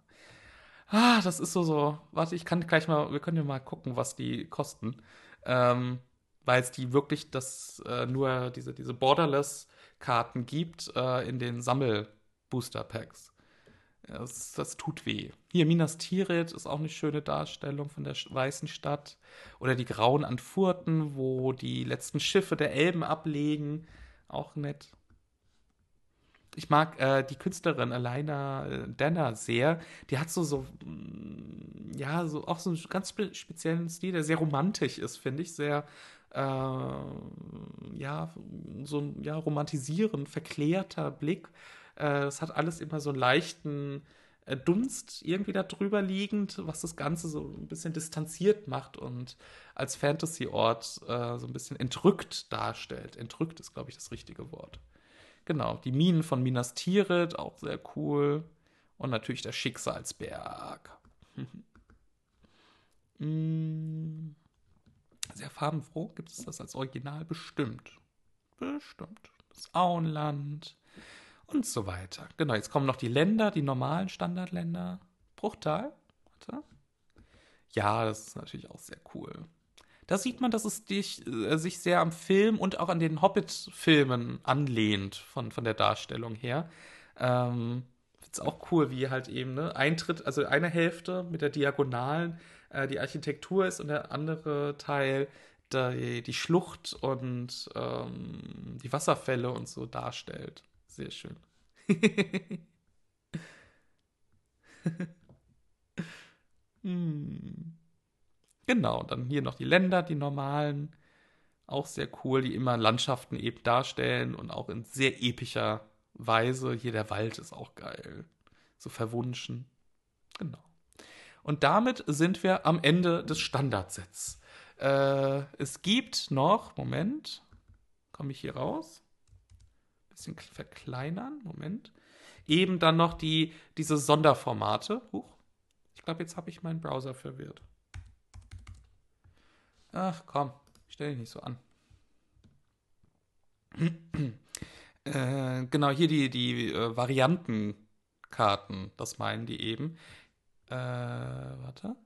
Ah, das ist so, so. Warte, ich kann gleich mal, wir können ja mal gucken, was die kosten. Ähm, weil es die wirklich das äh, nur diese, diese Borderless-Karten gibt äh, in den Sammel-Booster-Packs. Das, das, tut weh. Hier, Minas Tirith ist auch eine schöne Darstellung von der weißen Stadt. Oder die grauen Anfurten, wo die letzten Schiffe der Elben ablegen. Auch nett. Ich mag äh, die Künstlerin Elena äh, Denner sehr. Die hat so, so, mm, ja, so auch so einen ganz spe speziellen Stil, der sehr romantisch ist, finde ich. Sehr, äh, ja, so ein ja, romantisierend, verklärter Blick. Äh, es hat alles immer so einen leichten äh, Dunst irgendwie da drüber liegend, was das Ganze so ein bisschen distanziert macht und als Fantasy-Ort äh, so ein bisschen entrückt darstellt. Entrückt ist, glaube ich, das richtige Wort. Genau, die Minen von Minas Tirith, auch sehr cool. Und natürlich der Schicksalsberg. Mm. sehr farbenfroh. Gibt es das als Original? Bestimmt. Bestimmt. Das Auenland und so weiter. Genau, jetzt kommen noch die Länder, die normalen Standardländer. Bruchtal. Warte. Ja, das ist natürlich auch sehr cool. Da sieht man, dass es dich, äh, sich sehr am Film und auch an den Hobbit-Filmen anlehnt, von, von der Darstellung her. Ähm, ist auch cool, wie halt eben, ne, Eintritt, also eine Hälfte mit der Diagonalen äh, die Architektur ist und der andere Teil die, die Schlucht und ähm, die Wasserfälle und so darstellt. Sehr schön. hm. Genau, dann hier noch die Länder, die normalen. Auch sehr cool, die immer Landschaften eben darstellen und auch in sehr epischer Weise. Hier der Wald ist auch geil. So verwunschen. Genau. Und damit sind wir am Ende des Standardsets. Äh, es gibt noch, Moment, komme ich hier raus? Bisschen verkleinern, Moment. Eben dann noch die, diese Sonderformate. Huch, ich glaube, jetzt habe ich meinen Browser verwirrt. Ach komm, stell dich nicht so an. äh, genau, hier die, die äh, Variantenkarten, das meinen die eben. Äh, warte.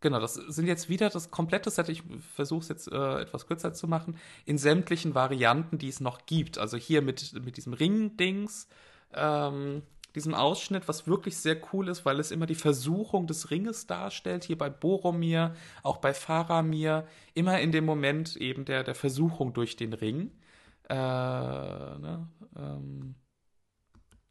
Genau, das sind jetzt wieder das komplette Set. Ich versuche es jetzt äh, etwas kürzer zu machen. In sämtlichen Varianten, die es noch gibt. Also hier mit, mit diesem Ring-Dings. Ähm, diesem Ausschnitt, was wirklich sehr cool ist, weil es immer die Versuchung des Ringes darstellt, hier bei Boromir, auch bei Faramir, immer in dem Moment eben der, der Versuchung durch den Ring. Äh, ne, ähm,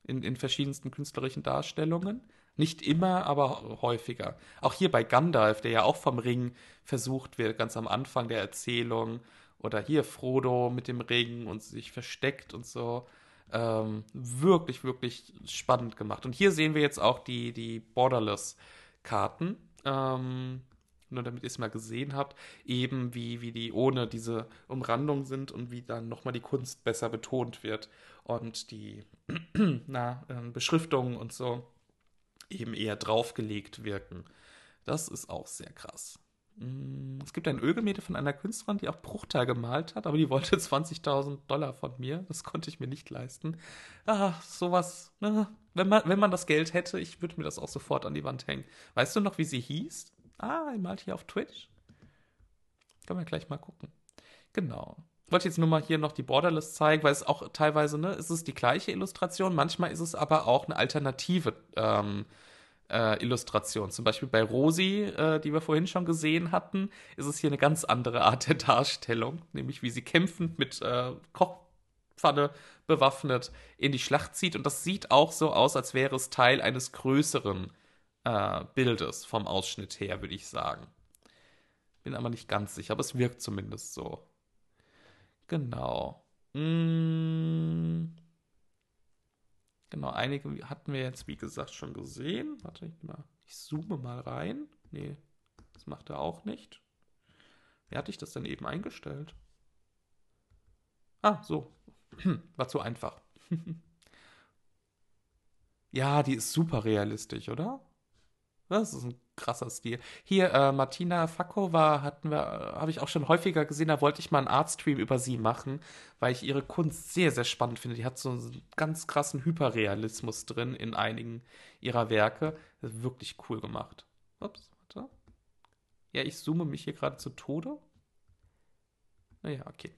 in, in verschiedensten künstlerischen Darstellungen. Nicht immer, aber häufiger. Auch hier bei Gandalf, der ja auch vom Ring versucht wird, ganz am Anfang der Erzählung. Oder hier Frodo mit dem Ring und sich versteckt und so. Ähm, wirklich, wirklich spannend gemacht. Und hier sehen wir jetzt auch die, die Borderless-Karten. Ähm, nur damit ihr es mal gesehen habt, eben wie, wie die ohne diese Umrandung sind und wie dann nochmal die Kunst besser betont wird und die na, äh, Beschriftungen und so eben eher draufgelegt wirken. Das ist auch sehr krass. Mm, es gibt ein Ölgemälde von einer Künstlerin, die auch Bruchteil gemalt hat, aber die wollte 20.000 Dollar von mir. Das konnte ich mir nicht leisten. Ah, sowas. Ne? Wenn man, wenn man das Geld hätte, ich würde mir das auch sofort an die Wand hängen. Weißt du noch, wie sie hieß? Ah, er malt hier auf Twitch. Können wir gleich mal gucken. Genau. Ich wollte jetzt nur mal hier noch die Borderless zeigen, weil es auch teilweise, ne, ist es die gleiche Illustration, manchmal ist es aber auch eine alternative ähm, äh, Illustration. Zum Beispiel bei Rosi, äh, die wir vorhin schon gesehen hatten, ist es hier eine ganz andere Art der Darstellung, nämlich wie sie kämpfend mit äh, Kochpfanne bewaffnet in die Schlacht zieht. Und das sieht auch so aus, als wäre es Teil eines größeren äh, Bildes vom Ausschnitt her, würde ich sagen. Bin aber nicht ganz sicher, aber es wirkt zumindest so. Genau. Mmh. Genau, einige hatten wir jetzt, wie gesagt, schon gesehen. Warte, ich, mal, ich zoome mal rein. Nee, das macht er auch nicht. Wie hatte ich das denn eben eingestellt? Ah, so. War zu einfach. ja, die ist super realistisch, oder? Das ist ein krasser Stil. Hier, äh, Martina Fakova hatten wir, äh, habe ich auch schon häufiger gesehen, da wollte ich mal einen Artstream über sie machen, weil ich ihre Kunst sehr, sehr spannend finde. Die hat so einen ganz krassen Hyperrealismus drin in einigen ihrer Werke. Das ist wirklich cool gemacht. Ups, warte. Ja, ich zoome mich hier gerade zu Tode. Naja, okay.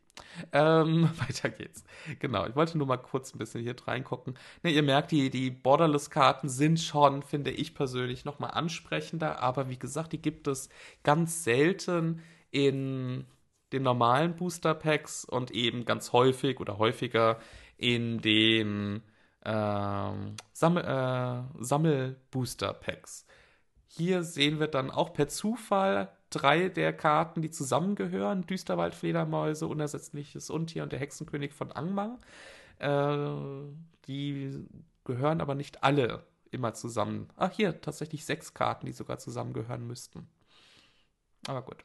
Ähm, weiter geht's. Genau, ich wollte nur mal kurz ein bisschen hier reingucken. Ne, ihr merkt, die, die Borderless-Karten sind schon, finde ich persönlich, nochmal ansprechender, aber wie gesagt, die gibt es ganz selten in den normalen Booster-Packs und eben ganz häufig oder häufiger in den ähm, Sammel, äh, Sammel-Booster-Packs. Hier sehen wir dann auch per Zufall drei der Karten, die zusammengehören: Düsterwaldfledermäuse, Unersetzliches Untier und der Hexenkönig von Angmar. Äh, die gehören aber nicht alle immer zusammen. Ach, hier tatsächlich sechs Karten, die sogar zusammengehören müssten. Aber gut.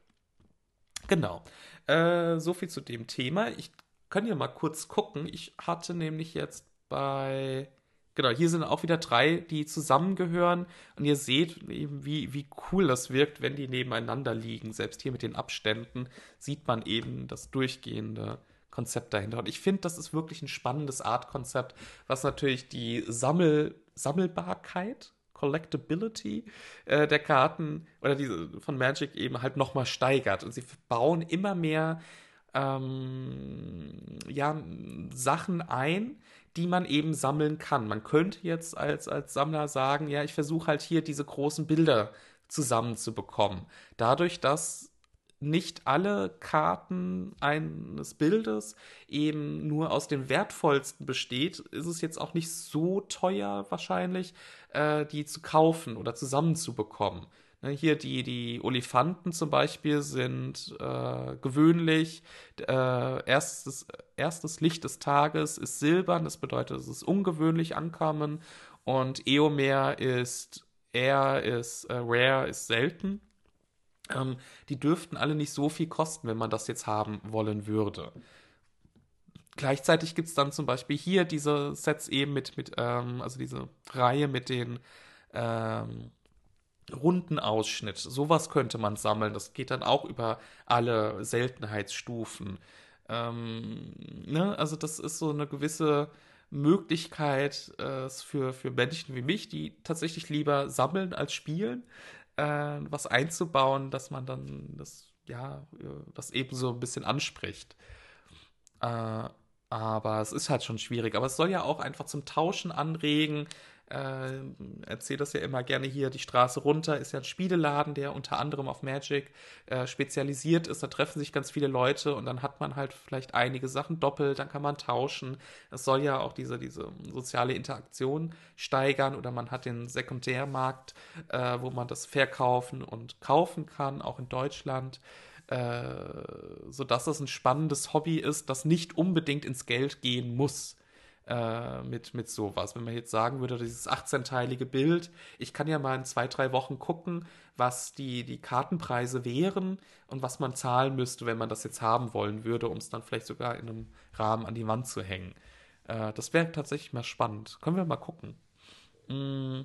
Genau. Äh, so viel zu dem Thema. Ich kann ja mal kurz gucken. Ich hatte nämlich jetzt bei Genau, hier sind auch wieder drei, die zusammengehören. Und ihr seht eben, wie, wie cool das wirkt, wenn die nebeneinander liegen. Selbst hier mit den Abständen sieht man eben das durchgehende Konzept dahinter. Und ich finde, das ist wirklich ein spannendes Art-Konzept, was natürlich die Sammel Sammelbarkeit, Collectability äh, der Karten oder diese von Magic eben halt nochmal steigert. Und sie bauen immer mehr ähm, ja, Sachen ein, die man eben sammeln kann. Man könnte jetzt als, als Sammler sagen, ja, ich versuche halt hier diese großen Bilder zusammenzubekommen. Dadurch, dass nicht alle Karten eines Bildes eben nur aus den wertvollsten besteht, ist es jetzt auch nicht so teuer wahrscheinlich, äh, die zu kaufen oder zusammenzubekommen. Ne, hier die, die Olifanten zum Beispiel sind äh, gewöhnlich. Äh, erstes, erstes Licht des Tages ist silbern, das bedeutet, es ist ungewöhnlich ankommen. Und Eomer ist eher, ist äh, rare, ist selten. Ähm, die dürften alle nicht so viel kosten, wenn man das jetzt haben wollen würde. Gleichzeitig gibt es dann zum Beispiel hier diese Sets eben mit, mit ähm, also diese Reihe mit den ähm, runden Ausschnitt. Sowas könnte man sammeln. Das geht dann auch über alle Seltenheitsstufen. Ähm, ne? Also das ist so eine gewisse Möglichkeit äh, für, für Menschen wie mich, die tatsächlich lieber sammeln als spielen, äh, was einzubauen, dass man dann das, ja, das eben so ein bisschen anspricht. Äh, aber es ist halt schon schwierig. Aber es soll ja auch einfach zum Tauschen anregen äh, erzähle das ja immer gerne hier, die Straße runter ist ja ein Spieleladen, der unter anderem auf Magic äh, spezialisiert ist. Da treffen sich ganz viele Leute und dann hat man halt vielleicht einige Sachen doppelt, dann kann man tauschen. Es soll ja auch diese, diese soziale Interaktion steigern oder man hat den Sekundärmarkt, äh, wo man das verkaufen und kaufen kann, auch in Deutschland. Äh, sodass es ein spannendes Hobby ist, das nicht unbedingt ins Geld gehen muss äh, mit, mit sowas. Wenn man jetzt sagen würde, dieses 18-teilige Bild, ich kann ja mal in zwei, drei Wochen gucken, was die, die Kartenpreise wären und was man zahlen müsste, wenn man das jetzt haben wollen würde, um es dann vielleicht sogar in einem Rahmen an die Wand zu hängen. Äh, das wäre tatsächlich mal spannend. Können wir mal gucken. Mm.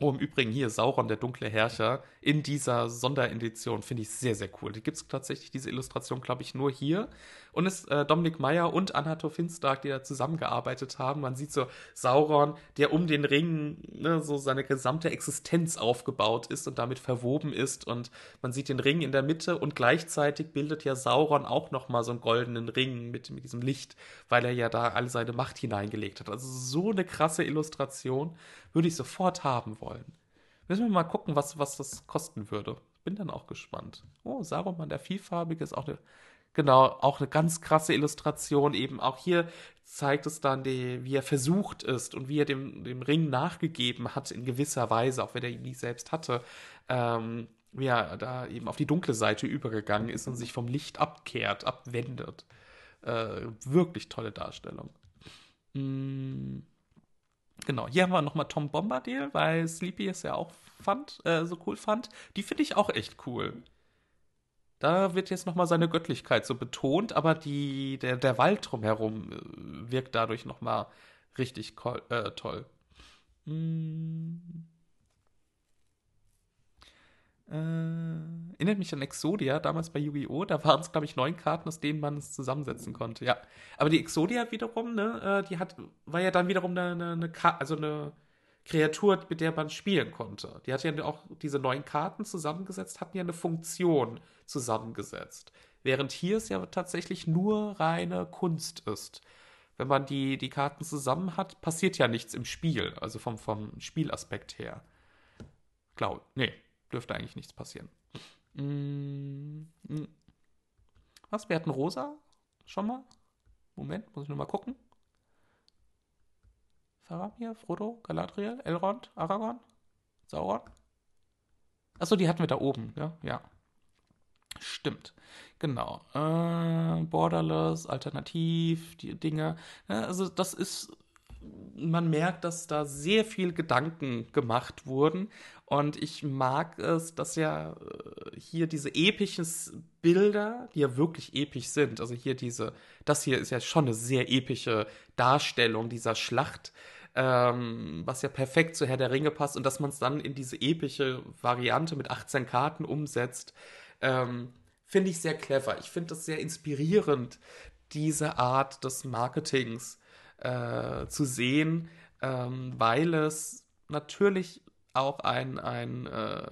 Oh, im Übrigen hier Sauron, der dunkle Herrscher, in dieser Sonderedition finde ich sehr, sehr cool. Die gibt es tatsächlich, diese Illustration, glaube ich, nur hier. Und es äh, Dominik Meyer und Anhator Finstark, die da zusammengearbeitet haben. Man sieht so Sauron, der um den Ring ne, so seine gesamte Existenz aufgebaut ist und damit verwoben ist. Und man sieht den Ring in der Mitte und gleichzeitig bildet ja Sauron auch nochmal so einen goldenen Ring mit, mit diesem Licht, weil er ja da all seine Macht hineingelegt hat. Also so eine krasse Illustration würde ich sofort haben wollen. Müssen wir mal gucken, was, was das kosten würde. Bin dann auch gespannt. Oh, Saruman, der Vielfarbige, ist auch eine, genau, auch eine ganz krasse Illustration. Eben auch hier zeigt es dann, die, wie er versucht ist und wie er dem, dem Ring nachgegeben hat in gewisser Weise, auch wenn er ihn nie selbst hatte. Ähm, wie er da eben auf die dunkle Seite übergegangen ist und sich vom Licht abkehrt, abwendet. Äh, wirklich tolle Darstellung. Mm. Genau, hier haben wir nochmal Tom Bombadil, weil Sleepy es ja auch fand, äh, so cool fand. Die finde ich auch echt cool. Da wird jetzt nochmal seine Göttlichkeit so betont, aber die, der, der Wald drumherum äh, wirkt dadurch nochmal richtig äh, toll. Hm. Äh, erinnert mich an Exodia, damals bei Yu-Gi-Oh! Da waren es, glaube ich, neun Karten, aus denen man es zusammensetzen konnte. Ja. Aber die Exodia wiederum, ne, äh, die hat, war ja dann wiederum eine, eine, eine also eine Kreatur, mit der man spielen konnte. Die hat ja auch diese neuen Karten zusammengesetzt, hatten ja eine Funktion zusammengesetzt. Während hier es ja tatsächlich nur reine Kunst ist. Wenn man die, die Karten zusammen hat, passiert ja nichts im Spiel, also vom, vom Spielaspekt her. Glaub, nee, dürfte eigentlich nichts passieren. Mm, mm. Was? Wir hatten Rosa? Schon mal? Moment, muss ich nur mal gucken. Faramir, Frodo, Galadriel, Elrond, Aragorn, Sauron. Achso, die hatten wir da oben, ja? Ja. Stimmt. Genau. Äh, Borderless, Alternativ, die Dinge. Ja, also das ist, man merkt, dass da sehr viel Gedanken gemacht wurden. Und ich mag es, dass ja äh, hier diese epischen Bilder, die ja wirklich episch sind, also hier diese, das hier ist ja schon eine sehr epische Darstellung dieser Schlacht, ähm, was ja perfekt zu Herr der Ringe passt und dass man es dann in diese epische Variante mit 18 Karten umsetzt. Ähm, finde ich sehr clever. Ich finde das sehr inspirierend, diese Art des Marketings äh, zu sehen, ähm, weil es natürlich auch ein, ein äh,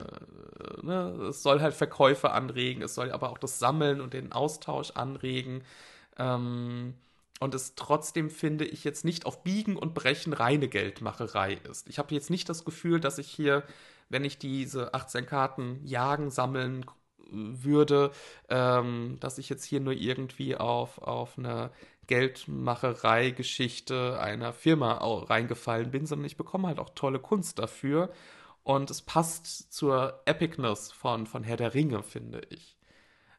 ne, es soll halt Verkäufe anregen, es soll aber auch das Sammeln und den Austausch anregen. Ähm, und es trotzdem, finde ich, jetzt nicht auf Biegen und Brechen reine Geldmacherei ist. Ich habe jetzt nicht das Gefühl, dass ich hier, wenn ich diese 18 Karten jagen, sammeln, würde, ähm, dass ich jetzt hier nur irgendwie auf, auf eine Geldmacherei-Geschichte einer Firma reingefallen bin, sondern ich bekomme halt auch tolle Kunst dafür. Und es passt zur Epicness von, von Herr der Ringe, finde ich.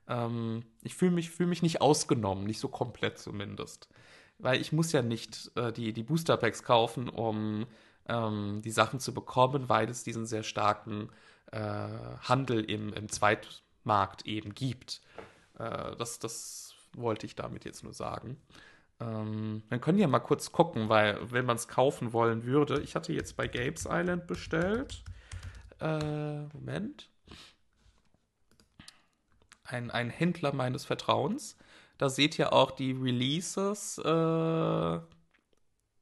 Ähm, ich fühle mich, fühl mich nicht ausgenommen, nicht so komplett zumindest. Weil ich muss ja nicht äh, die, die Booster Packs kaufen, um ähm, die Sachen zu bekommen, weil es diesen sehr starken äh, Handel im, im Zweit Markt eben gibt. Äh, das, das wollte ich damit jetzt nur sagen. Ähm, man können ja mal kurz gucken, weil wenn man es kaufen wollen würde, ich hatte jetzt bei Gapes Island bestellt. Äh, Moment. Ein, ein Händler meines Vertrauens. Da seht ihr auch die Releases äh,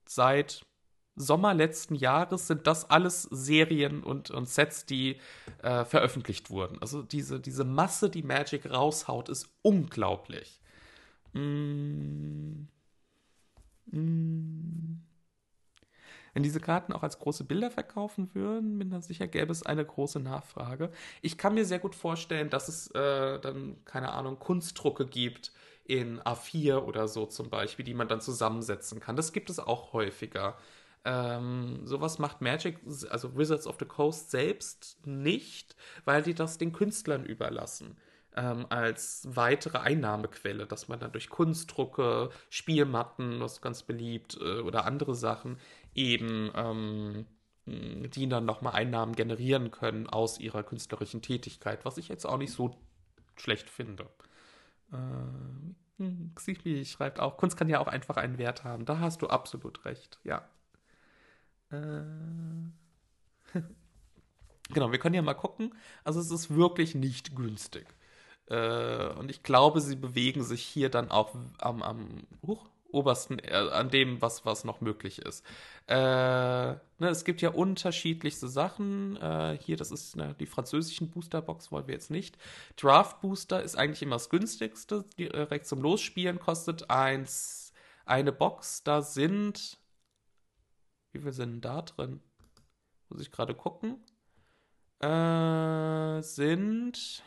seit Sommer letzten Jahres sind das alles Serien und, und Sets, die äh, veröffentlicht wurden. Also diese, diese Masse, die Magic raushaut, ist unglaublich. Mm. Mm. Wenn diese Karten auch als große Bilder verkaufen würden, bin dann sicher, gäbe es eine große Nachfrage. Ich kann mir sehr gut vorstellen, dass es äh, dann, keine Ahnung, Kunstdrucke gibt in A4 oder so zum Beispiel, die man dann zusammensetzen kann. Das gibt es auch häufiger. Ähm, sowas macht Magic, also Wizards of the Coast selbst nicht, weil die das den Künstlern überlassen. Ähm, als weitere Einnahmequelle, dass man dann durch Kunstdrucke, Spielmatten, was ganz beliebt, äh, oder andere Sachen eben ähm, die dann nochmal Einnahmen generieren können aus ihrer künstlerischen Tätigkeit, was ich jetzt auch nicht so schlext finde. Äh, Xipli schreibt auch, Kunst kann ja auch einfach einen Wert haben. Da hast du absolut recht, ja. Äh. genau, wir können ja mal gucken. Also es ist wirklich nicht günstig. Äh, und ich glaube, sie bewegen sich hier dann auch am, am huch, obersten, äh, an dem, was, was noch möglich ist. Äh, ne, es gibt ja unterschiedlichste Sachen. Äh, hier, das ist ne, die französischen Boosterbox, wollen wir jetzt nicht. Draft Booster ist eigentlich immer das günstigste. Direkt zum Losspielen kostet eins eine Box. Da sind wie viel sind da drin? Muss ich gerade gucken. Äh, sind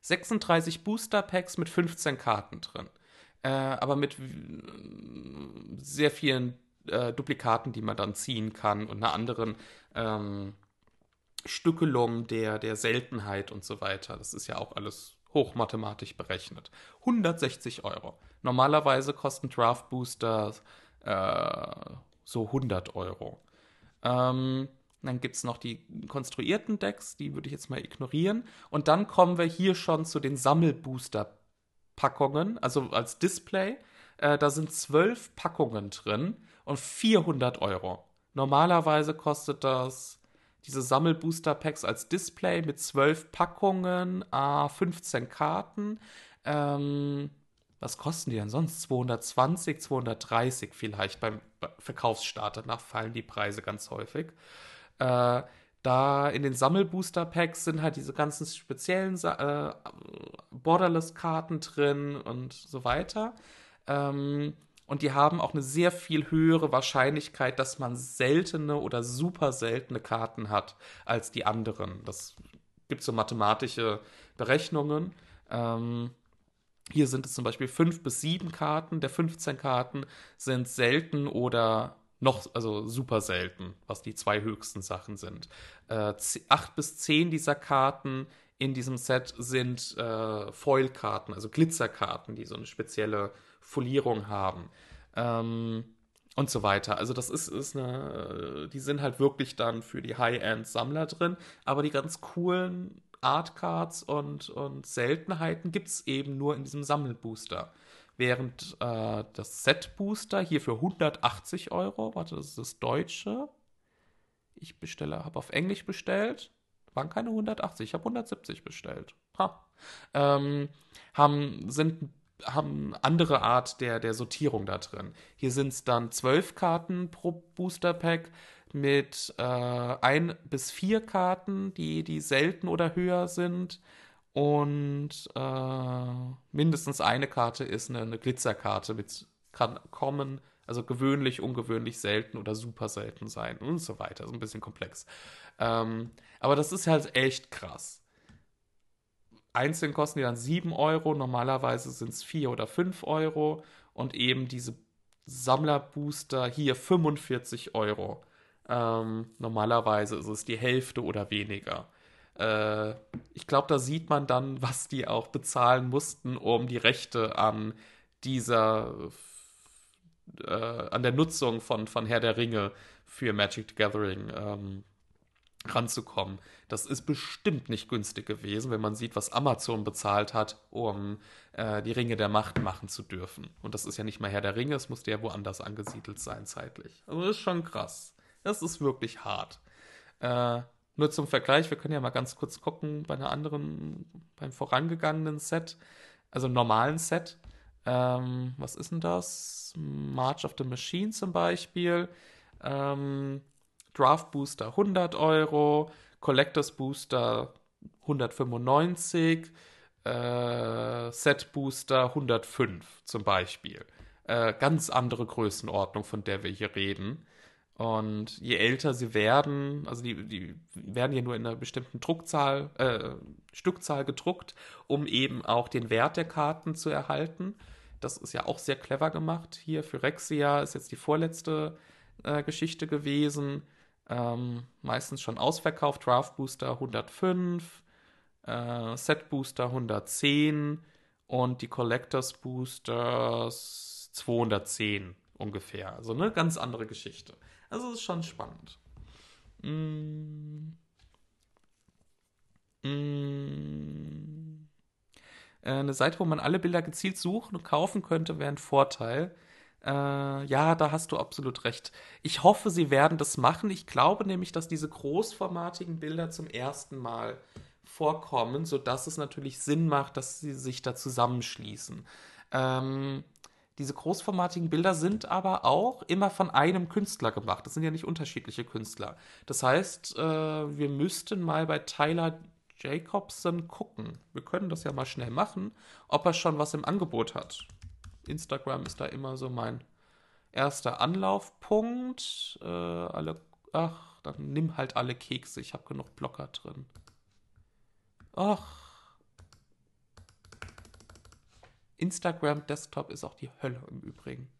36 Booster Packs mit 15 Karten drin. Äh, aber mit sehr vielen äh, Duplikaten, die man dann ziehen kann und einer anderen ähm, Stückelung der, der Seltenheit und so weiter. Das ist ja auch alles hochmathematisch berechnet. 160 Euro. Normalerweise kosten Draft Boosters äh, so 100 Euro. Ähm, dann gibt es noch die konstruierten Decks, die würde ich jetzt mal ignorieren. Und dann kommen wir hier schon zu den Sammelbooster-Packungen, also als Display. Äh, da sind zwölf Packungen drin und 400 Euro. Normalerweise kostet das diese Sammelbooster-Packs als Display mit 12 Packungen, äh, 15 Karten. Ähm, was kosten die denn sonst? 220, 230 vielleicht beim Verkaufsstart. Danach fallen die Preise ganz häufig. Äh, da in den Sammelbooster-Packs sind halt diese ganzen speziellen äh, Borderless-Karten drin und so weiter. Ähm, und die haben auch eine sehr viel höhere Wahrscheinlichkeit, dass man seltene oder super seltene Karten hat als die anderen. Das gibt so mathematische Berechnungen. Ähm, hier sind es zum Beispiel fünf bis sieben Karten. Der 15 Karten sind selten oder noch, also super selten, was die zwei höchsten Sachen sind. Äh, acht bis zehn dieser Karten in diesem Set sind äh, Foil-Karten, also Glitzerkarten, die so eine spezielle Folierung haben. Ähm, und so weiter. Also das ist, ist eine, die sind halt wirklich dann für die High-End-Sammler drin, aber die ganz coolen Artcards und, und Seltenheiten gibt es eben nur in diesem Sammelbooster. Während äh, das Set-Booster hier für 180 Euro, warte, das ist das Deutsche. Ich bestelle, habe auf Englisch bestellt. Waren keine 180, ich habe 170 bestellt. Ha. Ähm, haben, sind haben andere Art der, der Sortierung da drin. Hier sind es dann zwölf Karten pro Booster Pack mit äh, ein bis vier Karten, die, die selten oder höher sind. Und äh, mindestens eine Karte ist eine, eine Glitzerkarte mit kann kommen, also gewöhnlich, ungewöhnlich, selten oder super selten sein und so weiter. So ein bisschen komplex. Ähm, aber das ist halt echt krass. Einzeln kosten die dann 7 Euro, normalerweise sind es 4 oder 5 Euro und eben diese Sammlerbooster hier 45 Euro. Ähm, normalerweise ist es die Hälfte oder weniger. Äh, ich glaube, da sieht man dann, was die auch bezahlen mussten, um die Rechte an dieser, äh, an der Nutzung von, von Herr der Ringe für Magic the Gathering ähm, ranzukommen. Das ist bestimmt nicht günstig gewesen, wenn man sieht, was Amazon bezahlt hat, um äh, die Ringe der Macht machen zu dürfen. Und das ist ja nicht mal Herr der Ringe, es musste ja woanders angesiedelt sein zeitlich. Also das ist schon krass. Das ist wirklich hart. Äh, nur zum Vergleich, wir können ja mal ganz kurz gucken bei einer anderen, beim vorangegangenen Set, also normalen Set. Ähm, was ist denn das? March of the Machine zum Beispiel. Ähm, Draft Booster 100 Euro, Collectors Booster 195, äh, Set Booster 105 zum Beispiel. Äh, ganz andere Größenordnung, von der wir hier reden. Und je älter sie werden, also die, die werden hier nur in einer bestimmten Druckzahl, äh, Stückzahl gedruckt, um eben auch den Wert der Karten zu erhalten. Das ist ja auch sehr clever gemacht. Hier für Rexia ist jetzt die vorletzte äh, Geschichte gewesen. Ähm, meistens schon ausverkauft. Draft Booster 105, äh, Set Booster 110 und die Collectors Boosters 210 ungefähr. Also eine ganz andere Geschichte. Also es ist schon spannend. Mm. Mm. Äh, eine Seite, wo man alle Bilder gezielt suchen und kaufen könnte, wäre ein Vorteil. Äh, ja, da hast du absolut recht. Ich hoffe, sie werden das machen. Ich glaube nämlich, dass diese großformatigen Bilder zum ersten Mal vorkommen, sodass es natürlich Sinn macht, dass sie sich da zusammenschließen. Ähm, diese großformatigen Bilder sind aber auch immer von einem Künstler gemacht. Das sind ja nicht unterschiedliche Künstler. Das heißt, äh, wir müssten mal bei Tyler Jacobson gucken. Wir können das ja mal schnell machen, ob er schon was im Angebot hat. Instagram ist da immer so mein erster Anlaufpunkt. Äh, alle, ach, dann nimm halt alle Kekse. Ich habe genug Blocker drin. Ach. Instagram Desktop ist auch die Hölle im Übrigen.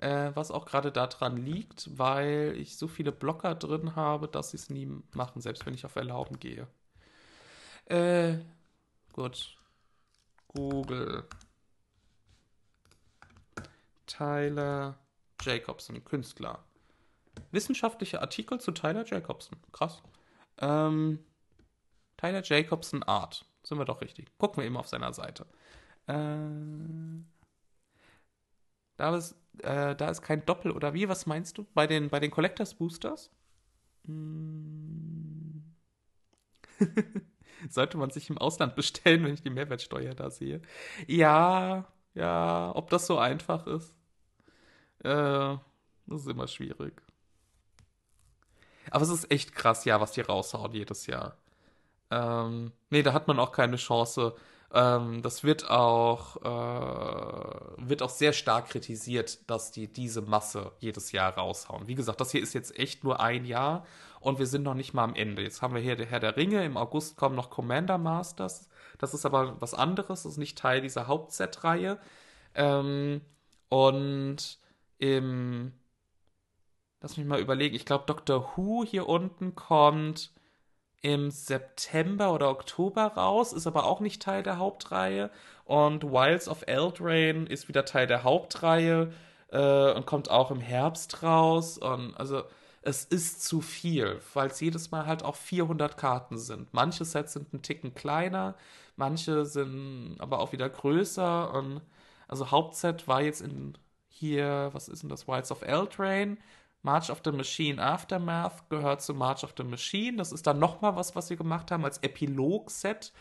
Äh, was auch gerade daran liegt, weil ich so viele Blocker drin habe, dass sie es nie machen, selbst wenn ich auf Erlauben gehe. Äh, gut. Google. Tyler Jacobson, Künstler. Wissenschaftliche Artikel zu Tyler Jacobson. Krass. Ähm, Tyler Jacobson Art. Sind wir doch richtig. Gucken wir eben auf seiner Seite. Äh, da, ist, äh, da ist kein Doppel oder wie? Was meinst du? Bei den, bei den Collectors Boosters? Hm. Sollte man sich im Ausland bestellen, wenn ich die Mehrwertsteuer da sehe? Ja, ja, ob das so einfach ist. Äh, das ist immer schwierig. Aber es ist echt krass, ja, was die raushauen jedes Jahr. Ähm, nee, da hat man auch keine Chance. Ähm, das wird auch, äh, wird auch sehr stark kritisiert, dass die diese Masse jedes Jahr raushauen. Wie gesagt, das hier ist jetzt echt nur ein Jahr und wir sind noch nicht mal am Ende. Jetzt haben wir hier der Herr der Ringe, im August kommen noch Commander Masters. Das ist aber was anderes, das ist nicht Teil dieser Hauptset-Reihe. Ähm, und im, lass mich mal überlegen, ich glaube Doctor Who hier unten kommt im September oder Oktober raus, ist aber auch nicht Teil der Hauptreihe. Und Wilds of Eldraine ist wieder Teil der Hauptreihe äh, und kommt auch im Herbst raus. Und also es ist zu viel, weil es jedes Mal halt auch 400 Karten sind. Manche Sets sind ein Ticken kleiner, manche sind aber auch wieder größer. Und also Hauptset war jetzt in hier, was ist denn das? Wilds of Eldraine March of the Machine Aftermath gehört zu March of the Machine. Das ist dann nochmal was, was sie gemacht haben als Epilog-Set,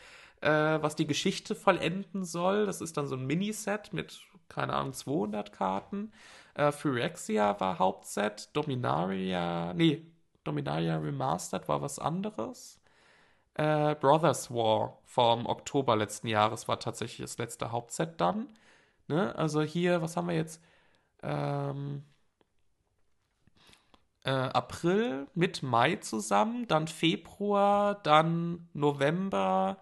äh, was die Geschichte vollenden soll. Das ist dann so ein Miniset mit, keine Ahnung, 200 Karten. Äh, Phyrexia war Hauptset. Dominaria, nee, Dominaria Remastered war was anderes. Äh, Brothers War vom Oktober letzten Jahres war tatsächlich das letzte Hauptset dann. Ne? Also hier, was haben wir jetzt? Ähm, äh, April mit Mai zusammen, dann Februar, dann November,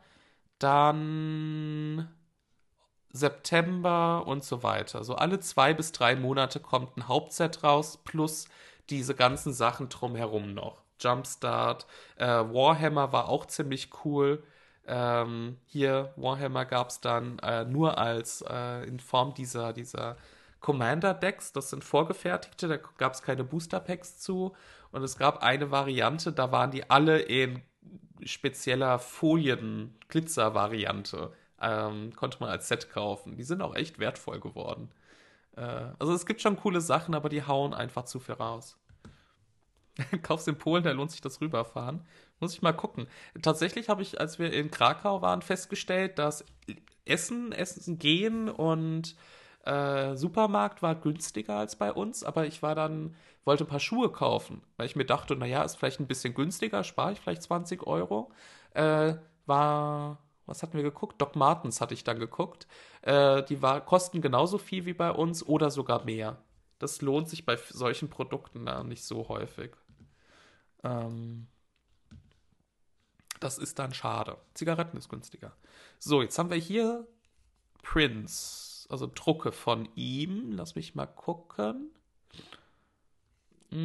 dann September und so weiter. So alle zwei bis drei Monate kommt ein Hauptset raus, plus diese ganzen Sachen drumherum noch. Jumpstart, äh, Warhammer war auch ziemlich cool. Ähm, hier, Warhammer gab es dann äh, nur als äh, in Form dieser, dieser Commander-Decks, das sind vorgefertigte, da gab es keine Booster-Packs zu. Und es gab eine Variante, da waren die alle in spezieller Folien-Glitzer-Variante. Ähm, konnte man als Set kaufen. Die sind auch echt wertvoll geworden. Äh, also es gibt schon coole Sachen, aber die hauen einfach zu viel raus. Kaufst in Polen, da lohnt sich das rüberfahren. Muss ich mal gucken. Tatsächlich habe ich, als wir in Krakau waren, festgestellt, dass Essen, Essen gehen und äh, Supermarkt war günstiger als bei uns, aber ich war dann, wollte ein paar Schuhe kaufen, weil ich mir dachte, naja, ist vielleicht ein bisschen günstiger, spare ich vielleicht 20 Euro. Äh, war, was hatten wir geguckt? Doc Martens hatte ich dann geguckt. Äh, die war, kosten genauso viel wie bei uns oder sogar mehr. Das lohnt sich bei solchen Produkten da nicht so häufig. Ähm, das ist dann schade. Zigaretten ist günstiger. So, jetzt haben wir hier Prince also Drucke von ihm. Lass mich mal gucken. D&D,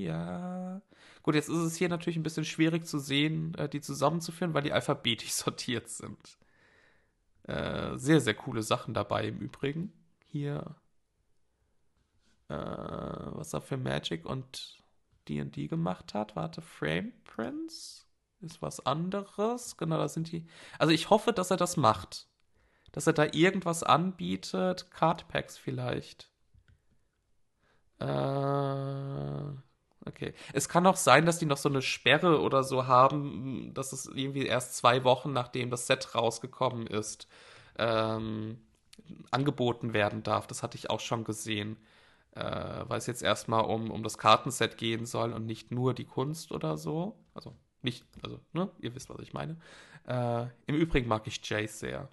mm, ja. Gut, jetzt ist es hier natürlich ein bisschen schwierig zu sehen, äh, die zusammenzuführen, weil die alphabetisch sortiert sind. Äh, sehr, sehr coole Sachen dabei im Übrigen. Hier, äh, was er für Magic und D&D gemacht hat. Warte, Frame Prince? Ist was anderes. Genau, da sind die. Also ich hoffe, dass er das macht. Dass er da irgendwas anbietet. Cardpacks vielleicht. Äh, okay. Es kann auch sein, dass die noch so eine Sperre oder so haben, dass es irgendwie erst zwei Wochen nachdem das Set rausgekommen ist, ähm, angeboten werden darf. Das hatte ich auch schon gesehen. Äh, weil es jetzt erstmal um, um das Kartenset gehen soll und nicht nur die Kunst oder so. Also nicht, also, ne, ihr wisst, was ich meine. Äh, Im Übrigen mag ich Jace sehr.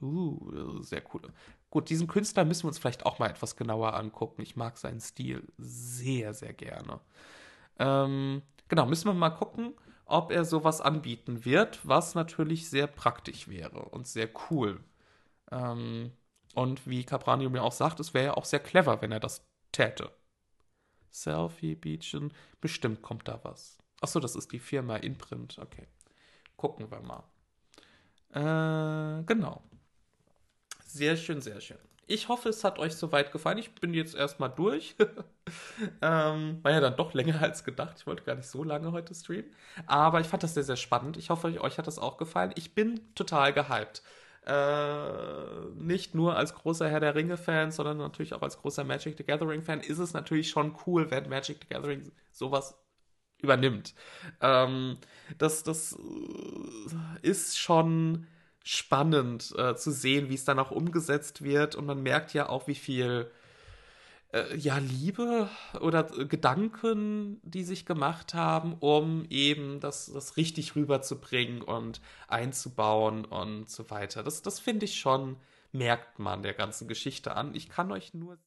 Uh, sehr cool. Gut, diesen Künstler müssen wir uns vielleicht auch mal etwas genauer angucken. Ich mag seinen Stil sehr, sehr gerne. Ähm, genau, müssen wir mal gucken, ob er sowas anbieten wird, was natürlich sehr praktisch wäre und sehr cool. Ähm, und wie Capranio mir auch sagt, es wäre ja auch sehr clever, wenn er das täte. Selfie, Beachen, bestimmt kommt da was. Achso, das ist die Firma Inprint. Okay. Gucken wir mal. Äh, genau. Sehr schön, sehr schön. Ich hoffe, es hat euch soweit gefallen. Ich bin jetzt erstmal durch. ähm, war ja dann doch länger als gedacht. Ich wollte gar nicht so lange heute streamen. Aber ich fand das sehr, sehr spannend. Ich hoffe, euch hat das auch gefallen. Ich bin total gehypt. äh, nicht nur als großer Herr der Ringe-Fan, sondern natürlich auch als großer Magic the Gathering-Fan, ist es natürlich schon cool, wenn Magic the Gathering sowas übernimmt. Ähm, das, das äh, ist schon spannend äh, zu sehen, wie es dann auch umgesetzt wird. Und man merkt ja auch, wie viel äh, ja, Liebe oder Gedanken, die sich gemacht haben, um eben das, das richtig rüberzubringen und einzubauen und so weiter. Das, das finde ich schon, merkt man der ganzen Geschichte an. Ich kann euch nur